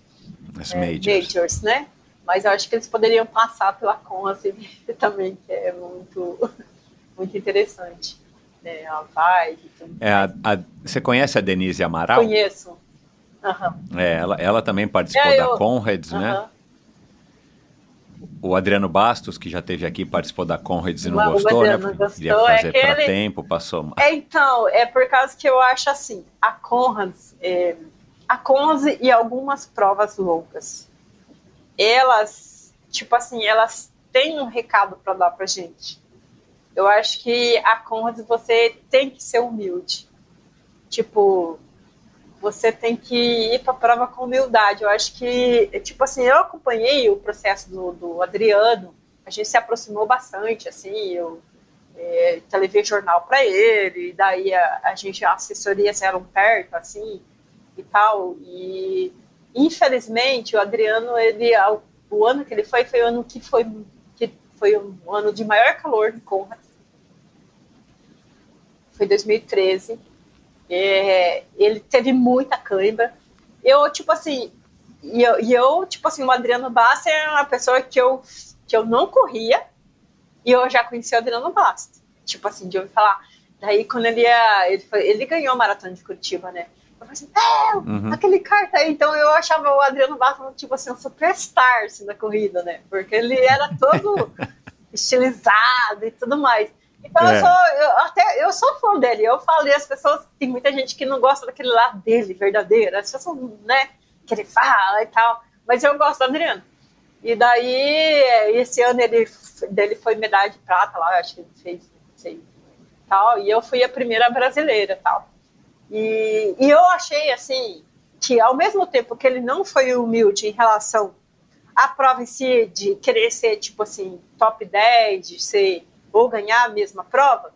As é, majors. majors, né? Mas eu acho que eles poderiam passar pela Conce também, que é muito, muito interessante né, a vibe. É, a, a, você conhece a Denise Amaral? Conheço. Uhum. É, ela, ela também participou é, eu... da Conrads, uhum. né? O Adriano Bastos, que já teve aqui, participou da Conrads e não gostou, né? Gostou. Queria fazer é para tempo, passou. É, então, é por causa que eu acho assim, a Conrads, é, a Conze e algumas provas loucas, elas, tipo assim, elas têm um recado para dar pra gente. Eu acho que a Conrad você tem que ser humilde. Tipo, você tem que ir para a prova com humildade. Eu acho que, tipo assim, eu acompanhei o processo do, do Adriano, a gente se aproximou bastante, assim, eu é, jornal para ele, e daí a, a gente, as assessorias eram perto, assim, e tal, e infelizmente o Adriano, ele, o ano que ele foi, foi o ano que foi, que foi um ano de maior calor de Conrad, foi 2013. É, ele teve muita cãibra. Eu, tipo assim, e eu, e eu, tipo assim, o Adriano Basta é uma pessoa que eu, que eu não corria e eu já conhecia o Adriano Basta. Tipo assim, de ouvir falar. Daí, quando ele ia. Ele, foi, ele ganhou a maratona de Curitiba, né? Eu falei assim, é, uhum. aquele carta aí. Então eu achava o Adriano Basta, tipo assim, um superstar assim, da corrida, né? Porque ele era todo estilizado e tudo mais. Então é. eu sou, eu, até eu sou fã dele. Eu falei, as pessoas, tem muita gente que não gosta daquele lado dele, verdadeiro. As pessoas, né, que ele fala e tal. Mas eu gosto do Adriano. E daí, esse ano ele dele foi medalha de prata lá, acho que ele fez, não sei, tal. E eu fui a primeira brasileira, tal. E, e eu achei assim que ao mesmo tempo que ele não foi humilde em relação à prova em si de querer ser tipo assim top 10, de ser ou ganhar a mesma prova,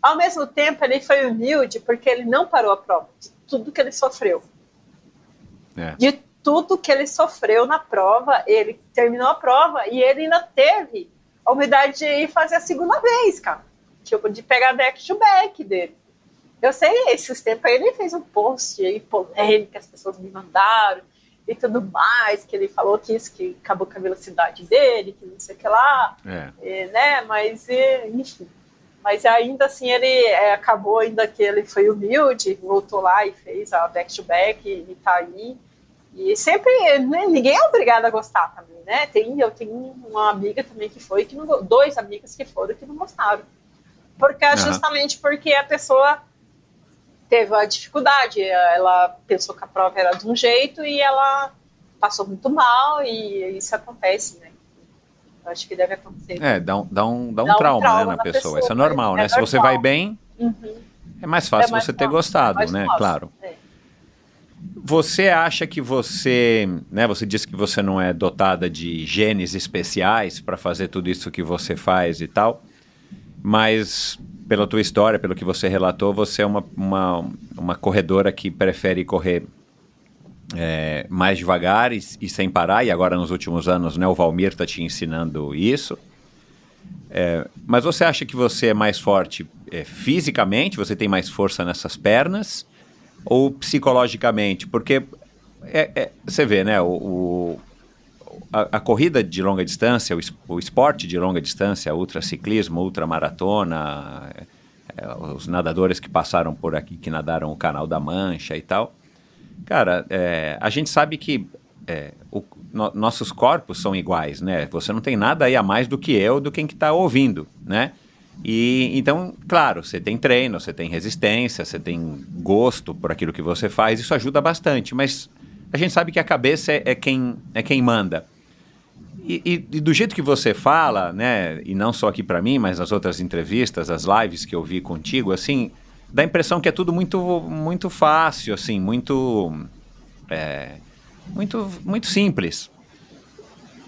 ao mesmo tempo ele foi humilde porque ele não parou a prova, de tudo que ele sofreu. É. De tudo que ele sofreu na prova, ele terminou a prova e ele ainda teve a humildade de ir fazer a segunda vez, cara. Tipo, de pegar back to back dele. Eu sei, esses tempos aí ele fez um post aí polêmico, as pessoas me mandaram e tudo mais, que ele falou que isso, que acabou com a velocidade dele, que não sei o que lá, é. E, né, mas, enfim. Mas ainda assim ele é, acabou, ainda que ele foi humilde, voltou lá e fez a back-to-back -back, e, e tá aí. E sempre, né, ninguém é obrigado a gostar também, né? Tem, eu tenho uma amiga também que foi, que não, dois amigas que foram que não gostaram. Porque uhum. justamente porque a pessoa teve a dificuldade, ela pensou que a prova era de um jeito e ela passou muito mal e isso acontece, né? Eu acho que deve acontecer. É, dá um, dá um, dá um, dá um trauma, trauma, né, na, pessoa. pessoa. Isso é normal, é né? É Se normal. você vai bem, uhum. é mais fácil é mais você ter gostado, né? Fácil. Claro. É. Você acha que você, né, você disse que você não é dotada de genes especiais para fazer tudo isso que você faz e tal, mas pela tua história, pelo que você relatou, você é uma, uma, uma corredora que prefere correr é, mais devagar e, e, sem parar, e agora nos últimos anos né, o Valmir está te ensinando isso. É, mas você acha que você é mais forte é, fisicamente, você tem mais força nessas pernas, ou psicologicamente? Porque é, é, você vê, né, o, o a, corrida de longa distância, o, o esporte de longa distância, ultraciclismo, ultramaratona, é, os nadadores que passaram por aqui, que nadaram o Canal da Mancha e tal, Cara, é, a gente sabe que é, o, no, nossos corpos são iguais, né? Você não tem nada aí a mais do que eu, do quem que está ouvindo, né? E então, claro, você tem treino, você tem resistência, você tem gosto por aquilo que você faz, isso ajuda bastante, mas a gente sabe que a cabeça é, é quem, é quem manda. E, e, do jeito que você fala, né, e não só aqui para mim, mas nas outras entrevistas, as lives que eu vi contigo, assim, dá a impressão que é tudo muito, muito fácil, assim, muito, é, muito, muito simples.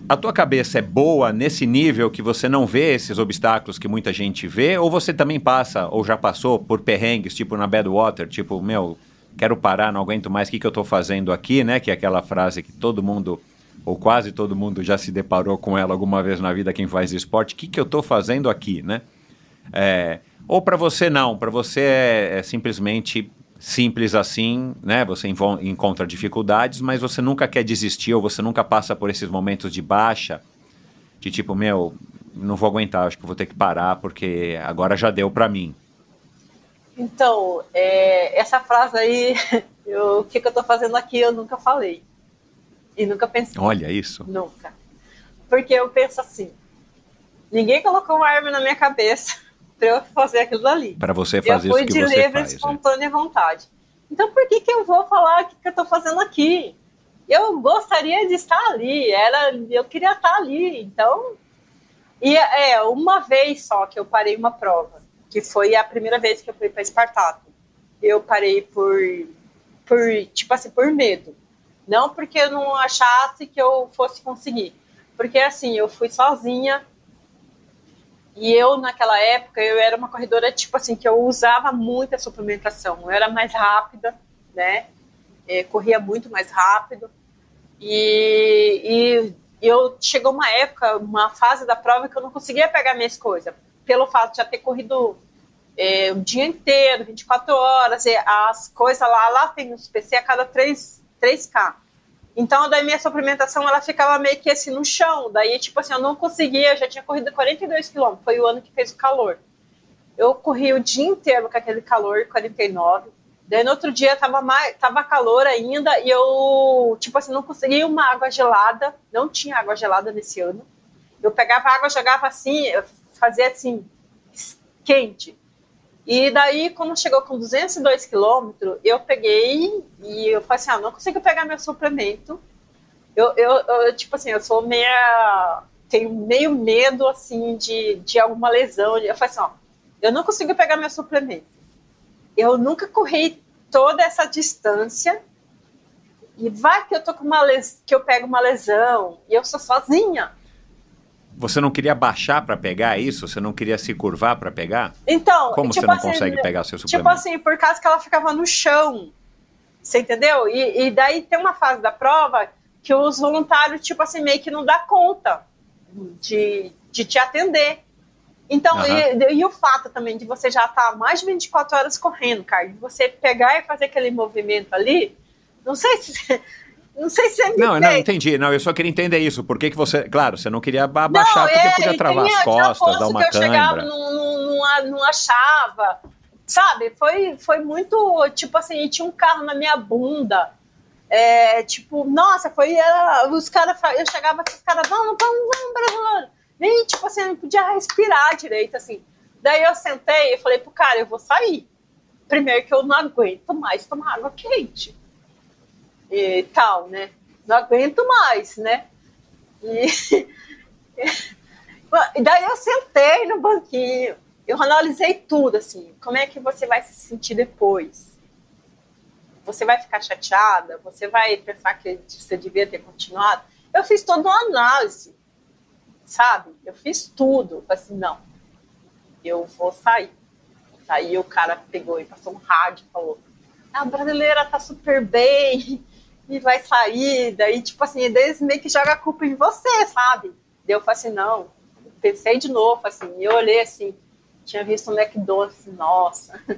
A tua cabeça é boa nesse nível que você não vê esses obstáculos que muita gente vê, ou você também passa, ou já passou por perrengues, tipo na Badwater, tipo, meu, quero parar, não aguento mais, o que, que eu estou fazendo aqui, né? Que é aquela frase que todo mundo, ou quase todo mundo já se deparou com ela alguma vez na vida, quem faz esporte, o que, que eu estou fazendo aqui, né? É, ou para você não, para você é, é, simplesmente simples assim, né? Você encontra dificuldades, mas você nunca quer desistir ou você nunca passa por esses momentos de baixa, de tipo, meu, não vou aguentar, acho que vou ter que parar porque agora já deu para mim. Então, é, essa frase aí, eu, o que, que eu tô fazendo aqui, eu nunca falei. E nunca pensei. Olha isso. Nunca. Porque eu penso assim, ninguém colocou uma arma na minha cabeça para eu fazer aquilo ali. Para você fazer isso que você faz. Eu fui de livre, espontânea vontade. Então, por que, que eu vou falar o que, que eu estou fazendo aqui? Eu gostaria de estar ali, era, eu queria estar ali. Então, e é uma vez só que eu parei uma prova, que foi a primeira vez que eu fui para Espartaco. Eu parei por, por, tipo assim, por medo. Não porque eu não achasse que eu fosse conseguir. Porque assim, eu fui sozinha, e eu, naquela época, eu era uma corredora, tipo assim, que eu usava muita suplementação. Eu era mais rápida, né? É, corria muito mais rápido. E, e eu chegou uma época, uma fase da prova que eu não conseguia pegar minhas coisas. Pelo fato de já ter corrido é, o dia inteiro, 24 horas, as coisas lá, lá tem os PC a cada 3, 3K. Então, daí minha suplementação, ela ficava meio que assim no chão. Daí, tipo assim, eu não conseguia, eu já tinha corrido 42 quilômetros, foi o ano que fez o calor. Eu corri o dia inteiro com aquele calor, 49. Daí no outro dia tava, mais, tava calor ainda e eu, tipo assim, não conseguia uma água gelada, não tinha água gelada nesse ano. Eu pegava água, jogava assim, fazia assim, quente. E daí, quando chegou com 202 quilômetros, eu peguei e eu falei assim, ah, não consigo pegar meu suplemento. Eu, eu, eu, tipo assim, eu sou meia... tenho meio medo, assim, de, de alguma lesão. Eu falei assim, ó, eu não consigo pegar meu suplemento. Eu nunca corri toda essa distância e vai que eu tô com uma les... que eu pego uma lesão e eu sou sozinha. Você não queria baixar para pegar isso? Você não queria se curvar para pegar? Então, como tipo você não assim, consegue pegar seu suplemento? Tipo assim, por causa que ela ficava no chão. Você entendeu? E, e daí tem uma fase da prova que os voluntários, tipo assim, meio que não dá conta de, de te atender. Então, uhum. e, e, o fato também de você já estar tá mais de 24 horas correndo, cara, de você pegar e fazer aquele movimento ali, não sei se não sei se é Não, não, entendi. Não, eu só queria entender isso. Por que, que você. Claro, você não queria abaixar não, porque é, podia travar as costas, dar uma que eu chegava, não, não, não, achava. Sabe? Foi, foi muito. Tipo assim, tinha um carro na minha bunda. É, tipo, nossa, foi. Uh, os caras. Eu chegava com os caras, vamos, vamos, vamos, vamos. Nem, tipo assim, eu não podia respirar direito, assim. Daí eu sentei e falei pro cara, eu vou sair. Primeiro que eu não aguento mais tomar água quente. E tal, né? Não aguento mais, né? E, daí eu sentei no banquinho, eu analisei tudo, assim, como é que você vai se sentir depois? Você vai ficar chateada? Você vai pensar que você devia ter continuado? Eu fiz toda uma análise, sabe? Eu fiz tudo. Falei assim, não, eu vou sair. Aí o cara pegou e passou um rádio e falou: a brasileira tá super bem e vai sair. Daí, tipo assim, eles meio que joga a culpa em você, sabe? Daí eu falei assim: não. Pensei de novo, assim, e eu olhei assim, tinha visto um McDonald's, nossa,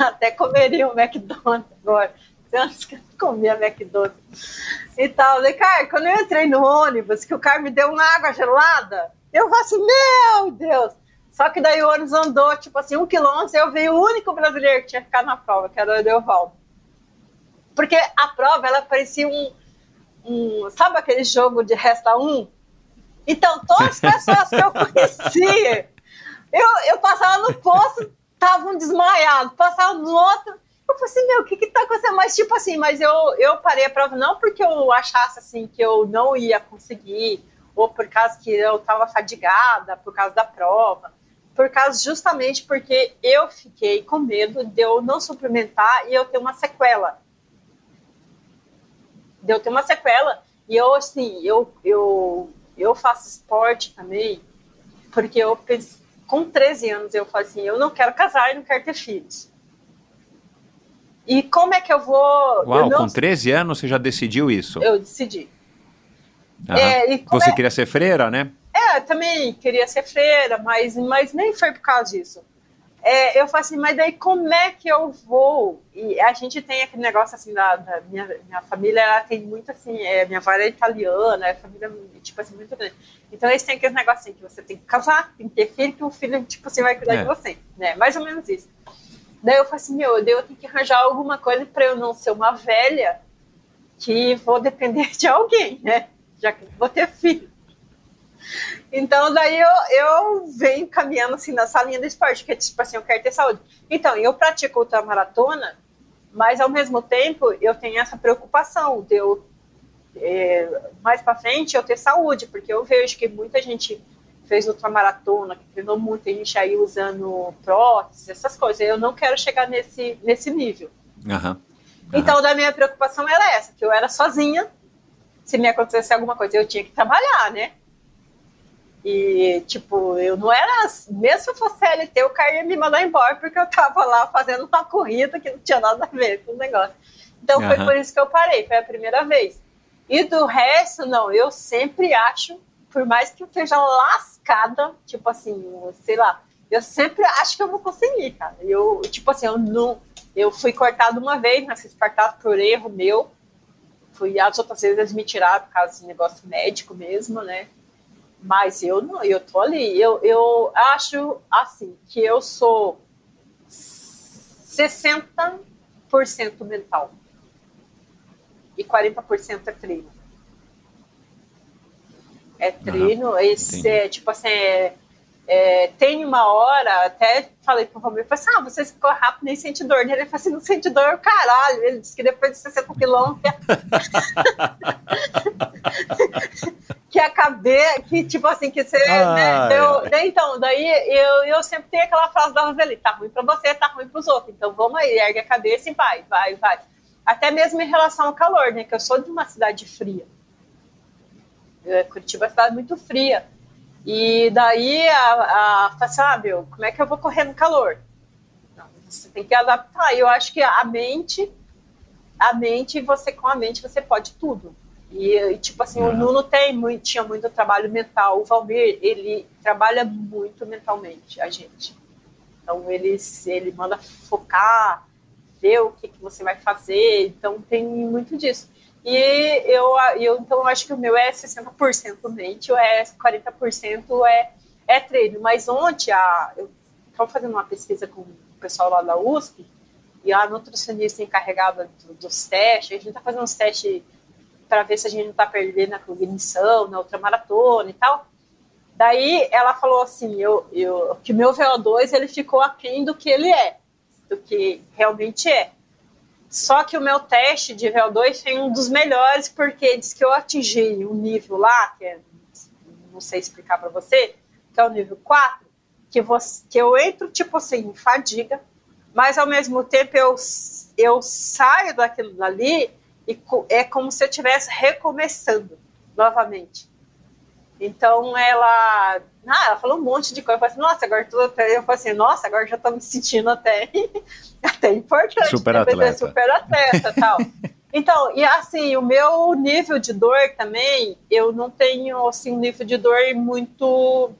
até comeria um McDonald's agora. Anos que eu comia McDonald's e tal. Daí, cara, quando eu entrei no ônibus, que o cara me deu uma água gelada, eu falei assim: meu Deus! Só que daí o ônibus andou, tipo assim, um quilômetro, eu vi o único brasileiro que tinha ficado na prova, que era o Edeovaldo. Porque a prova, ela parecia um, um sabe aquele jogo de resta um? Então, todas as pessoas que eu conhecia, eu, eu passava no posto, estavam desmaiados, passava no outro, eu falei assim, meu, o que que tá acontecendo? Mas, tipo assim, mas eu, eu parei a prova não porque eu achasse, assim, que eu não ia conseguir, ou por causa que eu estava fadigada, por causa da prova por causa justamente porque eu fiquei com medo de eu não suplementar e eu ter uma sequela. De eu ter uma sequela. E eu, assim, eu, eu, eu faço esporte também, porque eu com 13 anos eu falei assim, eu não quero casar e não quero ter filhos. E como é que eu vou... Uau, eu não... com 13 anos você já decidiu isso? Eu decidi. É, você é... queria ser freira, né? É, também queria ser freira, mas, mas nem foi por causa disso. É, eu falei assim, mas daí como é que eu vou? E a gente tem aquele negócio assim, da, da minha, minha família, ela tem muito assim, é, minha avó é italiana, é família, tipo assim, muito grande. Então eles têm aquele negócio assim, que você tem que casar, tem que ter filho, que o filho, tipo assim, vai cuidar é. de você, né? Mais ou menos isso. Daí eu falei assim, meu, eu tenho que arranjar alguma coisa para eu não ser uma velha que vou depender de alguém, né? Já que vou ter filho. Então, daí eu, eu venho caminhando assim nessa linha do esporte, que tipo assim, eu quero ter saúde. Então, eu pratico ultramaratona, mas ao mesmo tempo eu tenho essa preocupação de eu, é, mais para frente, eu ter saúde, porque eu vejo que muita gente fez ultramaratona, que treinou muito, a gente aí usando próteses, essas coisas. Eu não quero chegar nesse, nesse nível. Uhum. Uhum. Então, da minha preocupação era essa, que eu era sozinha, se me acontecesse alguma coisa, eu tinha que trabalhar, né? E, tipo, eu não era. Mesmo se eu fosse CLT, o cara ia me mandar embora porque eu tava lá fazendo uma corrida que não tinha nada a ver com o negócio. Então uhum. foi por isso que eu parei, foi a primeira vez. E do resto, não, eu sempre acho, por mais que eu esteja lascada, tipo assim, sei lá, eu sempre acho que eu vou conseguir, cara. Eu, tipo assim, eu não. Eu fui cortado uma vez nessa Espartato por erro meu. Fui as outras vezes eles me tiraram por causa de negócio médico mesmo, né? Mas eu não, eu tô ali. Eu, eu acho assim que eu sou 60% mental e 40% é treino. É treino, uhum, esse é tipo assim, é, é, tem uma hora, até falei pro Romero, falei assim, ah, você ficou rápido, nem sente dor. Ele falou assim, não sente dor, caralho. Ele disse que depois de 60 quilômetros que a cabeça, que tipo assim, que você, ah, né, eu, é. então, daí eu, eu sempre tenho aquela frase da Roseli, tá ruim pra você, tá ruim pros outros, então vamos aí, ergue a cabeça e vai, vai, vai. Até mesmo em relação ao calor, né, que eu sou de uma cidade fria. Curitiba é uma cidade muito fria. E daí a, a sabe, ah, como é que eu vou correr no calor? Não, você tem que adaptar. Eu acho que a mente, a mente, você com a mente você pode tudo. E, e tipo assim, o Nuno tem muito, tinha muito trabalho mental. O Valmir, ele trabalha muito mentalmente, a gente. Então ele, ele manda focar, ver o que, que você vai fazer. Então tem muito disso. E eu, eu então acho que o meu é 60% mente, ou é 40% é, é treino. Mas ontem, a, eu estava fazendo uma pesquisa com o pessoal lá da USP, e a nutricionista encarregada do, dos testes, a gente está fazendo uns testes para ver se a gente não está perdendo a cognição na outra maratona e tal. Daí ela falou assim, eu, eu, que meu VO2 ele ficou aquém do que ele é, do que realmente é. Só que o meu teste de VO2 foi um dos melhores, porque diz que eu atingi um nível lá, que é, não sei explicar para você, que é o nível 4, que, você, que eu entro, tipo assim, em fadiga, mas ao mesmo tempo eu, eu saio daquilo dali e é como se eu estivesse recomeçando novamente. Então ela, ah, ela falou um monte de coisa. Eu falei assim, nossa, agora tudo até. Eu falei assim, nossa, agora já estou me sentindo até, até importante. Super atleta. Super atleta tal. Então, e assim, o meu nível de dor também, eu não tenho assim, um nível de dor muito.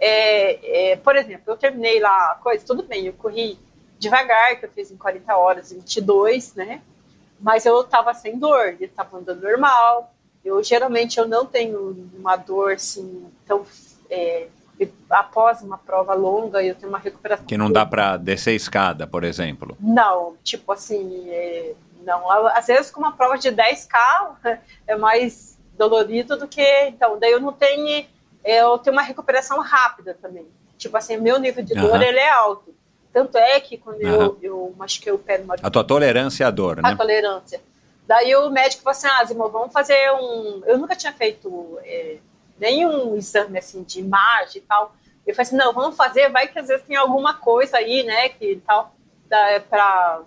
É, é, por exemplo, eu terminei lá a coisa, tudo bem, eu corri devagar, que eu fiz em 40 horas, 22, né? Mas eu estava sem dor, eu estava andando normal, eu geralmente eu não tenho uma dor assim tão é, após uma prova longa eu tenho uma recuperação. Que não dá para descer escada, por exemplo. Não, tipo assim, é, não. Às vezes com uma prova de 10k é mais dolorido do que então. Daí eu não tenho, eu tenho uma recuperação rápida também. Tipo assim, meu nível de dor uhum. ele é alto. Tanto é que quando uhum. eu, eu machuquei o pé numa... A tua tolerância à dor, né? A tolerância. Daí o médico falou assim, ah, Zimo, vamos fazer um... Eu nunca tinha feito é, nenhum exame, assim, de imagem e tal. Eu falei assim, não, vamos fazer, vai que às vezes tem alguma coisa aí, né, que tal, para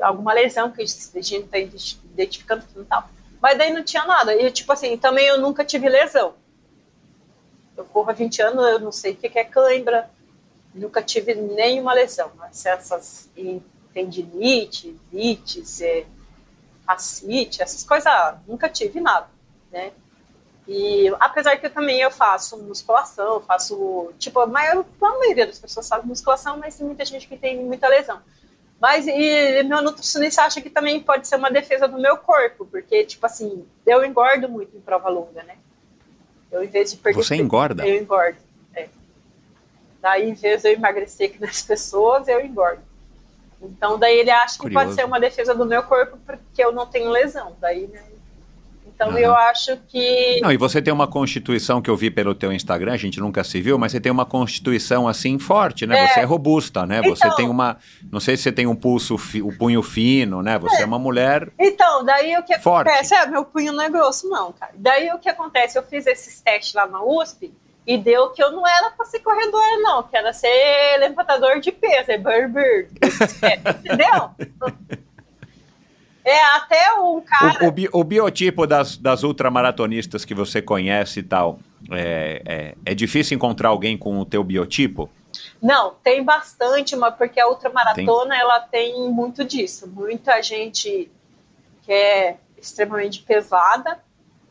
alguma lesão que a gente está identificando e tal. Mas daí não tinha nada. E, tipo assim, também eu nunca tive lesão. Eu corro há 20 anos, eu não sei o que é cãibra, nunca tive nenhuma lesão. Mas essas tendinite, vites, é, facite, essas coisas, nunca tive nada, né? E apesar que eu também eu faço musculação, faço, tipo, a maioria das pessoas sabe musculação, mas tem muita gente que tem muita lesão. Mas e meu nutricionista acha que também pode ser uma defesa do meu corpo, porque, tipo assim, eu engordo muito em prova longa, né? Eu, em vez de perder. Você engorda? Eu engordo. É. Daí, em vez de eu emagrecer que nas pessoas, eu engordo. Então, daí ele acha Curioso. que pode ser uma defesa do meu corpo porque eu não tenho lesão. Daí, né? Então, uhum. eu acho que. Não, e você tem uma constituição que eu vi pelo teu Instagram, a gente nunca se viu, mas você tem uma constituição assim forte, né? É. Você é robusta, né? Então... Você tem uma. Não sei se você tem um pulso, fi... o punho fino, né? Você é. é uma mulher. Então, daí o que forte. acontece? É, meu punho não é grosso, não, cara. Daí o que acontece? Eu fiz esses testes lá na USP. E deu que eu não era para ser corredor, não, que era ser levantador de peso, é burger. É, entendeu? É, até um cara. O, o, bi, o biotipo das, das ultramaratonistas que você conhece e tal, é, é, é, difícil encontrar alguém com o teu biotipo? Não, tem bastante, mas porque a ultramaratona tem. ela tem muito disso. Muita gente que é extremamente pesada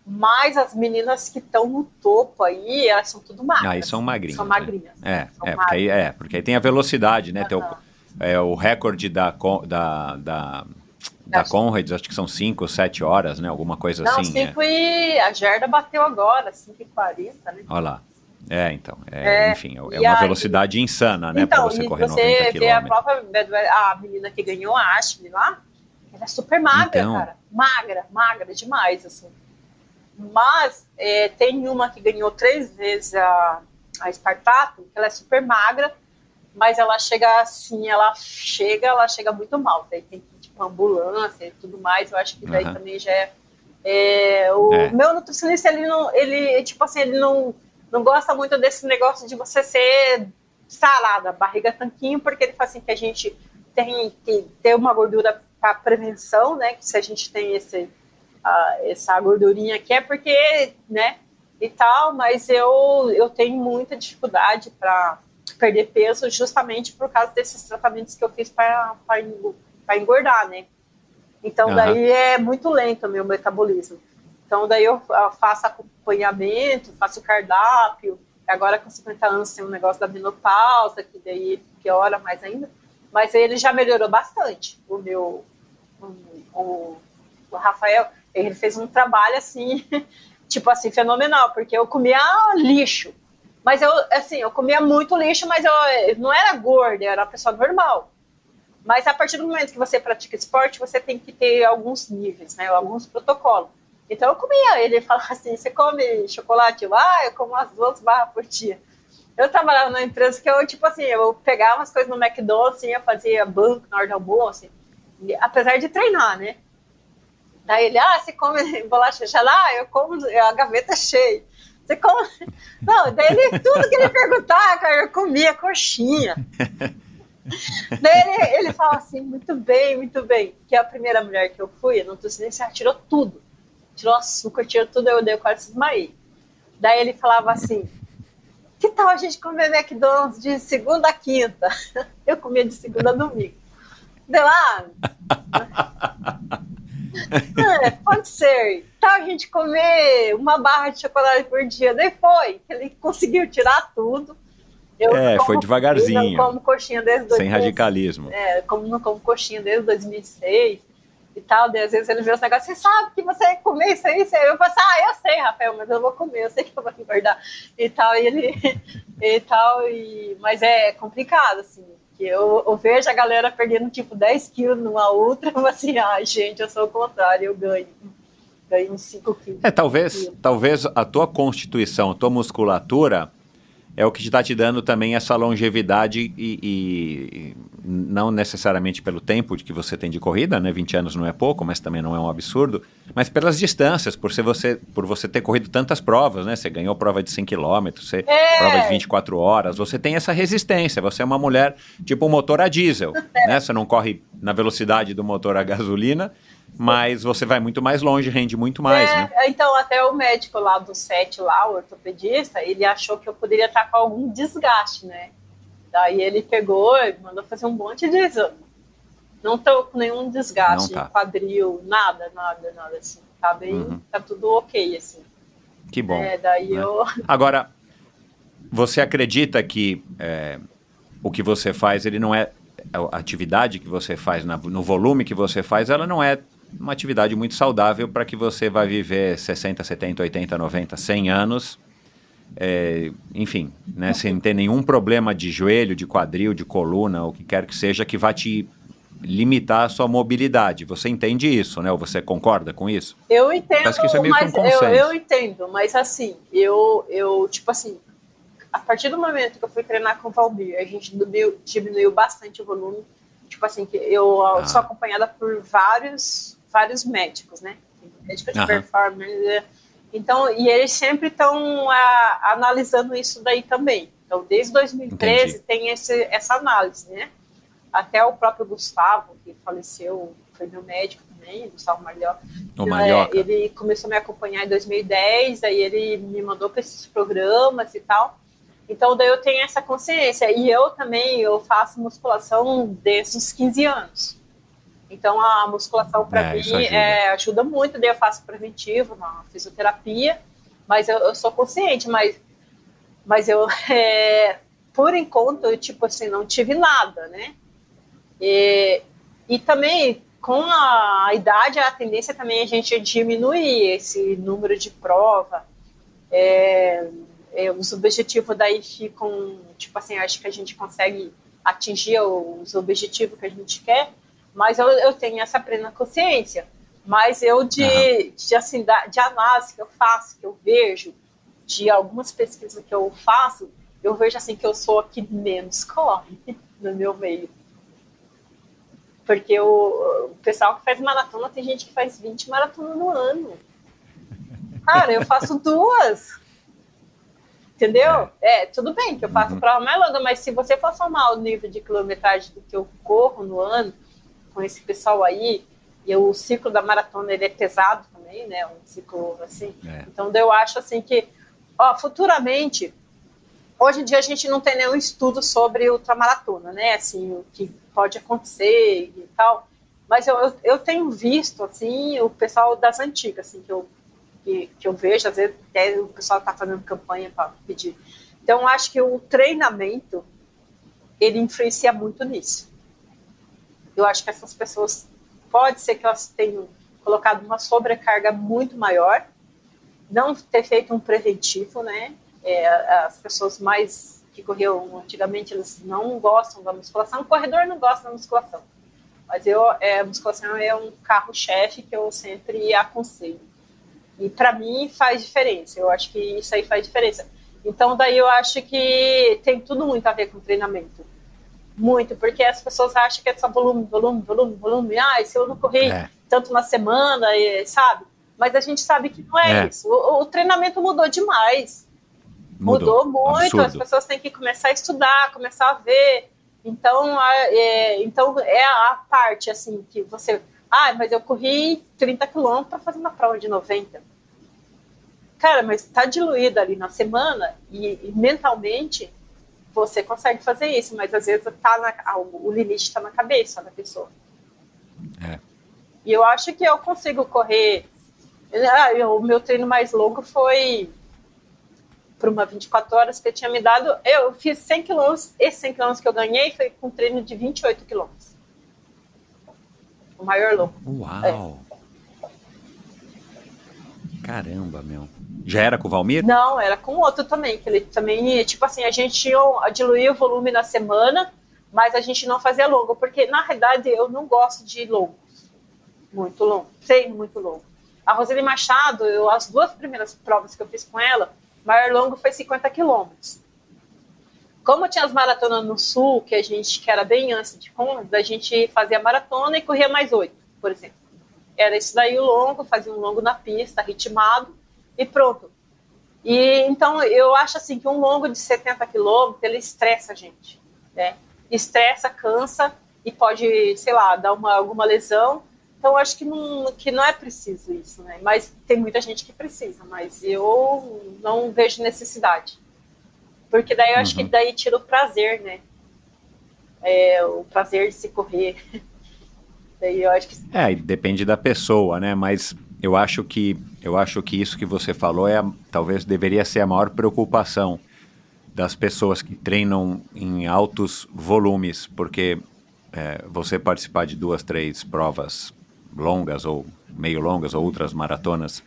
mas as meninas que estão no topo aí, elas são tudo magras. Aí são magrinhas. São né? magrinhas. Né? É, é, porque aí, é, porque aí tem a velocidade, né? Uhum. Tem o, é, o recorde da, da, da, da Conrads, acho que são 5 ou 7 horas, né? Alguma coisa Não, assim. Não, 5 é. e... A Gerda bateu agora, 5 e 40, né? Olha lá. É, então, é, é, enfim, é uma aí, velocidade insana, né, então, para você correr 90 você vê a própria a menina que ganhou a Ashley lá, ela é super magra, então, cara, magra, magra demais, assim. Mas é, tem uma que ganhou três vezes a, a Spartato, que ela é super magra, mas ela chega assim, ela chega, ela chega muito mal. Daí tem tipo ambulância e tudo mais. Eu acho que daí uhum. também já é, é o é. meu nutricionista ele não, ele tipo assim, ele não não gosta muito desse negócio de você ser salada, barriga tanquinho, porque ele fala assim que a gente tem que ter uma gordura para prevenção, né? Que se a gente tem esse essa gordurinha aqui é porque, né, e tal, mas eu, eu tenho muita dificuldade para perder peso justamente por causa desses tratamentos que eu fiz para engordar, né? Então, uhum. daí é muito lento o meu metabolismo. Então, daí eu faço acompanhamento, faço cardápio. Agora, com 50 anos, tem um negócio da menopausa, que daí piora mais ainda. Mas ele já melhorou bastante, o meu... O, o, o Rafael, ele fez um trabalho assim, tipo assim, fenomenal, porque eu comia lixo. Mas eu, assim, eu comia muito lixo, mas eu, eu não era gorda, eu era uma pessoa normal. Mas a partir do momento que você pratica esporte, você tem que ter alguns níveis, né? Alguns protocolos. Então eu comia, ele falava assim, você come chocolate? Eu, ah, eu como as duas barras por dia. Eu trabalhava numa empresa que eu, tipo assim, eu pegava as coisas no McDonald's, assim, eu fazia banco na hora do almoço, assim, apesar de treinar, né? Daí ele, ah, você come bolacha já lá? Eu como, a gaveta é cheia. Você come... Não, daí ele, tudo que ele perguntava, cara, eu comia coxinha. daí ele, ele fala assim, muito bem, muito bem. Que é a primeira mulher que eu fui, não tô nem ela tirou tudo. Tirou açúcar, tirou tudo, eu dei quase desmaiei. Daí ele falava assim, que tal a gente comer McDonald's de segunda a quinta? Eu comia de segunda a domingo. Deu lá. É, pode ser. Tal a gente comer uma barra de chocolate por dia. Daí foi. Ele conseguiu tirar tudo. Eu é, foi devagarzinho. Como coxinha desde Sem radicalismo. É, como não como coxinha desde 2006 e tal. Daí, às vezes ele vê os negócios, você sabe que você comer isso aí? Eu falo assim, ah, eu sei, Rafael, mas eu vou comer, eu sei que eu vou engordar e tal. E ele, e tal, e, mas é complicado, assim. Que eu, eu, vejo a galera perdendo tipo 10 quilos numa outra, mas assim, ai, ah, gente, eu sou o contrário, eu ganho. Ganho uns 5 quilos. É, talvez, talvez a tua constituição, a tua musculatura é o que está te dando também essa longevidade e, e, não necessariamente pelo tempo de que você tem de corrida, né? 20 anos não é pouco, mas também não é um absurdo, mas pelas distâncias, por ser você, por você ter corrido tantas provas, né? Você ganhou prova de 100 km, você é. prova de 24 horas, você tem essa resistência, você é uma mulher tipo um motor a diesel, né? Você não corre na velocidade do motor a gasolina, mas você vai muito mais longe, rende muito mais, é, né? Então, até o médico lá do SET, lá, o ortopedista, ele achou que eu poderia estar com algum desgaste, né? Daí ele pegou e mandou fazer um monte de exame. Não tô com nenhum desgaste, tá. quadril, nada, nada, nada assim. Tá bem, uhum. tá tudo ok, assim. Que bom. É, daí né? eu... Agora, você acredita que é, o que você faz, ele não é a atividade que você faz, no volume que você faz, ela não é uma atividade muito saudável para que você vai viver 60, 70, 80, 90, 100 anos, é, enfim, né, sem ter nenhum problema de joelho, de quadril, de coluna, o que quer que seja, que vá te limitar a sua mobilidade. Você entende isso, né? Ou você concorda com isso? Eu entendo, Parece que isso é meio mas que um consenso. Eu, eu entendo, mas assim, eu, eu, tipo assim, a partir do momento que eu fui treinar com o Valmir, a gente diminuiu, diminuiu bastante o volume. Tipo assim, que eu ah. sou acompanhada por vários vários médicos, né? Médicos de uhum. performance. Então, e eles sempre estão analisando isso daí também. Então, desde 2013 Entendi. tem esse, essa análise, né? Até o próprio Gustavo, que faleceu, foi meu médico também, Gustavo Marlioca. Marlioca. É, ele começou a me acompanhar em 2010, aí ele me mandou para esses programas e tal. Então, daí eu tenho essa consciência. E eu também, eu faço musculação desde os 15 anos. Então, a musculação, para é, mim, ajuda. É, ajuda muito. Daí eu faço preventivo na fisioterapia, mas eu, eu sou consciente, mas, mas eu, é, por enquanto, eu, tipo assim, não tive nada, né? E, e também, com a, a idade, a tendência também é a gente diminuir esse número de prova. É, é, os objetivos daí ficam, tipo assim, acho que a gente consegue atingir os objetivos que a gente quer, mas eu, eu tenho essa plena consciência. Mas eu, de, uhum. de, assim, de análise que eu faço, que eu vejo, de algumas pesquisas que eu faço, eu vejo assim que eu sou a que menos corre no meu meio. Porque o, o pessoal que faz maratona, tem gente que faz 20 maratonas no ano. Cara, eu faço duas. Entendeu? É, tudo bem que eu faço uhum. prova mais longa, mas se você for somar o nível de quilometragem do que eu corro no ano, com esse pessoal aí, e o ciclo da maratona ele é pesado também, né? Um ciclo assim. É. Então eu acho assim que, ó, futuramente, hoje em dia a gente não tem nenhum estudo sobre ultramaratona, né? Assim, o que pode acontecer e tal. Mas eu, eu, eu tenho visto, assim, o pessoal das antigas, assim, que eu, que, que eu vejo, às vezes até o pessoal está fazendo campanha para pedir. Então, acho que o treinamento, ele influencia muito nisso. Eu acho que essas pessoas, pode ser que elas tenham colocado uma sobrecarga muito maior, não ter feito um preventivo, né? É, as pessoas mais que corriam antigamente, eles não gostam da musculação, o corredor não gosta da musculação. Mas eu, é, a musculação é um carro-chefe que eu sempre aconselho. E para mim faz diferença. Eu acho que isso aí faz diferença. Então daí eu acho que tem tudo muito a ver com treinamento. Muito, porque as pessoas acham que é só volume, volume, volume, volume. Ah, se eu não correr é. tanto na semana, sabe? Mas a gente sabe que não é, é. isso. O, o, treinamento mudou demais. Mudou, mudou muito. Absurdo. As pessoas têm que começar a estudar, começar a ver. Então, é, então é a parte assim que você. Ah, mas eu corri 30 quilômetros para fazer uma prova de 90. Cara, mas está diluído ali na semana e, e, mentalmente você consegue fazer isso, mas às vezes tá na, o limite está na cabeça da pessoa. É. E eu acho que eu consigo correr. Ah, eu, o meu treino mais longo foi para uma 24 horas que eu tinha me dado. Eu fiz 100 quilômetros, esse 100 quilômetros que eu ganhei foi com um treino de 28 quilômetros. O maior longo. Uau! É. Caramba, meu. Já era com o Valmir? Não, era com outro também, que ele também, tipo assim, a gente diluía o volume na semana, mas a gente não fazia longo, porque na realidade eu não gosto de longos, muito longo, treino muito longo. A Roseli Machado, eu, as duas primeiras provas que eu fiz com ela, maior longo foi 50 quilômetros. Como tinha as maratonas no sul, que a gente, que era bem antes de Condas, a gente fazia maratona e corria mais oito, por exemplo. Era isso daí o longo, fazia um longo na pista, ritmado, e pronto. E então eu acho assim que um longo de 70 quilômetros ele estressa a gente, né? Estressa, cansa e pode, sei lá, dar uma, alguma lesão. Então, eu acho que não, que não é preciso isso, né? Mas tem muita gente que precisa, mas eu não vejo necessidade. Porque daí eu uhum. acho que uhum. daí tira o prazer, né? É, o prazer de se correr. daí eu acho que... É, depende da pessoa, né? Mas eu acho que eu acho que isso que você falou é talvez deveria ser a maior preocupação das pessoas que treinam em altos volumes, porque é, você participar de duas, três provas longas ou meio longas ou outras maratonas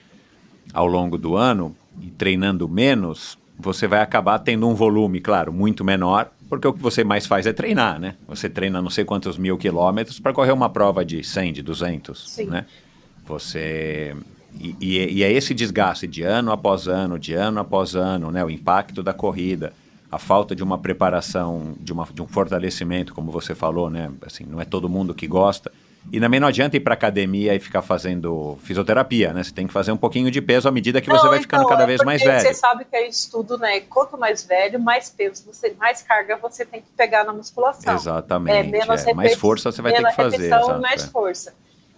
ao longo do ano e treinando menos, você vai acabar tendo um volume, claro, muito menor, porque o que você mais faz é treinar, né? Você treina não sei quantos mil quilômetros para correr uma prova de 100, de 200, Sim. né? Você... E, e, é esse desgaste de ano após ano, de ano após ano, né? O impacto da corrida, a falta de uma preparação, de, uma, de um fortalecimento, como você falou, né? Assim, não é todo mundo que gosta. E também não adianta ir para academia e ficar fazendo fisioterapia, né? Você tem que fazer um pouquinho de peso à medida que não, você vai ficando então, cada é vez mais velho. Você sabe que é estudo, né? Quanto mais velho, mais peso, você, mais carga você tem que pegar na musculação. Exatamente. É, menos é. mais força você vai ter que fazer. Exato, mais é. força.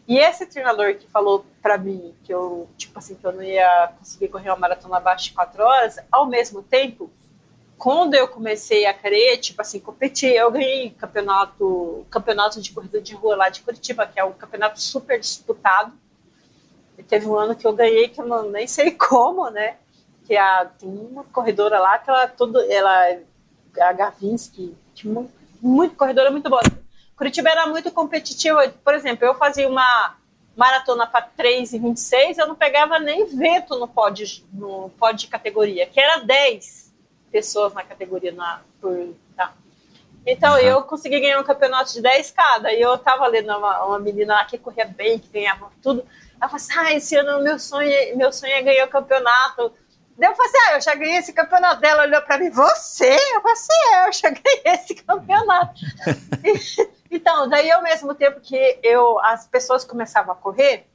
E esse treinador que falou para mim que eu, tipo assim, que eu não ia conseguir correr uma maratona abaixo de 4 horas, ao mesmo tempo, quando eu comecei a querer, tipo assim, competir, eu ganhei campeonato, campeonato de corrida de rua lá de Curitiba, que é um campeonato super disputado. E teve um ano que eu ganhei, que eu não, nem sei como, né? Que a, tem uma corredora lá que ela, todo, ela a Gavinsky, muito, muito corredora muito boa. Curitiba era muito competitiva. Por exemplo, eu fazia uma maratona para 3,26, eu não pegava nem vento no pódio, no pódio de categoria, que era 10 pessoas na categoria na, por, tá. Então, uhum. eu consegui ganhar um campeonato de 10 cada. E eu tava lendo uma, uma menina lá que corria bem, que ganhava tudo. Ela falou assim: ah, esse ano meu sonho, meu sonho é ganhar o campeonato. Daí eu falei assim: ah, eu já ganhei esse campeonato. Dela olhou para mim: você? Eu falei assim: é, eu já ganhei esse campeonato. então, daí ao mesmo tempo que eu, as pessoas começavam a correr,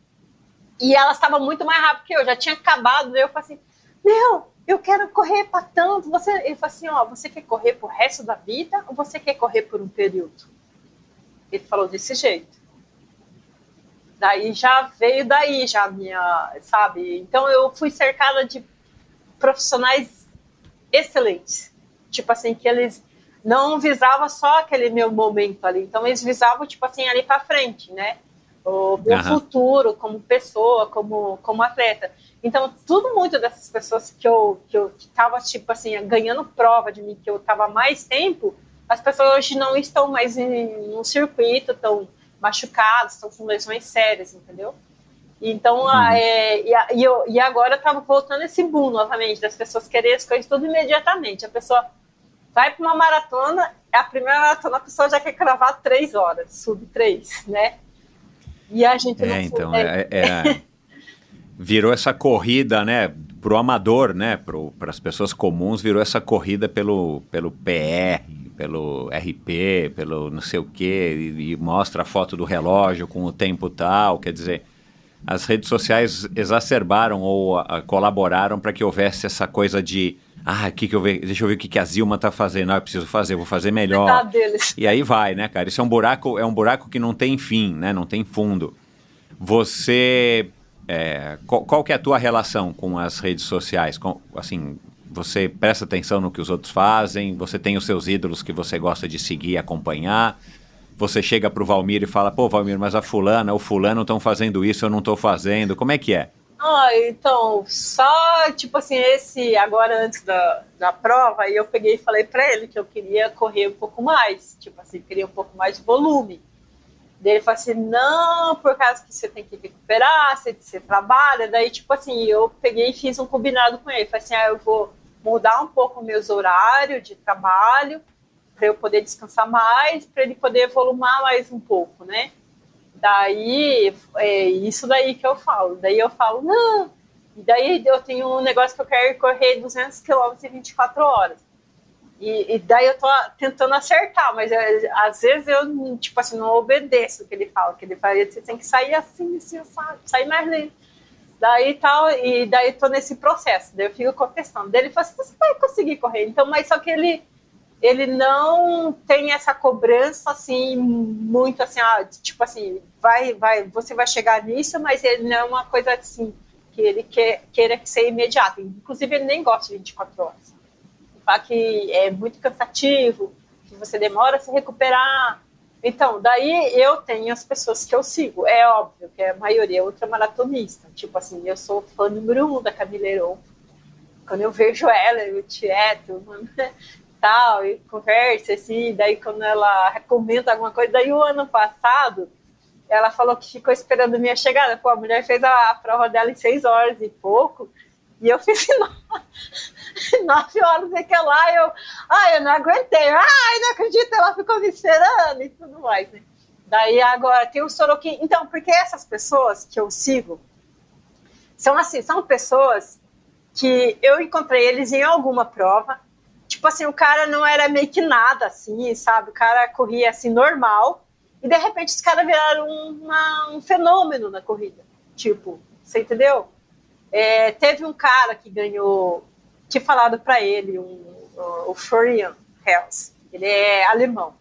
e elas estavam muito mais rápido que eu, já tinha acabado. Eu falei assim: meu, eu quero correr para tanto. Você, ele falou assim, ó, você quer correr pro resto da vida ou você quer correr por um período? Ele falou desse jeito. Daí já veio daí já minha, sabe? Então eu fui cercada de profissionais excelentes. Tipo assim, que eles não visavam só aquele meu momento ali. Então eles visavam, tipo assim, ali para frente, né? O meu uhum. futuro como pessoa, como, como atleta. Então, tudo muito dessas pessoas que eu que eu estava tipo assim ganhando prova de mim que eu estava mais tempo, as pessoas hoje não estão mais em um circuito, estão machucadas, estão com lesões sérias, entendeu? Então, uhum. é, e, e, eu, e agora estava voltando esse boom novamente das pessoas quererem as coisas tudo imediatamente. A pessoa vai para uma maratona é a primeira maratona, a pessoa já quer cravar três horas, sub três, né? E a gente é, não então, é, é, é, virou essa corrida, né? Pro amador, né? Para as pessoas comuns, virou essa corrida pelo, pelo PR, pelo RP, pelo não sei o quê, e, e mostra a foto do relógio com o tempo tal. Quer dizer, as redes sociais exacerbaram ou a, colaboraram para que houvesse essa coisa de ah, que que eu ve... deixa eu ver o que, que a Zilma tá fazendo. Ah, eu preciso fazer, vou fazer melhor. E aí vai, né, cara? Isso é um buraco, é um buraco que não tem fim, né? Não tem fundo. Você. É, qual, qual, que é a tua relação com as redes sociais? Com, assim, você presta atenção no que os outros fazem? Você tem os seus ídolos que você gosta de seguir e acompanhar? Você chega pro Valmir e fala, pô, Valmir, mas a fulana, o fulano estão fazendo isso, eu não estou fazendo. Como é que é? Ah, então, só, tipo assim, esse, agora antes da, da prova, aí eu peguei e falei para ele que eu queria correr um pouco mais, tipo assim, queria um pouco mais de volume. Daí ele falou assim, não, por causa que você tem que recuperar, você, você trabalha, daí, tipo assim, eu peguei e fiz um combinado com ele, falei assim, ah, eu vou mudar um pouco meus horários de trabalho, para eu poder descansar mais, para ele poder volumar mais um pouco, né? Daí, é isso daí que eu falo. Daí eu falo, não. E daí eu tenho um negócio que eu quero correr 200 quilômetros em 24 horas. E, e, daí eu tô tentando acertar, mas eu, às vezes eu, tipo assim, não obedeço o que ele fala. Que ele fala, você tem que sair assim, assim, sabe? sair mais lento. Daí tal, e daí tô nesse processo. Daí eu fico contestando. Daí ele fala assim, você vai conseguir correr. Então, mas só que ele ele não tem essa cobrança assim muito assim, ah, tipo assim, vai, vai, você vai chegar nisso, mas ele não é uma coisa assim que ele quer, queira ser imediato. Inclusive ele nem gosta de 24 horas. Fala que é muito cansativo, que você demora a se recuperar. Então, daí eu tenho as pessoas que eu sigo. É óbvio que a maioria é ultramaratonista. Tipo assim, eu sou fã número um da Camila. Quando eu vejo ela, eu tieto, mano, tal, e conversa, assim, daí quando ela comenta alguma coisa, daí o ano passado, ela falou que ficou esperando minha chegada, pô, a mulher fez a, a prova dela em seis horas e pouco, e eu fiz nove, nove horas e que lá, eu, ai, eu não aguentei, ai, não acredito, ela ficou me esperando e tudo mais, né? Daí agora tem o Sorokin, então, porque essas pessoas que eu sigo, são assim, são pessoas que eu encontrei eles em alguma prova, tipo assim, o cara não era meio que nada, assim, sabe? O cara corria assim, normal, e de repente os caras viraram uma, um fenômeno na corrida. Tipo, você entendeu? É, teve um cara que ganhou, que falado para ele, um, o Florian Hels, ele é alemão.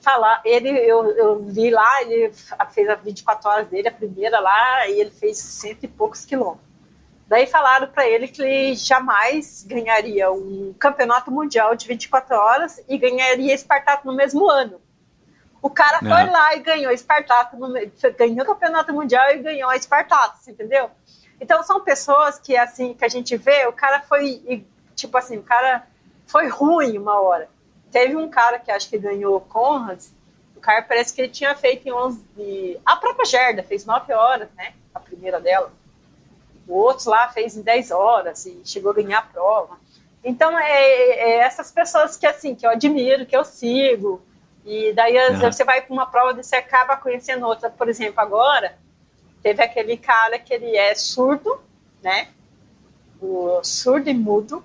Falar, ele, eu, eu vi lá, ele fez a 24 horas dele, a primeira lá, e ele fez cento e poucos quilômetros. Daí falaram para ele que ele jamais ganharia um campeonato mundial de 24 horas e ganharia Espartaco no mesmo ano. O cara foi é. lá e ganhou Espartaco, no, ganhou o campeonato mundial e ganhou a Espartaco, entendeu? Então são pessoas que assim que a gente vê, o cara foi tipo assim, o cara foi ruim uma hora. Teve um cara que acho que ganhou Conrad, o cara parece que ele tinha feito em 11 a própria Gerda fez 9 horas, né? A primeira dela. O outro lá fez em 10 horas e chegou a ganhar a prova. Então, é, é essas pessoas que, assim, que eu admiro, que eu sigo. E daí uhum. você vai para uma prova e você acaba conhecendo outra. Por exemplo, agora, teve aquele cara que ele é surdo, né? O surdo e mudo,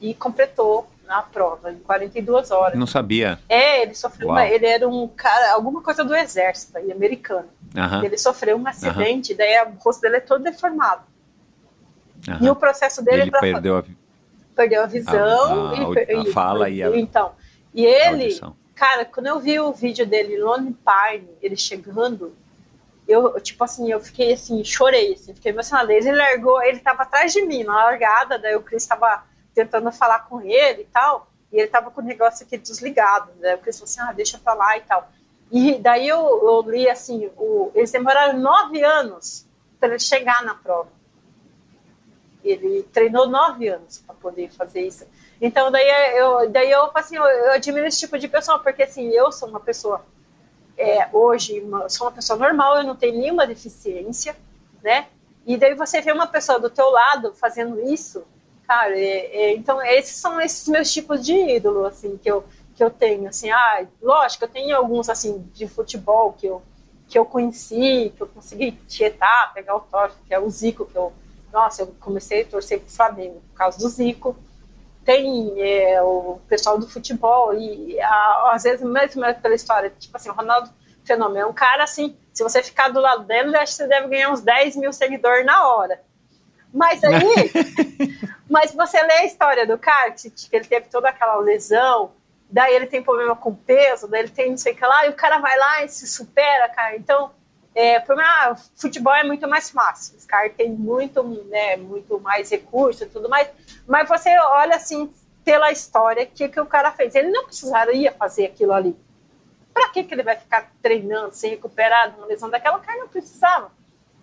e completou a prova em 42 horas. Não sabia. É, ele sofreu uma, ele era um cara, alguma coisa do exército aí, americano. Ele sofreu um acidente, uhum. daí o rosto dele é todo deformado. E o processo dele ele perdeu a... perdeu a visão a, a, a, a fala e a então. E ele cara quando eu vi o vídeo dele Lone Pine ele chegando eu tipo assim eu fiquei assim chorei assim fiquei emocionada. Ele largou ele tava atrás de mim na largada daí o Chris tava tentando falar com ele e tal e ele tava com o negócio aqui desligado né? o Chris falou assim ah deixa pra lá e tal. E daí eu, eu li assim o, eles demoraram nove anos para ele chegar na prova ele treinou nove anos para poder fazer isso. Então, daí eu, daí eu, assim, eu, eu, admiro esse tipo de pessoa, porque assim, eu sou uma pessoa, é, hoje, uma, sou uma pessoa normal, eu não tenho nenhuma deficiência, né? E daí você vê uma pessoa do teu lado fazendo isso, cara, é, é, então esses são esses meus tipos de ídolo, assim, que eu, que eu tenho, assim, ah, lógico, eu tenho alguns, assim, de futebol que eu, que eu conheci, que eu consegui tietar, pegar o toque, que é o Zico, que eu, nossa, eu comecei a torcer pro Flamengo por causa do Zico, tem é, o pessoal do futebol, e a, às vezes, mesmo pela história, tipo assim, o Ronaldo Fenômeno é um cara, assim, se você ficar do lado dele, acho que você deve ganhar uns 10 mil seguidores na hora. Mas aí, mas você lê a história do cara, que ele teve toda aquela lesão, daí ele tem problema com peso, daí ele tem não sei o que lá, e o cara vai lá e se supera, cara. Então, é, ah, futebol é muito mais fácil, os caras têm muito, né, muito mais recursos e tudo mais, mas você olha assim, pela história, que, que o cara fez. Ele não precisaria fazer aquilo ali. Para que, que ele vai ficar treinando, se recuperar de uma lesão daquela? O cara não precisava.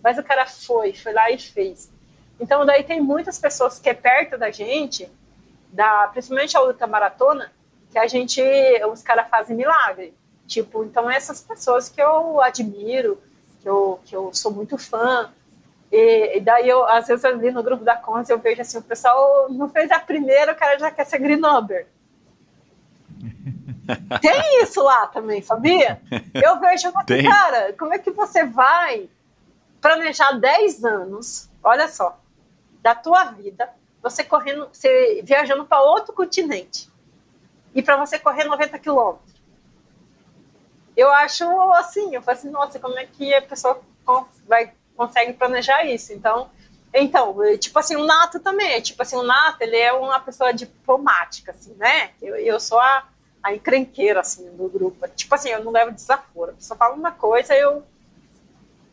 Mas o cara foi, foi lá e fez. Então, daí tem muitas pessoas que é perto da gente, da, principalmente a luta maratona, que a gente, os caras fazem milagre. Tipo, então essas pessoas que eu admiro, que eu, que eu sou muito fã, e, e daí eu, às vezes ali no grupo da Cons eu vejo assim, o pessoal não fez a primeira, o cara já quer ser green number. Tem isso lá também, sabia? Eu vejo, assim, cara, como é que você vai planejar 10 anos, olha só, da tua vida, você correndo, você viajando para outro continente e para você correr 90 quilômetros. Eu acho assim, eu falo assim, nossa, como é que a pessoa vai, consegue planejar isso? Então, então, tipo assim, o Nato também, é tipo assim, o Nato, ele é uma pessoa diplomática, assim, né? Eu, eu sou a, a encrenqueira, assim, do grupo. Tipo assim, eu não levo desaforo. A pessoa fala uma coisa, eu,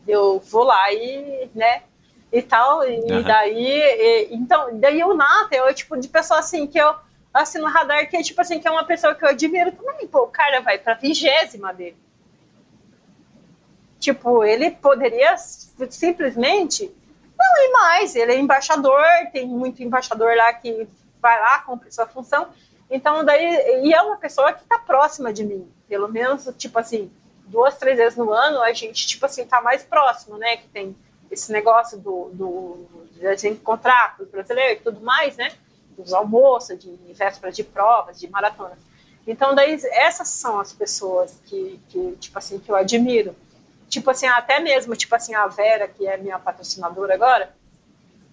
eu vou lá e, né, e tal, e uhum. daí, e, então, daí o Nato é o tipo de pessoa, assim, que eu assim, no radar, que é tipo assim, que é uma pessoa que eu admiro também. Pô, o cara vai pra vigésima dele. Tipo, ele poderia simplesmente não ir mais. Ele é embaixador, tem muito embaixador lá que vai lá, cumpre sua função. Então, daí, e é uma pessoa que tá próxima de mim. Pelo menos, tipo assim, duas, três vezes no ano, a gente, tipo assim, tá mais próximo, né? Que tem esse negócio do, do de a gente encontrar com os brasileiros e tudo mais, né? Dos almoços, de vésperas de provas, de maratonas. Então, daí, essas são as pessoas que, que, tipo assim, que eu admiro. Tipo assim, até mesmo, tipo assim, a Vera, que é minha patrocinadora agora,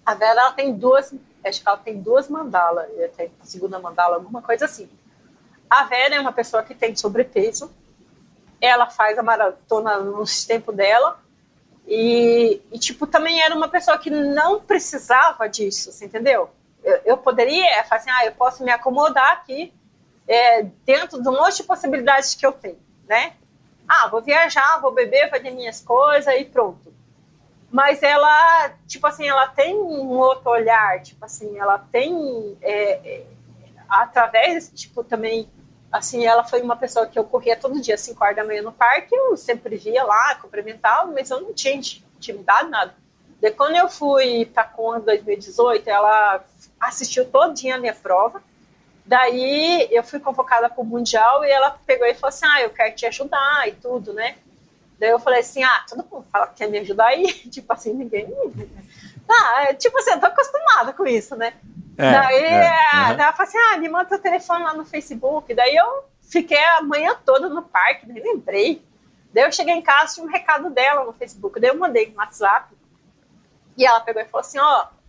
a Vera, ela tem duas, acho que ela tem duas mandalas, tem a segunda mandala, alguma coisa assim. A Vera é uma pessoa que tem sobrepeso, ela faz a maratona no tempo dela, e, e, tipo, também era uma pessoa que não precisava disso, entendeu? Eu, eu poderia é, falar assim, ah, eu posso me acomodar aqui é, dentro de um monte de possibilidades que eu tenho, né? Ah, vou viajar, vou beber, fazer minhas coisas e pronto. Mas ela, tipo assim, ela tem um outro olhar, tipo assim, ela tem, é, é, através, tipo, também, assim, ela foi uma pessoa que eu corria todo dia, 5 horas da manhã no parque, eu sempre via lá, cumprimentava, mas eu não tinha intimidade, nada. De quando eu fui para a Conra 2018, ela assistiu todinha a minha prova. Daí eu fui convocada para o Mundial e ela pegou e falou assim: Ah, eu quero te ajudar e tudo, né? Daí eu falei assim: Ah, todo mundo fala que quer me ajudar aí. tipo assim, ninguém. Ah, é, tipo assim, eu tô acostumada com isso, né? É, daí, é, uhum. ela falou assim: Ah, me manda o telefone lá no Facebook. Daí eu fiquei a manhã toda no parque, nem lembrei. Daí eu cheguei em casa, tinha um recado dela no Facebook. Daí eu mandei no WhatsApp. E ela pegou e falou assim: Ó. Oh,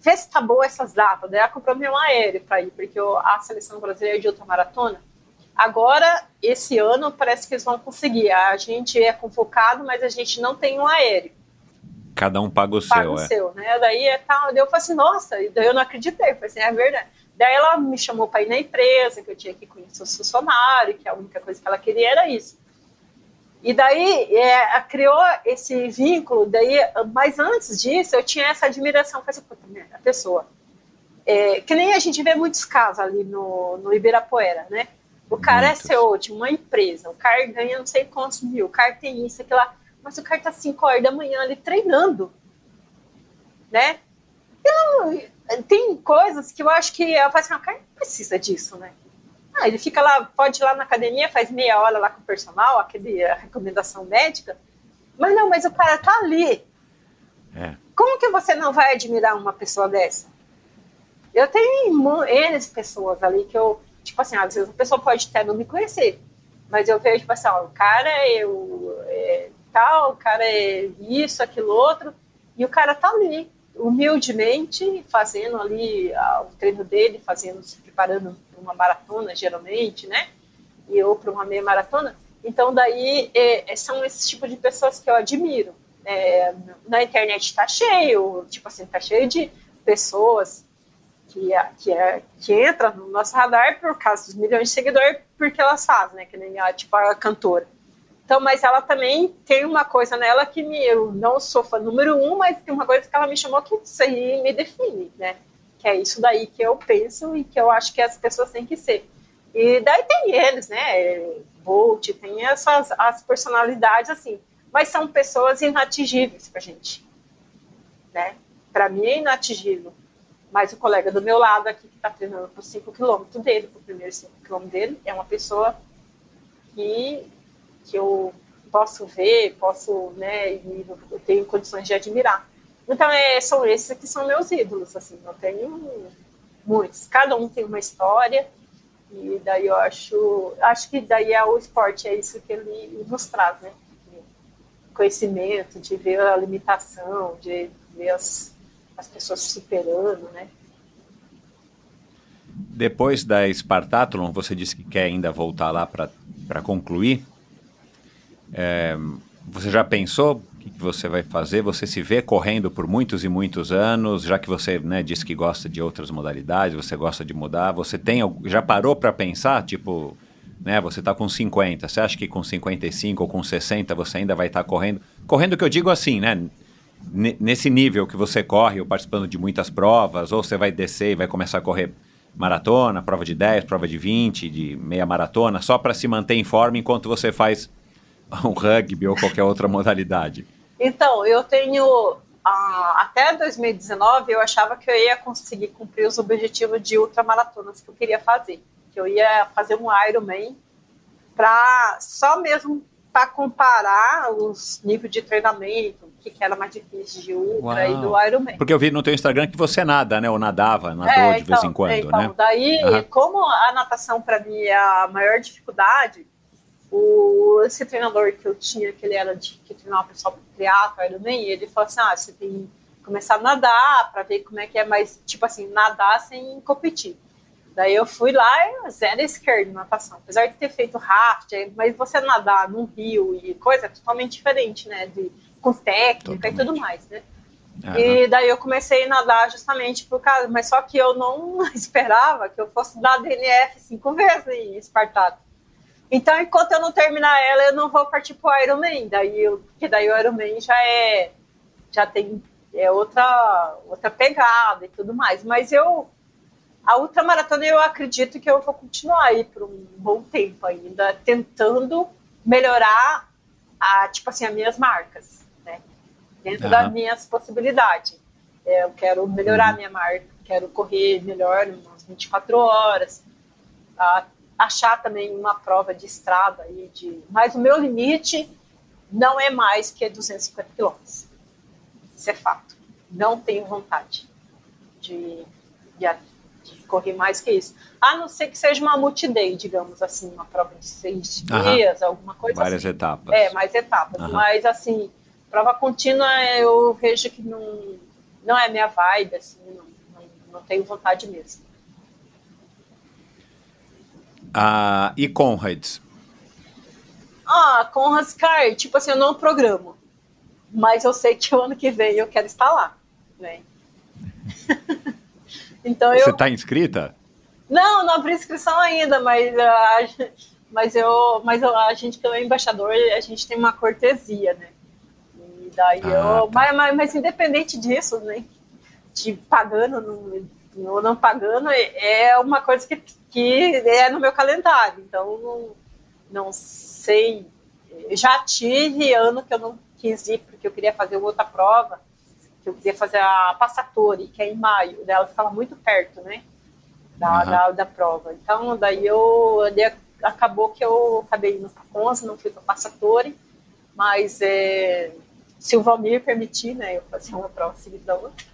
vê se tá boa essas datas. Daí ela comprou meu aéreo para ir, porque a seleção brasileira de ultramaratona. Agora, esse ano, parece que eles vão conseguir. A gente é convocado, mas a gente não tem um aéreo. Cada um paga o paga seu, o é. seu, né? Daí é tal. Daí eu falei assim, nossa, e daí eu não acreditei. Eu falei assim, é verdade. Daí ela me chamou para ir na empresa, que eu tinha que conhecer os funcionários, que a única coisa que ela queria era isso. E daí é, criou esse vínculo, daí, mas antes disso eu tinha essa admiração com essa a pessoa. É, que nem a gente vê muitos casos ali no, no Ibirapuera, né? O cara Muitos. é CEO de uma empresa, o cara ganha não sei quantos mil, o cara tem isso, aquilo lá, mas o cara tá 5 horas da manhã ali treinando, né? Não, tem coisas que eu acho que eu falo assim, ah, o cara não precisa disso, né? Ah, ele fica lá, pode ir lá na academia, faz meia hora lá com o personal, aquele, a recomendação médica. Mas não, mas o cara tá ali. É. Como que você não vai admirar uma pessoa dessa? Eu tenho N pessoas ali que eu, tipo assim, às vezes a pessoa pode até não me conhecer, mas eu vejo, tipo assim, ó, o cara é, o, é tal, o cara é isso, aquilo outro, e o cara tá ali, humildemente, fazendo ali o treino dele, fazendo, se preparando para uma maratona, geralmente, né? E ou para uma meia maratona. Então, daí, é, é, são esses tipos de pessoas que eu admiro. É, na internet está cheio, tipo assim, está cheio de pessoas que, que, é, que entra no nosso radar por causa dos milhões de seguidores, porque elas fazem, né? Que nem a, tipo, a cantora. Então, mas ela também tem uma coisa nela que me, eu não sou fã número um, mas tem uma coisa que ela me chamou que isso aí me define, né? Que é isso daí que eu penso e que eu acho que as pessoas têm que ser. E daí tem eles, né? Bolt, tem essas as personalidades assim, mas são pessoas inatingíveis pra gente, né? Para mim é inatingível. Mas o colega do meu lado aqui que está treinando por 5 quilômetros dele, por primeiro 5 quilômetros dele, é uma pessoa que que eu posso ver, posso, né, eu tenho condições de admirar. Então, é, são esses que são meus ídolos, assim, eu tenho muitos. Cada um tem uma história, e daí eu acho, acho que daí é o esporte, é isso que ele nos traz, né? Conhecimento, de ver a limitação, de ver as, as pessoas superando, né? Depois da Spartathlon, você disse que quer ainda voltar lá para concluir. É, você já pensou o que você vai fazer? Você se vê correndo por muitos e muitos anos, já que você né, disse que gosta de outras modalidades, você gosta de mudar. Você tem já parou para pensar, tipo, né, você está com 50, você acha que com 55 ou com 60 você ainda vai estar tá correndo? Correndo que eu digo assim, né? Nesse nível que você corre, ou participando de muitas provas, ou você vai descer e vai começar a correr maratona, prova de 10, prova de 20, de meia maratona, só para se manter em forma enquanto você faz um rugby ou qualquer outra modalidade? Então, eu tenho. Ah, até 2019, eu achava que eu ia conseguir cumprir os objetivos de ultramaratonas que eu queria fazer. Que eu ia fazer um Ironman para só mesmo para comparar os níveis de treinamento, o que, que, era mais difícil de ultra Uau. e do Ironman. Porque eu vi no teu Instagram que você nada, né? Ou nadava, nadou é, de vez em então, quando, então, né? Daí, uhum. como a natação para mim é a maior dificuldade, o, esse treinador que eu tinha, que ele era de que treinava o pessoal pro triatlo, Ironman, ele falou assim, ah, você tem que começar a nadar para ver como é que é, mas tipo assim, nadar sem competir. Daí eu fui lá e zero esquerda natação. Apesar de ter feito raft, mas você nadar num rio e coisa é totalmente diferente, né? De, com técnica totalmente. e tudo mais, né? Uhum. E daí eu comecei a nadar justamente por causa, mas só que eu não esperava que eu fosse dar DNF cinco vezes em Espartato. Então, enquanto eu não terminar ela, eu não vou partir pro Ironman. Daí, eu, porque daí o Ironman já é, já tem é outra, outra pegada e tudo mais. Mas eu, a ultramaratona, eu acredito que eu vou continuar aí por um bom tempo ainda, tentando melhorar, a, tipo assim, as minhas marcas, né? Dentro uhum. das minhas possibilidades. É, eu quero melhorar a uhum. minha marca, quero correr melhor, umas 24 horas, tá? Achar também uma prova de estrada aí de, mas o meu limite não é mais que 250 quilômetros. Isso é fato. Não tenho vontade de, de, de, correr mais que isso. A não ser que seja uma multiday, digamos assim, uma prova de seis dias, alguma coisa Várias assim. etapas. É, mais etapas. Mas assim, prova contínua eu vejo que não, não é minha vibe, assim, não, não, não tenho vontade mesmo. Ah, e Conrads? Ah, Conrads, cara, tipo assim, eu não programo. Mas eu sei que o ano que vem eu quero estar lá. Né? então Você está inscrita? Não, não abri inscrição ainda, mas, uh, mas, eu, mas eu, a gente que é embaixador, a gente tem uma cortesia, né? E daí ah, eu. Tá. Mas, mas, mas, independente disso, né? De pagando ou não, pagando, é, é uma coisa que que é no meu calendário. Então, não, não sei. Já tive ano que eu não quis ir, porque eu queria fazer outra prova, que eu queria fazer a Passatori, que é em maio. Ela ficava muito perto, né? Da, uhum. da, da, prova. Então, daí eu. Acabou que eu acabei indo para Conza, não fui para Passatori, mas é, se o Valmir permitir, né, eu fazer uma prova seguida da outra.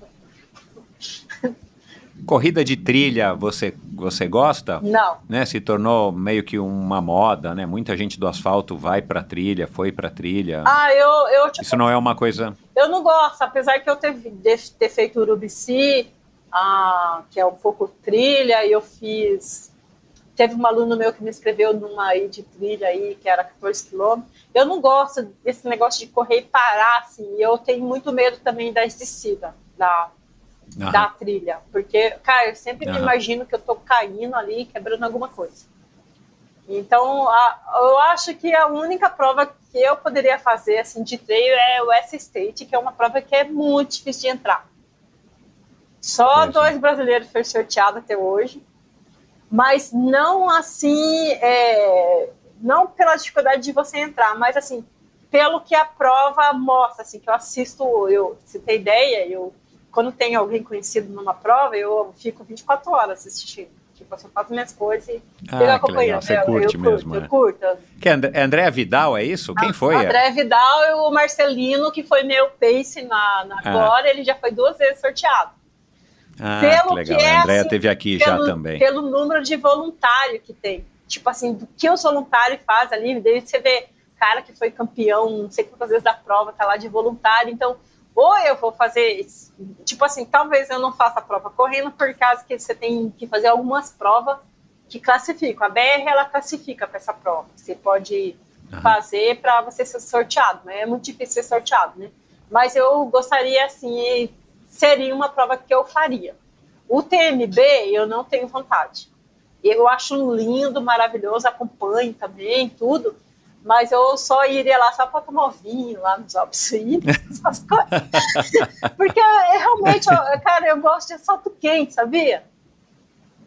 Corrida de trilha você, você gosta? Não. Né? Se tornou meio que uma moda, né? Muita gente do asfalto vai pra trilha, foi pra trilha. Ah, eu, eu tipo, Isso não é uma coisa. Eu não gosto, apesar que eu ter, de- ter feito Urubici, ah, que é um pouco trilha, e eu fiz. Teve um aluno meu que me inscreveu numa aí de trilha aí, que era 14 quilômetros. Eu não gosto desse negócio de correr e parar, assim. e Eu tenho muito medo também das descidas da, Aham. da trilha. Porque, cara, eu sempre me Aham. imagino que eu tô caindo ali, quebrando alguma coisa. Então, a- eu acho que a única prova que eu poderia fazer assim de trail é o S-State, que é uma prova que é muito difícil de entrar. Só dois brasileiros foram sorteados até hoje, mas não assim, é, não pela dificuldade de você entrar, mas assim, pelo que a prova mostra, assim, que eu assisto, eu, se tem ideia, eu quando tem alguém conhecido numa prova, eu fico 24 horas assistindo. Tipo, eu só faço minhas coisas e Ah, acompanhando. Você Eu- curte eu mesmo, Curto, é. eu curto. Que é And- André Vidal, é isso? Quem foi? O André Vidal e o Marcelino, que foi meu pace na, na Ah. Glória, ele já foi duas vezes sorteado. Ah, pelo que legal. que é, a Andréia assim, teve aqui pelo, já também. Pelo número de voluntário que tem. Tipo assim, do que os voluntários fazem ali, desde você vê cara que foi campeão, não sei quantas vezes da prova, tá lá de voluntário. Então, ou eu vou fazer, tipo assim, talvez eu não faça a prova correndo, por causa que você tem que fazer algumas provas que classificam. A BR, ela classifica para essa prova. Você pode Aham. fazer para você ser sorteado, né? É muito difícil ser sorteado, né? Mas eu gostaria, assim, seria uma prova que eu faria. O TMB, eu não tenho vontade. Eu acho lindo, maravilhoso, acompanho também, tudo. Mas eu só iria lá só para tomar vinho lá nos Alpes essas coisas. Porque é, realmente, eu- cara, eu gosto de assalto quente, sabia?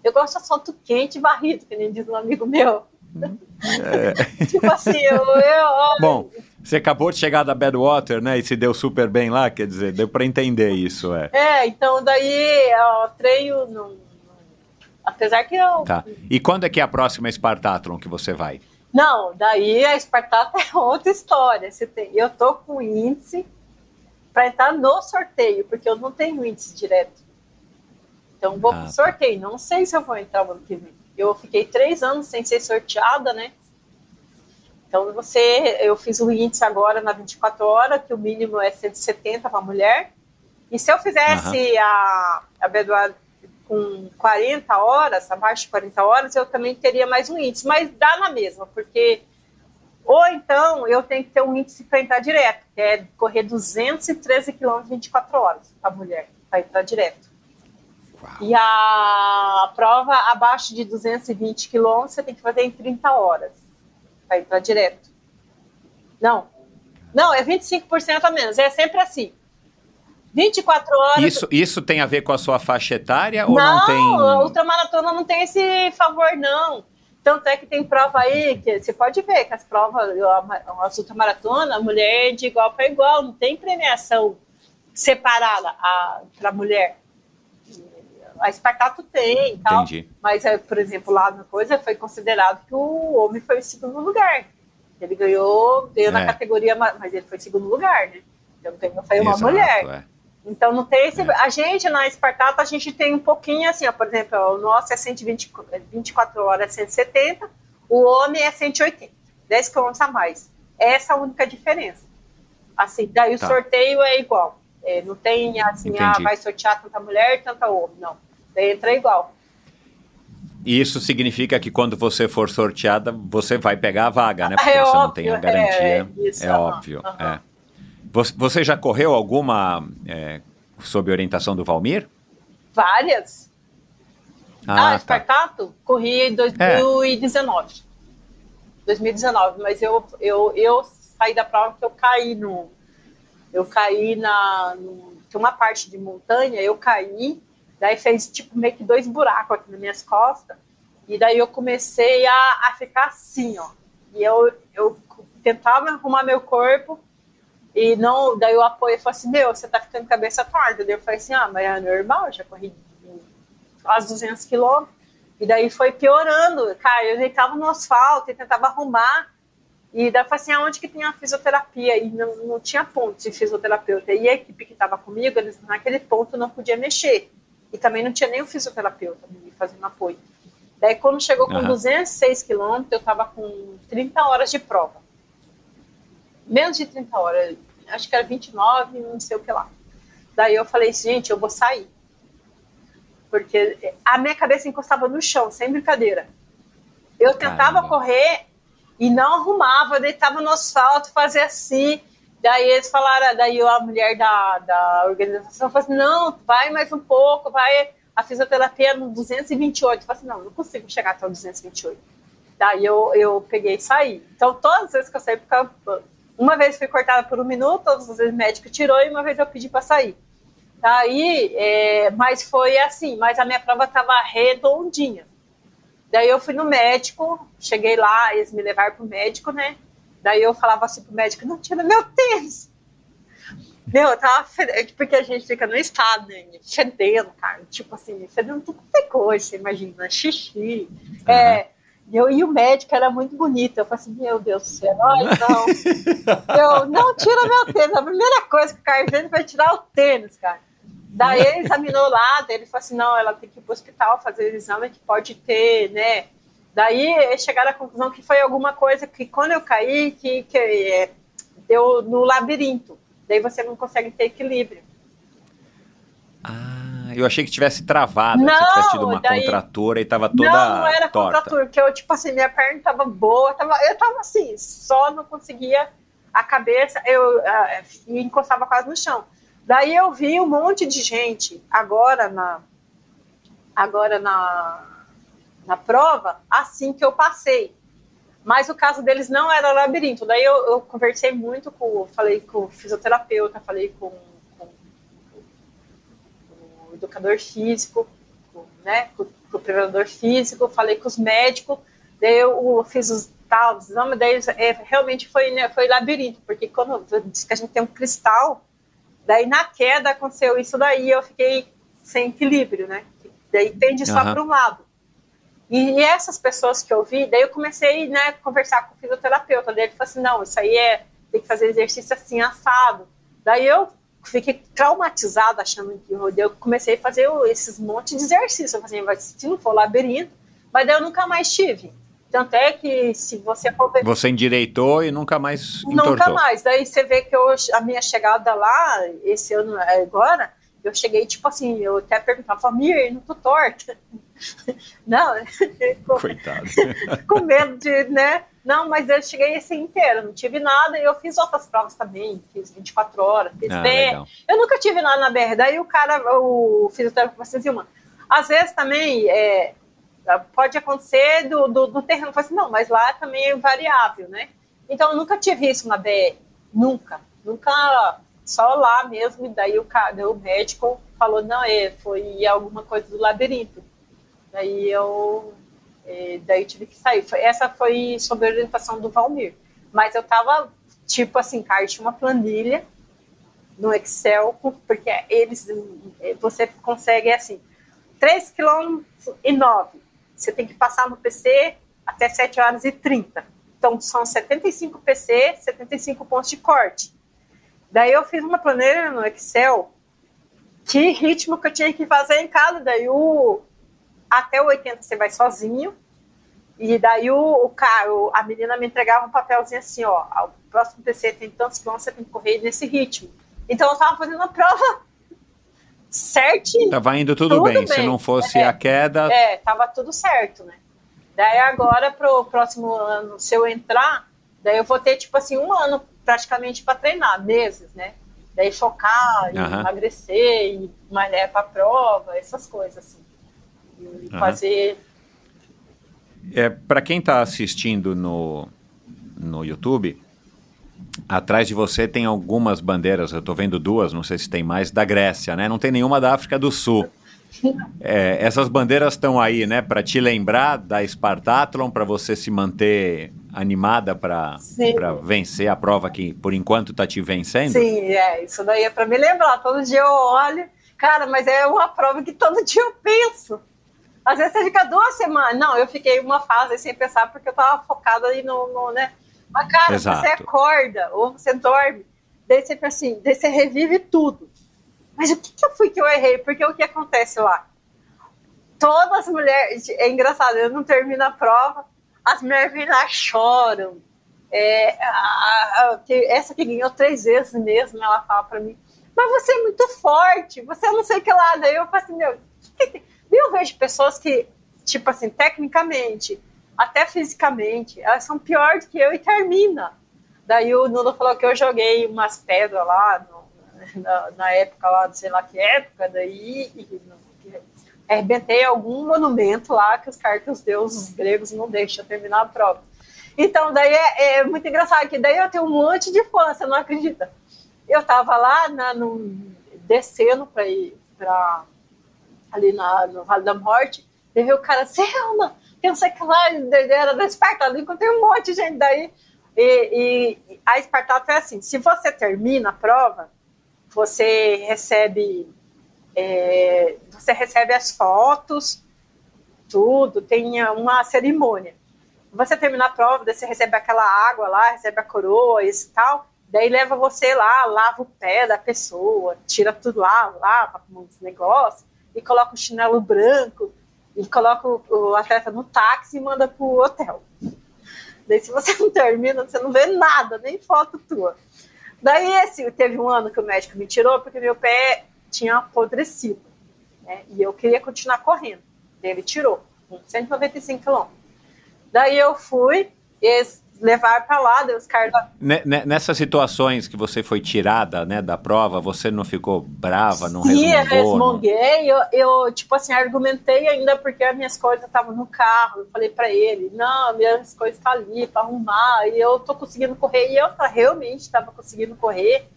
Eu gosto de assalto quente e barrido, que nem diz um amigo meu. tipo assim, eu, eu, Bom, você acabou de chegar da Badwater, né? E se deu super bem lá, quer dizer, deu pra entender isso, é. É, então daí ó, treino não- apesar que eu Tá. E quando é que é a próxima Spartathlon que você vai? Não, daí a Espartata é outra história. Tem, eu tô com índice para entrar no sorteio, porque eu não tenho índice direto. Então vou Ah, pro tá. sorteio. Não sei se eu vou entrar no ano que vem. Eu fiquei três anos sem ser sorteada, né? Então você, eu fiz o índice agora na 24 horas, que o mínimo é 170 para mulher. E se eu fizesse a, a Bedouin com 40 horas, abaixo de 40 horas, eu também teria mais um índice. Mas dá na mesma, porque ou então eu tenho que ter um índice para entrar direto, que é correr 213 quilômetros em 24 horas para mulher, para entrar direto. E a prova abaixo de 220 quilômetros você tem que fazer em 30 horas para entrar direto. Não, não, é 25% a menos, é sempre assim. 24 horas. Isso, isso tem a ver com a sua faixa etária ou não, não, tem? a ultramaratona não tem esse favor, não. Tanto é que tem prova aí que você pode ver que as provas, a- as ultramaratona, a mulher é de igual para igual, não tem premiação separada para mulher. A Espartato tem e tal. Entendi. Mas, é, por exemplo, lá na coisa foi considerado que o homem foi o segundo lugar. Ele ganhou, ganhou É. na categoria, ma- mas ele foi segundo lugar, né? Então foi uma Exato, mulher. é. Então não tem esse. A gente na Espartato, a gente tem um pouquinho assim, ó, por exemplo, o nosso é 120, 24 horas, é 170, o homem é 180, 10 quilômetros a mais. Essa é a única diferença. Assim, daí o Tá. sorteio é igual. É, não tem assim, ah, vai sortear tanta mulher, tanta homem. Não. Daí entra igual. Isso significa que quando você for sorteada, você vai pegar a vaga, né? Porque É você não óbvio, tem a é, garantia. é isso, é aham, óbvio. aham. é. Você, já correu alguma é, sob orientação do Valmir? Várias. Ah, tá. É. Espartato? Corri em 2019. 2019, mas eu, eu, eu saí da prova porque eu caí no. Eu caí na. No, tem uma parte de montanha, eu caí, daí fez tipo meio que dois buracos aqui nas minhas costas, e daí eu comecei a, a ficar assim, ó. E eu, eu tentava arrumar meu corpo, e não, daí o apoio falou assim: Meu, você tá ficando cabeça torta. Daí eu falei assim: Ah, mas é normal, já corri quase 200 quilômetros. E daí foi piorando. Cara, eu deitava no asfalto e tentava arrumar. E daí eu falei assim: aonde que tinha fisioterapia? E não, não tinha ponto de fisioterapeuta. E a equipe que estava comigo, eles naquele ponto não podia mexer. E também não tinha nenhum fisioterapeuta me fazendo apoio. Daí, quando chegou com uhum. 206 quilômetros, eu estava com 30 horas de prova. Menos de 30 horas, acho que era 29, não sei o que lá. Daí eu falei, gente, eu vou sair. Porque a minha cabeça encostava no chão, sem brincadeira. Eu tentava Caramba. correr e não arrumava, deitava no asfalto, fazia assim. Daí eles falaram, daí a mulher da, da organização falou assim, não, vai mais um pouco, vai a fisioterapia no 228. Eu falei assim, não, não consigo chegar até o 228. Daí eu, eu peguei e saí. Então, todas as vezes que eu saí, uma vez fui cortada por um minuto, todas as vezes o médico tirou e uma vez eu pedi para sair. Daí, é, mas foi assim, mas a minha prova estava redondinha. Daí eu fui no médico, cheguei lá, eles me levaram pro médico, né? Daí eu falava assim pro médico, não tira meu tênis. Meu, eu tava fedendo, porque a gente fica no estado, né? Fedendo, cara. Tipo assim, fedendo tudo é coisa, você imagina, xixi. Uhum. É, eu, e o médico era muito bonito. Eu falei assim, meu Deus do céu, ai, não. eu, não tira meu tênis. A primeira coisa que o cara vendo vai tirar o tênis, cara. Daí ele examinou lá, daí ele falou assim, não, ela tem que ir pro hospital fazer o exame que pode ter, né? Daí chegaram à conclusão que foi alguma coisa que quando eu caí, que, que é, deu no labirinto. Daí você não consegue ter equilíbrio. Ah, eu achei que tivesse travado, não, que tivesse tido uma daí, contratura e tava toda Não, não era torta. contratura, porque eu, tipo assim, minha perna tava boa, tava, eu tava assim, só não conseguia a cabeça, eu uh, encostava quase no chão. Daí eu vi um monte de gente agora na agora na, na prova, assim que eu passei. Mas o caso deles não era labirinto. Daí eu, eu conversei muito com, falei com o fisioterapeuta, falei com, educador físico, com, né, com, com, o treinador físico, falei com os médicos. Daí eu, eu fiz os tal, os exames, daí é, realmente foi, né, foi labirinto, porque quando diz que a gente tem um cristal, Daí na queda aconteceu isso daí, eu fiquei sem equilíbrio, né? Daí tende só uhum. para um lado. E, essas pessoas que eu vi, daí eu comecei né, a conversar com o fisioterapeuta. Daí ele falou assim: não, isso aí é, tem que fazer exercício assim, assado. Daí eu fiquei traumatizada achando que eu, eu comecei a fazer esses montes de exercício. Eu falei assim, se não for labirinto, mas daí eu nunca mais tive. Tanto é que se você for ver... Você endireitou e nunca mais entortou. Nunca mais. Daí você vê que eu, a minha chegada lá, esse ano agora, eu cheguei, tipo assim, eu até perguntava, Mir, não tô torta. não, com, Coitado. com medo de, né? Não, mas eu cheguei assim inteira, não tive nada, e eu fiz outras provas também, fiz 24 horas, fiz ah, BR. Eu nunca tive nada na BR. Daí o cara, o fisioterapeuta, falou assim, uma, às vezes também, é, pode acontecer do, do, do terreno. Eu falei assim, não, mas lá também é variável, né? Então, eu nunca tive isso na BR. Nunca. Nunca. Só lá mesmo. E daí o, cara, o médico falou, não, é, foi alguma coisa do labirinto. Daí eu. É, daí tive que sair. Essa foi sob orientação do Valmir. Mas eu tava, tipo assim, cara, uma planilha no Excel, porque eles. Você consegue, assim, 3 km e 9 você tem que passar no PC até 7 horas e 30. Então, são 75 PC, 75 pontos de corte. Daí eu fiz uma planilha no Excel, que ritmo que eu tinha que fazer em casa. Daí o, até o 80 você vai sozinho, e daí o, o cara, a menina me entregava um papelzinho assim, ó, o próximo PC tem tantos quilômetros, você tem que correr nesse ritmo. Então eu estava fazendo a prova certinho. Tava indo tudo, tudo bem. bem. Se não fosse é, a queda. É, tava tudo certo, né? Daí agora, pro próximo ano, se eu entrar, daí eu vou ter, tipo assim, um ano praticamente para treinar, meses, né? Daí focar, uhum. emagrecer, e malhar para prova, essas coisas, assim. Uhum. fazer. É, para quem está assistindo no, no YouTube, Atrás de você tem algumas bandeiras, eu estou vendo duas, não sei se tem mais, da Grécia, né? Não tem nenhuma da África do Sul. É, essas bandeiras estão aí, né, para te lembrar da Spartathlon, para você se manter animada para vencer a prova que por enquanto está te vencendo? Sim, é, isso daí é para me lembrar. Todo dia eu olho, cara, mas é uma prova que todo dia eu penso. Às vezes você fica duas semanas. Não, eu fiquei uma fase sem pensar porque eu estava focada aí no, no né, mas, cara, Exato. você acorda ou você dorme, daí você assim, daí você revive tudo. mas o que, que eu fui que eu errei? Porque o que acontece lá? Todas as mulheres, é engraçado, eu não termino a prova, as mulheres vêm lá choram. É, a, a, essa que ganhou três vezes mesmo, ela fala para mim, mas você é muito forte, você não sei o que lá. Daí eu falo assim, meu, eu vejo pessoas que, tipo assim, tecnicamente, até fisicamente, elas são piores do que eu e termina. Daí o Nuno falou que eu joguei umas pedras lá no, na, na, época lá, não sei lá que época, daí e, arrebentei algum monumento lá que os caras que os deuses gregos não deixam terminar a prova. Então, daí é, é, muito engraçado, que daí eu tenho um monte de fã, você não acredita. Eu tava lá na, no, descendo para ir para ali na, no Vale da Morte, daí o cara, Selma, eu não sei que lá, era da Esparta, encontrei um monte de gente daí. E, e a Espartato é assim: se você termina a prova, você recebe é, você recebe as fotos, tudo, tem uma cerimônia. Você termina a prova, você recebe aquela água lá, recebe a coroa e tal, daí leva você lá, lava o pé da pessoa, tira tudo lá, lava os negócios, e coloca o chinelo branco, e coloca o, atleta no táxi e manda pro hotel. Daí se você não termina, você não vê nada, nem foto tua. Daí esse, teve um ano que o médico me tirou porque meu pé tinha apodrecido. Né? E eu queria continuar correndo. Ele tirou, com 195 quilômetros. Daí eu fui, eles levaram para lá, Deus caras. Nessas situações que você foi tirada, né, da prova, você não ficou brava, não Sim, resmungou? Sim, resmunguei. Não... Eu, eu, tipo assim, argumentei ainda porque as minhas coisas estavam no carro. Eu falei para ele, não, minhas coisas estão tá ali para arrumar e eu tô conseguindo correr. E eu realmente estava conseguindo correr.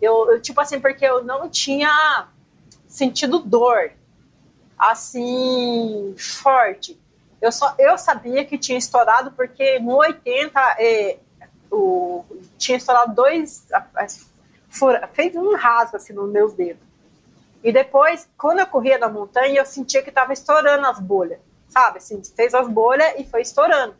Eu, eu, tipo assim, porque eu não tinha sentido dor assim forte. Eu só eu sabia que tinha estourado porque no 80 é, o, tinha estourado dois fura, fez um rasgo assim nos meus dedos. E depois, quando eu corria na montanha, eu sentia que estava estourando as bolhas, sabe? Assim, fez as bolhas e foi estourando.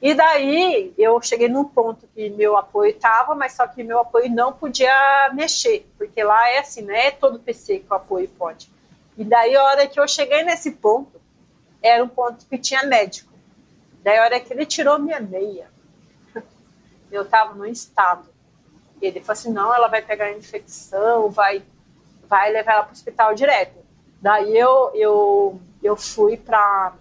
E daí eu cheguei num ponto que meu apoio estava, mas só que meu apoio não podia mexer, porque lá é assim, né? É todo PC que o apoio pode. E daí a hora que eu cheguei nesse ponto, era um ponto que tinha médico. Daí a hora que ele tirou minha meia, eu estava no estado. Ele falou assim, não, ela vai pegar infecção, vai, vai levar ela para o hospital direto. Daí eu, eu, eu fui para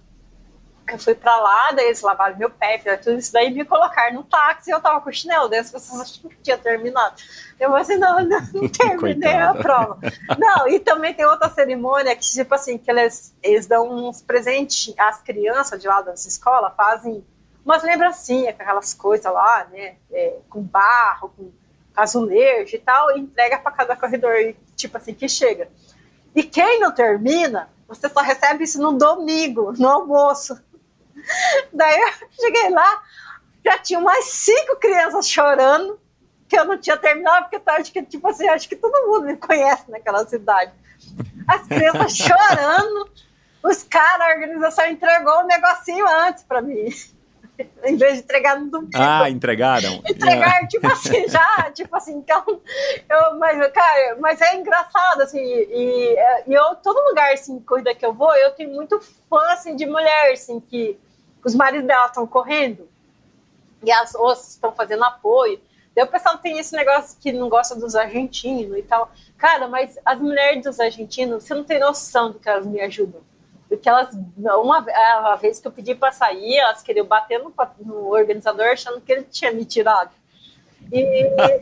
eu fui pra lá, daí eles lavaram meu pé, tudo isso, daí me colocaram no táxi e eu tava com chinelo, daí as pessoas acharam que tinha terminado. Eu falei assim, não, não, não terminei a prova. Não, e também tem outra cerimônia que, tipo assim, que eles, eles dão uns presentes às crianças de lá das escolas, fazem umas lembrancinhas com aquelas coisas lá, né, é, com barro, com azulejo e tal, e entrega para cada corredor, tipo assim, que chega. E quem não termina, você só recebe isso no domingo, no almoço. Daí eu cheguei lá, já tinha mais cinco crianças chorando, que eu não tinha terminado, porque eu acho que, tipo assim, acho que todo mundo me conhece naquela cidade. As crianças chorando, os caras, a organização entregou o um negocinho antes para mim. em vez de entregar no domingo. Ah, entregaram? Entregaram, yeah. tipo assim, já, tipo assim, então, eu, mas, cara, mas é engraçado, assim, e, e eu, todo lugar, assim, corrida que eu vou, eu tenho muito fã, assim, de mulher, assim, que os maridos dela estão correndo e as outras estão fazendo apoio. Daí o pessoal tem esse negócio que não gosta dos argentinos e tal. Cara, mas as mulheres dos argentinos, você não tem noção do que elas me ajudam. Porque elas, uma, uma vez que eu pedi para sair, elas queriam bater no, no, organizador achando que ele tinha me tirado. E,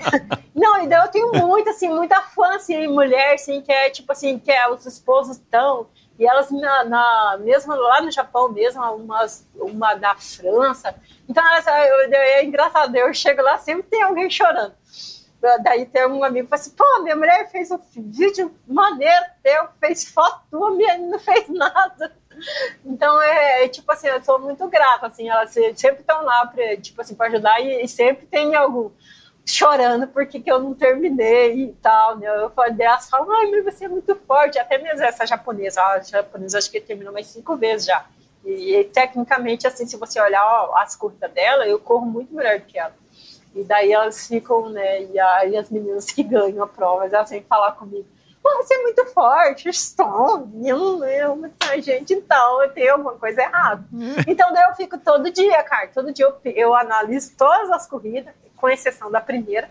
não, e daí eu tenho muito, assim, muita fã, assim, mulher, assim, que é, tipo assim, que é, os esposos estão e elas, na, na, lá no Japão mesmo, umas, uma da França. Então, elas, é engraçado, eu chego lá, sempre tem alguém chorando. Daí tem um amigo que fala assim, pô, minha mulher fez um vídeo maneiro teu, fez foto tua, minha não fez nada. Então, é, é, tipo assim, eu sou muito grata, assim, elas sempre estão lá para tipo assim, para ajudar e, e sempre tem algum chorando porque que eu não terminei e tal, né? Eu falei, elas falam, ai, mas você é muito forte. Até mesmo essa japonesa, a japonesa acho que terminou mais cinco vezes já. E, e tecnicamente, assim, se você olhar ó, as curtas dela, eu corro muito melhor que ela. E daí elas ficam, né? E aí as meninas que ganham a prova, elas vêm falar comigo. Porra, você é muito forte, estou, eu, eu, gente, então tem alguma coisa errada. Então daí eu fico todo dia, cara, todo dia eu, eu analiso todas as corridas, com exceção da primeira.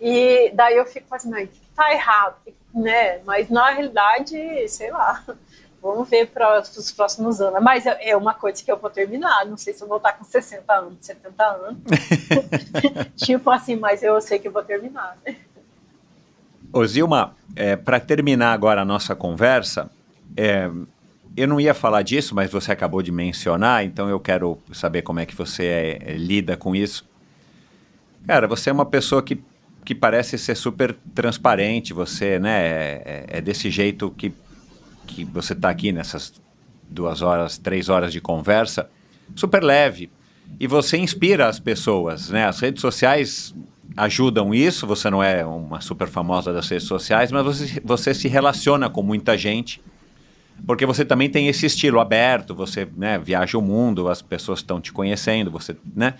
E daí eu fico assim, não, tá errado, né? Mas na realidade, sei lá, vamos ver para os próximos anos. Mas é, é uma coisa que eu vou terminar. Não sei se eu vou estar com 60 anos, 70 anos. tipo assim, mas eu sei que eu vou terminar. Né? Ô Zilma, é, para terminar agora a nossa conversa, é, eu não ia falar disso, mas você acabou de mencionar, então eu quero saber como é que você é, lida com isso. Cara, você é uma pessoa que, que parece ser super transparente, você né, é, é, é desse jeito que, que você está aqui nessas duas horas, três horas de conversa, super leve. E você inspira as pessoas, né? As redes sociais ajudam isso. Você não é uma super famosa das redes sociais, mas você, você se relaciona com muita gente. Porque você também tem esse estilo aberto, você né, viaja o mundo, as pessoas estão te conhecendo, você, né?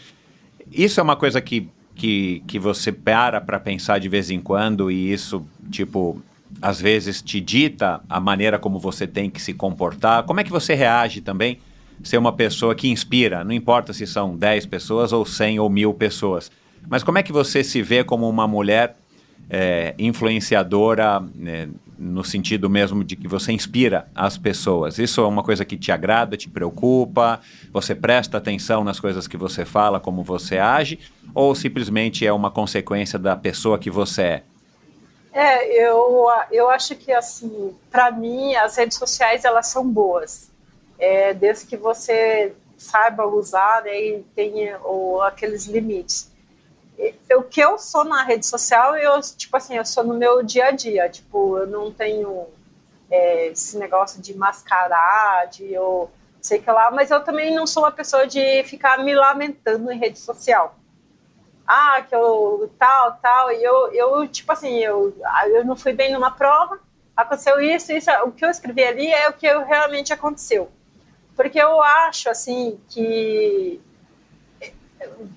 Isso é uma coisa que, que, que você para para pensar de vez em quando e isso, tipo, às vezes te dita a maneira como você tem que se comportar. Como é que você reage também? Ser uma pessoa que inspira, não importa se são 10 pessoas ou 100 ou mil pessoas mas como é que você se vê como uma mulher é, influenciadora, né, no sentido mesmo de que você inspira as pessoas? Isso é uma coisa que te agrada, te preocupa? Você presta atenção nas coisas que você fala, como você age? Ou simplesmente é uma consequência da pessoa que você é? É, eu, eu acho que, assim, para mim, as redes sociais, elas são boas. É, desde que você saiba usar né, e tenha ou, aqueles limites o que eu sou na rede social, eu, tipo assim, eu sou no meu dia a dia, tipo, eu não tenho é, esse negócio de mascarar, de eu sei que lá, mas eu também não sou uma pessoa de ficar me lamentando em rede social. Ah, que eu tal, tal, e eu, eu tipo assim, eu, eu não fui bem numa prova, aconteceu isso, isso, o que eu escrevi ali é o que realmente aconteceu. Porque eu acho, assim, que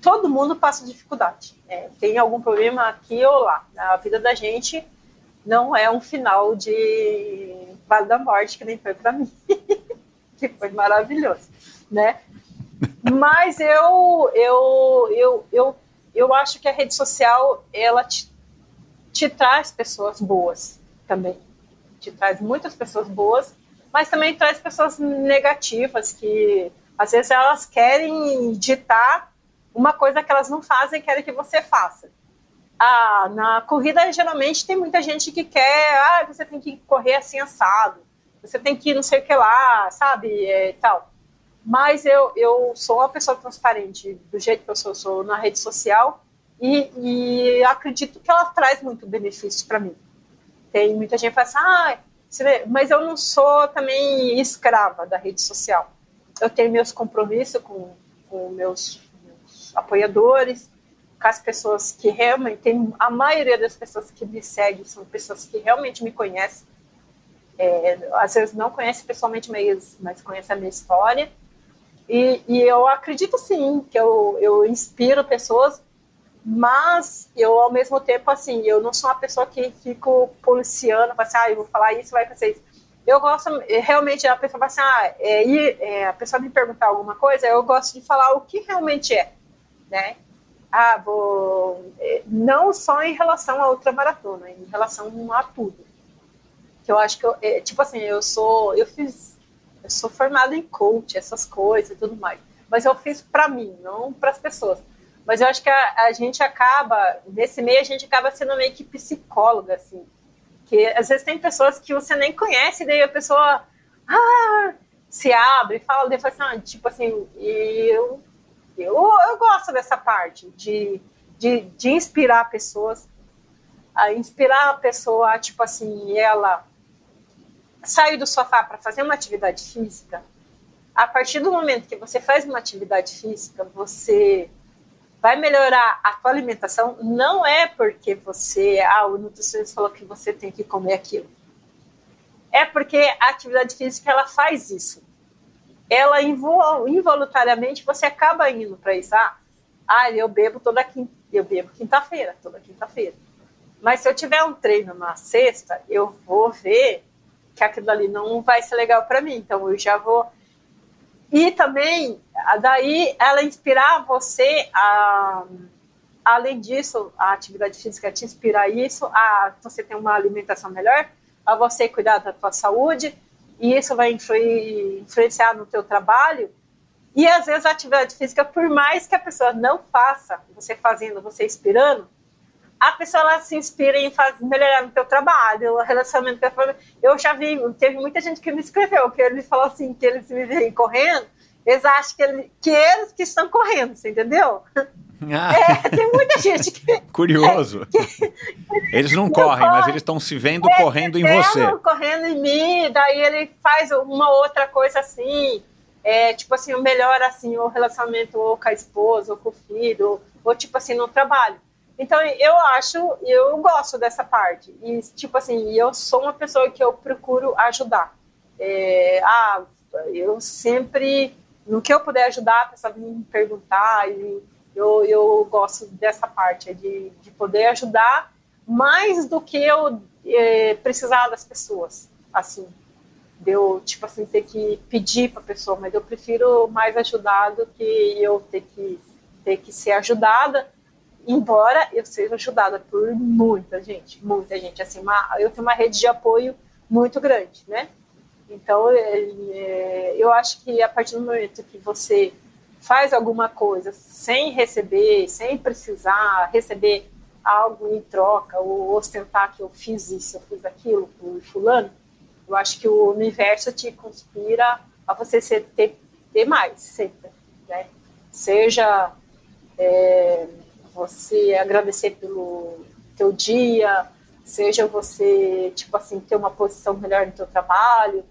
todo mundo passa dificuldade. É, tem algum problema aqui ou lá. A vida da gente não é um final de Vale da Morte, que nem foi para mim, que foi maravilhoso, né? Mas eu, eu, eu, eu, eu acho que a rede social, ela te, te traz pessoas boas também. Te traz muitas pessoas boas, mas também traz pessoas negativas que às vezes elas querem ditar uma coisa que elas não fazem querem que você faça. Ah, na corrida, geralmente, tem muita gente que quer, ah, você tem que correr assim assado, você tem que não sei o que lá, sabe, tal. Mas eu, eu sou uma pessoa transparente, do jeito que eu sou, sou na rede social, e, e acredito que ela traz muito benefício para mim. Tem muita gente que fala assim, ah, mas eu não sou também escrava da rede social. Eu tenho meus compromissos com, com meus apoiadores, com as pessoas que realmente tem a maioria das pessoas que me seguem são pessoas que realmente me conhecem. É, às vezes não conhecem pessoalmente, mas, mas conhecem a minha história. E, e, eu acredito sim que eu, eu inspiro pessoas, mas eu ao mesmo tempo assim, eu não sou uma pessoa que fico policiando, assim, ah, eu vou falar isso, vai fazer isso. Eu gosto, realmente, a pessoa fala assim, ah, é, é, a pessoa me perguntar alguma coisa, eu gosto de falar o que realmente é né? Ah, vou... É, não só em relação à outra maratona, em relação a tudo. Que eu acho que, eu, é, tipo assim, eu sou, eu fiz, eu sou formada em coach, essas coisas e tudo mais. Mas eu fiz para mim, não para as pessoas. Mas eu acho que a, a, gente acaba, nesse meio, a gente acaba sendo meio que psicóloga, assim. Que às vezes tem pessoas que você nem conhece, daí a pessoa ah, se abre, fala, depois, assim, tipo assim, e eu eu, eu gosto dessa parte de, de, de inspirar pessoas, a inspirar a pessoa, tipo assim, ela sair do sofá para fazer uma atividade física. A partir do momento que você faz uma atividade física, você vai melhorar a tua alimentação. Não é porque você, ah, o nutricionista falou que você tem que comer aquilo. É porque a atividade física ela faz isso ela involuntariamente você acaba indo para isso. Ah, ah, eu bebo toda quinta, eu bebo quinta-feira, toda quinta-feira. Mas se eu tiver um treino na sexta, eu vou ver que aquilo ali não vai ser legal para mim. Então eu já vou. E também, daí ela inspirar você a. Além disso, a atividade física te inspira isso, a você ter uma alimentação melhor, a você cuidar da tua saúde, e isso vai influenciar no teu trabalho. E às vezes a atividade física, por mais que a pessoa não faça, você fazendo, você inspirando, a pessoa ela se inspira em fazer, melhorar no teu trabalho, o relacionamento com a família. Eu já vi, teve muita gente que me escreveu, que ele falou assim, que eles me veem correndo, eles acham que, ele, que eles que estão correndo, você entendeu? Ah. É, tem muita gente que. Curioso. É, que, eles não, não correm, corre. mas eles estão se vendo é, correndo em você. correndo em mim, daí ele faz uma outra coisa assim. É, tipo assim, melhora assim, o relacionamento ou com a esposa, ou com o filho, ou, ou tipo assim, no trabalho. Então, eu acho, eu gosto dessa parte. E, tipo assim, eu sou uma pessoa que eu procuro ajudar. É, ah, eu sempre, no que eu puder ajudar, a pessoa me perguntar, e eu, eu gosto dessa parte, de, de poder ajudar mais do que eu é, precisar das pessoas, assim. De eu, tipo assim, ter que pedir para a pessoa, mas eu prefiro mais ajudar do que eu ter que, ter que ser ajudada embora eu seja ajudada por muita gente, muita gente, assim, uma, eu tenho uma rede de apoio muito grande, né? Então, é, é, eu acho que a partir do momento que você faz alguma coisa sem receber, sem precisar receber algo em troca, ou ostentar que eu fiz isso, eu fiz aquilo por fulano, eu acho que o universo te conspira a você ser, ter, ter mais, sempre, né? Seja... É, você agradecer pelo teu dia, seja você, tipo assim, ter uma posição melhor no teu trabalho,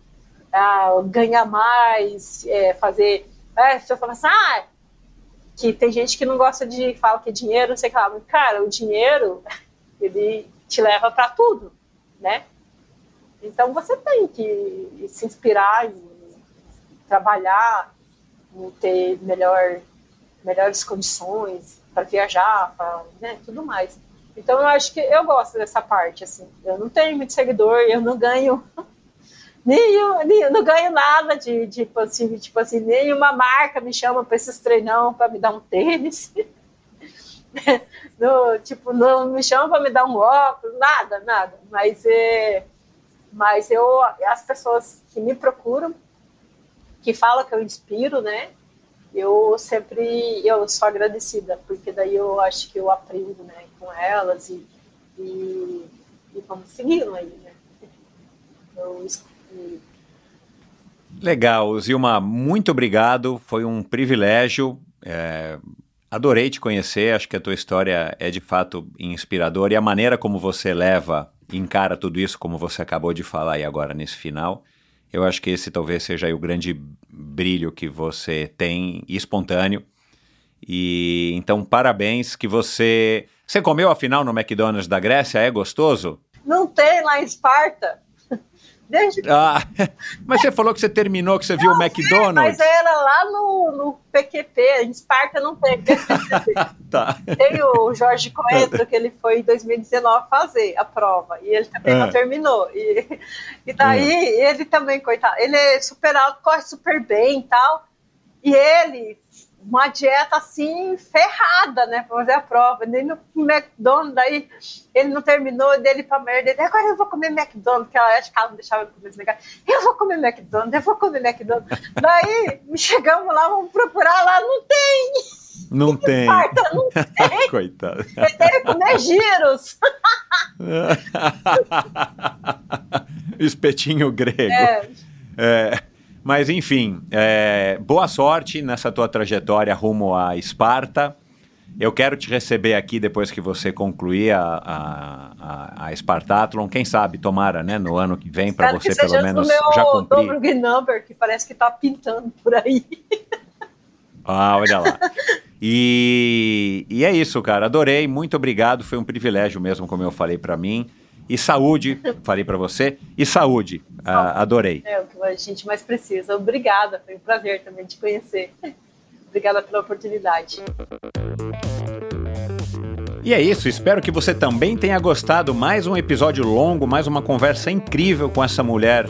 ah, ganhar mais, é, fazer... É, se eu falar assim, ah, que tem gente que não gosta de falar que dinheiro, não sei o que lá, mas, cara, o dinheiro, ele te leva para tudo, né? Então você tem que se inspirar trabalhar, ter melhor, melhores condições, para viajar, para né, tudo mais. Então eu acho que eu gosto dessa parte, assim. Eu não tenho muito seguidor, eu não ganho nenhum, nem, não ganho nada de, de tipo assim, tipo assim, nenhuma marca me chama para esses treinão para me dar um tênis. no, tipo, não me chama para me dar um óculos, nada, nada. Mas é, mas eu as pessoas que me procuram, que falam que eu inspiro, né? eu sempre eu sou agradecida, porque daí eu acho que eu aprendo né, com elas e, e, e vamos seguindo aí, né? Eu, e... Legal, Zilma, muito obrigado, foi um privilégio. É, adorei te conhecer, acho que a tua história é de fato inspiradora e a maneira como você leva, encara tudo isso, como você acabou de falar aí agora nesse final, eu acho que esse talvez seja o grande brilho que você tem, espontâneo. E então, parabéns que você. Você comeu afinal no McDonald's da Grécia? É gostoso? Não tem lá em Esparta. Desde... Ah, mas você falou que você terminou, que você viu o McDonald's. mas era lá no, no PQP, em Esparta não tem. tá. Tem o Jorge Coentro, que ele foi em 2019 fazer a prova, e ele também não ah. terminou. E, e daí, ah. ele também, coitado, ele é super alto, corre super bem e tal, e ele uma dieta assim ferrada, né, para fazer a prova. Nem no McDonald's, daí ele não terminou dele para merda. Ele, agora eu vou comer McDonald's, que ela acho que ela não deixava eu comer esse negócio. Eu vou comer McDonald's, eu vou comer McDonald's. daí chegamos lá, vamos procurar lá, não tem. Não tem. Parta, não tem. Coitado. Teve que comer giros. Espetinho grego. É. é. Mas enfim, é, boa sorte nessa tua trajetória rumo a Esparta. Eu quero te receber aqui depois que você concluir a, a, a, a Spartathlon. Quem sabe, tomara, né, no ano que vem, para você pelo menos meu já cumprir. Dobro number, que parece que está pintando por aí. Ah, olha lá. E, e é isso, cara. Adorei, muito obrigado. Foi um privilégio mesmo, como eu falei para mim. E saúde, falei para você. E saúde, ah, adorei. É o que a gente mais precisa. Obrigada, foi um prazer também te conhecer. Obrigada pela oportunidade. E é isso, espero que você também tenha gostado. Mais um episódio longo, mais uma conversa incrível com essa mulher.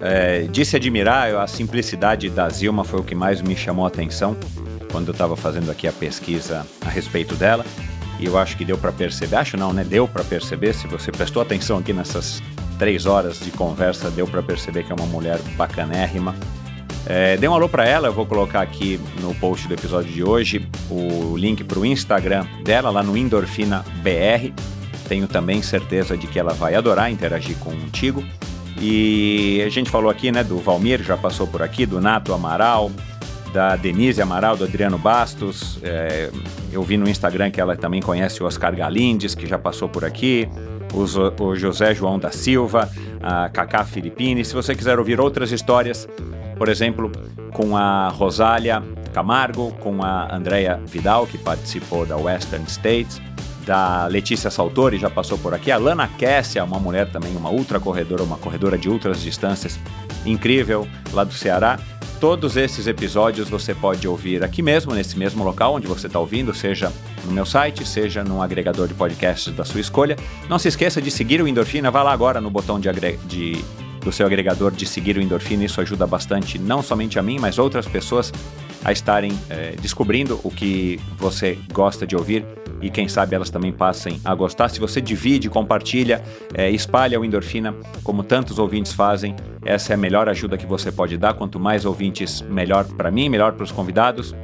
É, de se admirar, a simplicidade da Zilma foi o que mais me chamou a atenção quando eu estava fazendo aqui a pesquisa a respeito dela. E eu acho que deu para perceber, acho não, né? Deu para perceber, se você prestou atenção aqui nessas três horas de conversa, deu para perceber que é uma mulher bacanérrima. É, dê um alô para ela, eu vou colocar aqui no post do episódio de hoje o link para o Instagram dela, lá no Endorfina BR. Tenho também certeza de que ela vai adorar interagir contigo. E a gente falou aqui, né, do Valmir, já passou por aqui, do Nato Amaral, da Denise Amaral, do Adriano Bastos. É, eu vi no Instagram que ela também conhece o Oscar Galindes, que já passou por aqui. O, José João da Silva, a Cacá Filippini. Se você quiser ouvir outras histórias, por exemplo, com a Rosália Camargo, com a Andrea Vidal, que participou da Western States, da Letícia Saltori, já passou por aqui, a Lana Kessia, uma mulher também, uma ultra corredora, uma corredora de ultras distâncias incrível lá do Ceará. Todos esses episódios você pode ouvir aqui mesmo, nesse mesmo local onde você está ouvindo, seja no meu site, seja no agregador de podcasts da sua escolha. Não se esqueça de seguir o Endorfina, vá lá agora no botão de, de do seu agregador de seguir o Endorfina, isso ajuda bastante não somente a mim, mas outras pessoas a estarem é, descobrindo o que você gosta de ouvir e quem sabe elas também passem a gostar. Se você divide, compartilha, é, espalha o Endorfina, como tantos ouvintes fazem, essa é a melhor ajuda que você pode dar. Quanto mais ouvintes, melhor para mim, melhor para os convidados.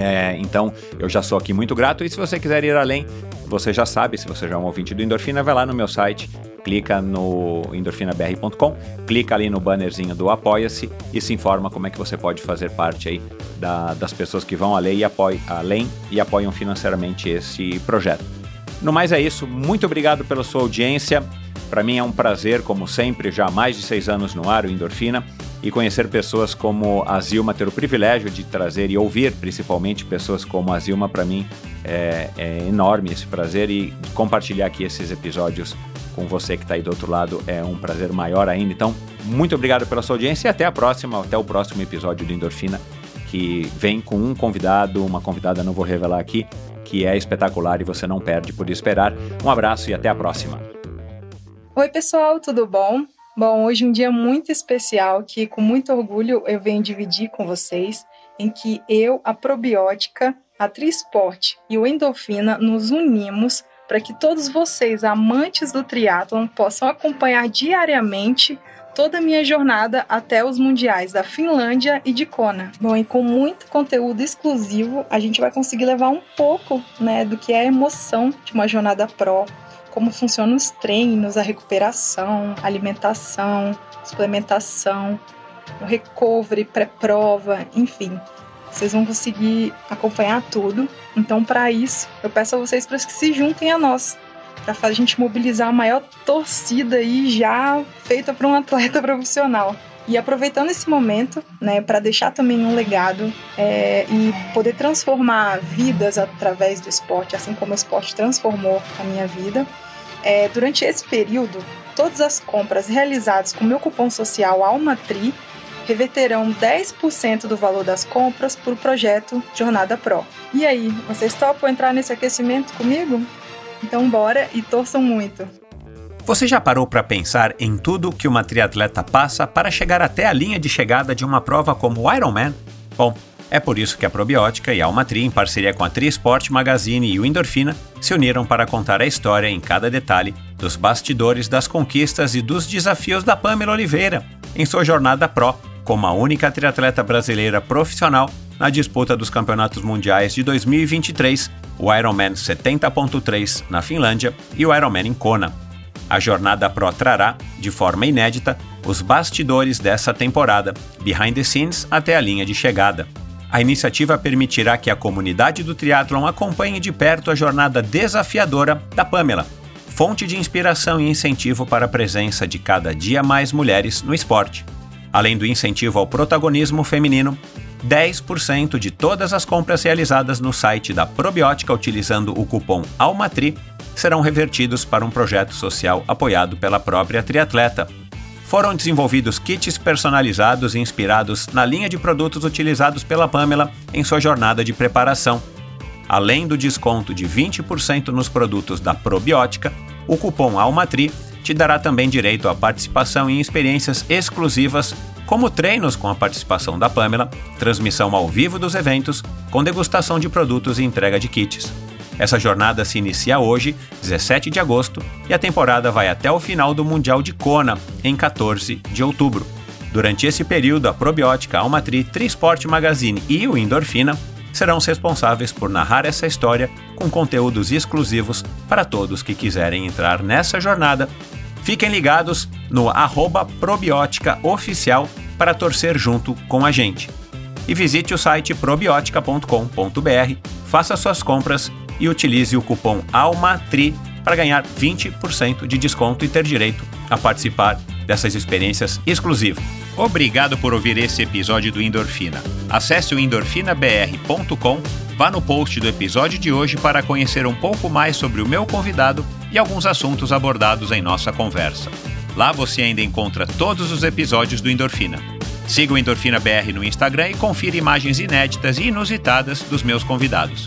É, então, eu já sou aqui muito grato. E se você quiser ir além, você já sabe, se você já é um ouvinte do Endorfina, vai lá no meu site, clica no endorfinabr.com, clica ali no bannerzinho do Apoia-se e se informa como é que você pode fazer parte aí da, das pessoas que vão além e, além e apoiam financeiramente esse projeto. No mais é isso, muito obrigado pela sua audiência. Para mim é um prazer, como sempre, já há mais de seis anos no ar, o Endorfina, e conhecer pessoas como a Zilma, ter o privilégio de trazer e ouvir principalmente pessoas como a Zilma, para mim é, é enorme esse prazer e compartilhar aqui esses episódios com você que está aí do outro lado é um prazer maior ainda. Então, muito obrigado pela sua audiência e até a próxima, até o próximo episódio do Endorfina, que vem com um convidado, uma convidada, não vou revelar aqui, que é espetacular e você não perde por esperar. Um abraço e até a próxima. Oi, pessoal, tudo bom? Bom, hoje é um dia muito especial que, com muito orgulho, eu venho dividir com vocês, em que eu, a probiótica, a Trisport e o Endorfina nos unimos para que todos vocês, amantes do triatlon, possam acompanhar diariamente toda a minha jornada até os mundiais da Finlândia e de Kona. Bom, e com muito conteúdo exclusivo, a gente vai conseguir levar um pouco, né, do que é a emoção de uma jornada pro, como funcionam os treinos, a recuperação, alimentação, suplementação, o recovery, pré-prova, enfim. Vocês vão conseguir acompanhar tudo. Então, para isso, eu peço a vocês para que se juntem a nós, para a gente mobilizar a maior torcida aí já feita para um atleta profissional. E aproveitando esse momento, né, para deixar também um legado é, e poder transformar vidas através do esporte, assim como o esporte transformou a minha vida. É, durante esse período, todas as compras realizadas com meu cupom social ALMATRI reverterão 10% do valor das compras para o projeto Jornada Pro. E aí, vocês topam entrar nesse aquecimento comigo? Então bora e torçam muito! Você já parou para pensar em tudo que uma triatleta passa para chegar até a linha de chegada de uma prova como o Ironman? Bom, é por isso que a Probiótica e a Almatri, em parceria com a Trisport Magazine e o Endorfina, se uniram para contar a história em cada detalhe dos bastidores das conquistas e dos desafios da Pamela Oliveira em sua jornada Pro como a única triatleta brasileira profissional na disputa dos Campeonatos Mundiais de 2023, o Ironman 70.3 na Finlândia e o Ironman em Kona. A jornada Pro trará, de forma inédita, os bastidores dessa temporada, behind the scenes até a linha de chegada. A iniciativa permitirá que a comunidade do triatlon acompanhe de perto a jornada desafiadora da Pamela, fonte de inspiração e incentivo para a presença de cada dia mais mulheres no esporte. Além do incentivo ao protagonismo feminino, 10% de todas as compras realizadas no site da Probiótica utilizando o cupom ALMATRI serão revertidos para um projeto social apoiado pela própria triatleta. Foram desenvolvidos kits personalizados inspirados na linha de produtos utilizados pela Pamela em sua jornada de preparação. além do desconto de 20% nos produtos da Probiótica, o cupom ALMATRI te dará também direito à participação em experiências exclusivas, como treinos com a participação da Pamela, transmissão ao vivo dos eventos, com degustação de produtos e entrega de kits. Essa jornada se inicia hoje, 17 de agosto, e a temporada vai até o final do Mundial de Kona, em 14 de outubro. Durante esse período, a Probiótica, Almatri, Trisport Magazine e o Endorfina serão os responsáveis por narrar essa história com conteúdos exclusivos para todos que quiserem entrar nessa jornada. Fiquem ligados no arroba Probiótica Oficial para torcer junto com a gente. E visite o site probiotica.com.br, faça suas compras e utilize o cupom ALMATRI para ganhar 20% de desconto e ter direito a participar dessas experiências exclusivas. Obrigado por ouvir esse episódio do Endorfina. Acesse o endorfinabr.com, vá no post do episódio de hoje para conhecer um pouco mais sobre o meu convidado e alguns assuntos abordados em nossa conversa. Lá você ainda encontra todos os episódios do Endorfina. Siga o Endorfina BR no Instagram e confira imagens inéditas e inusitadas dos meus convidados.